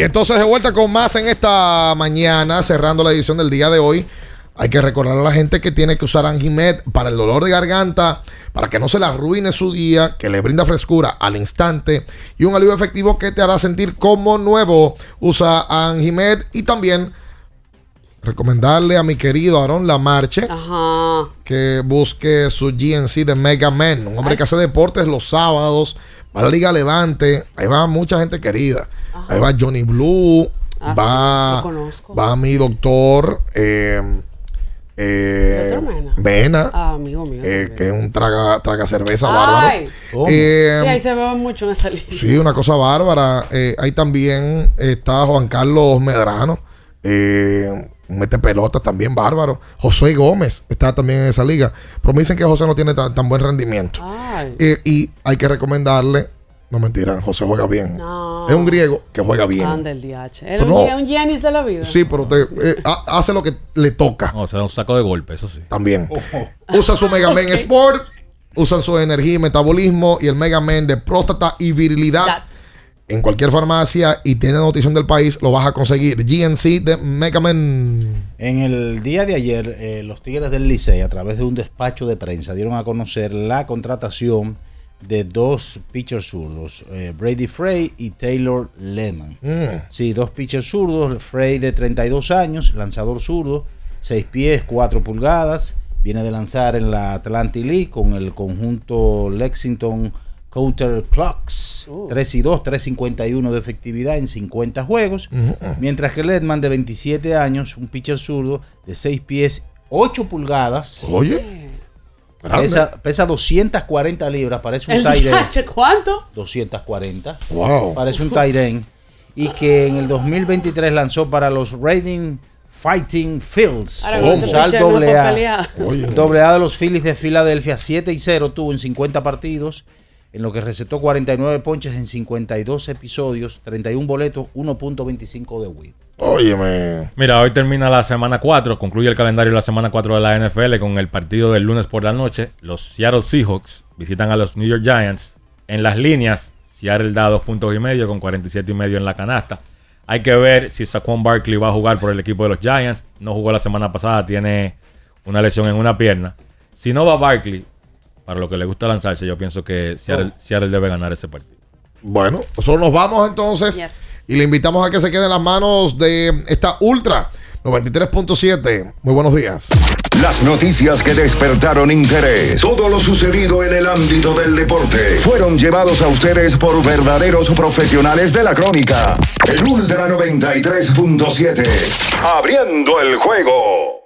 [SPEAKER 10] Y entonces de vuelta con más en esta mañana, cerrando la edición del día de hoy. Hay que recordar a la gente que tiene que usar Anjimet para el dolor de garganta, para que no se le arruine su día, que le brinda frescura al instante y un alivio efectivo que te hará sentir como nuevo. Usa Anjimet y también recomendarle a mi querido Aaron Lamarche que busque su GNC de Mega Man, un hombre que hace deportes los sábados, va a la Liga Levante, ahí va mucha gente querida. Ahí va Johnny Blue.
[SPEAKER 11] Ah,
[SPEAKER 10] va,
[SPEAKER 11] sí,
[SPEAKER 10] va mi doctor. Eh, eh.
[SPEAKER 11] Mena, Ah, amigo mío.
[SPEAKER 10] eh, que es un traga, traga cerveza
[SPEAKER 11] Ay.
[SPEAKER 10] bárbaro. Eh,
[SPEAKER 11] sí, ahí se ve mucho en esa línea.
[SPEAKER 10] Sí, una cosa bárbara. Eh, ahí también está Juan Carlos Medrano. Un mete pelotas también bárbaro. José Gómez está también en esa liga. Pero me dicen que José no tiene tan, tan buen rendimiento.
[SPEAKER 11] Ay.
[SPEAKER 10] Eh, y hay que recomendarle. No mentira, José juega bien.
[SPEAKER 11] No.
[SPEAKER 10] Es un griego que juega bien.
[SPEAKER 11] Anda el DH.
[SPEAKER 10] Pero
[SPEAKER 11] un,
[SPEAKER 10] no.
[SPEAKER 11] un Giannis de la vida.
[SPEAKER 10] Sí, pero te- eh, ha- hace lo que le toca.
[SPEAKER 12] O sea, un saco de golpe, eso sí.
[SPEAKER 10] También. Usa su Mega Man Sport. Usan su energía y metabolismo y el Mega Man de próstata y virilidad. En cualquier farmacia y tiene notición del país, lo vas a conseguir. GNC de Mega Man.
[SPEAKER 1] En el día de ayer, eh, los Tigres del Licey, a través de un despacho de prensa, dieron a conocer la contratación de dos pitchers zurdos, eh, Brady Frey y Taylor Lehman.
[SPEAKER 10] Mm.
[SPEAKER 1] Sí, dos pitchers zurdos, Frey de 32 años, lanzador zurdo, 6 pies, 4 pulgadas, viene de lanzar en la Atlantic League con el conjunto Lexington Counter Clocks, 3 y 2, 3.51 de efectividad en 50 juegos. Mientras que Ledman, de 27 años, un pitcher zurdo de 6 pies, 8 pulgadas.
[SPEAKER 10] Oye.
[SPEAKER 1] Pesa, pesa 240 libras, parece un
[SPEAKER 11] ¿El
[SPEAKER 1] Tyren.
[SPEAKER 11] Cuánto?
[SPEAKER 1] 240.
[SPEAKER 10] Wow.
[SPEAKER 1] Parece un Tyren. Y que en el 2023 lanzó para los Raiding Fighting Fields.
[SPEAKER 11] No
[SPEAKER 1] doble A. Doble A de los Phillies de Filadelfia, 7 y 0 tuvo en 50 partidos, en lo que recetó 49 ponches en 52 episodios, 31 boletos, 1.25 de WIP.
[SPEAKER 10] Óyeme.
[SPEAKER 12] Mira, hoy termina la semana 4, concluye el calendario de la semana 4 de la NFL con el partido del lunes por la noche. Los Seattle Seahawks visitan a los New York Giants. En las líneas, Seattle da dos puntos y medio con 47 y medio en la canasta. Hay que ver si Saquon Barkley va a jugar por el equipo de los Giants. No jugó la semana pasada, tiene una lesión en una pierna. Si no va Barkley, para lo que le gusta lanzarse, yo pienso que Seattle, Seattle debe ganar ese partido.
[SPEAKER 10] Bueno, nosotros nos vamos entonces y le invitamos a que se quede en las manos de esta Ultra 93.7. Muy buenos días.
[SPEAKER 2] Las noticias que despertaron interés, todo lo sucedido en el ámbito del deporte, fueron llevados a ustedes por verdaderos profesionales de la crónica. El Ultra 93.7, abriendo el juego.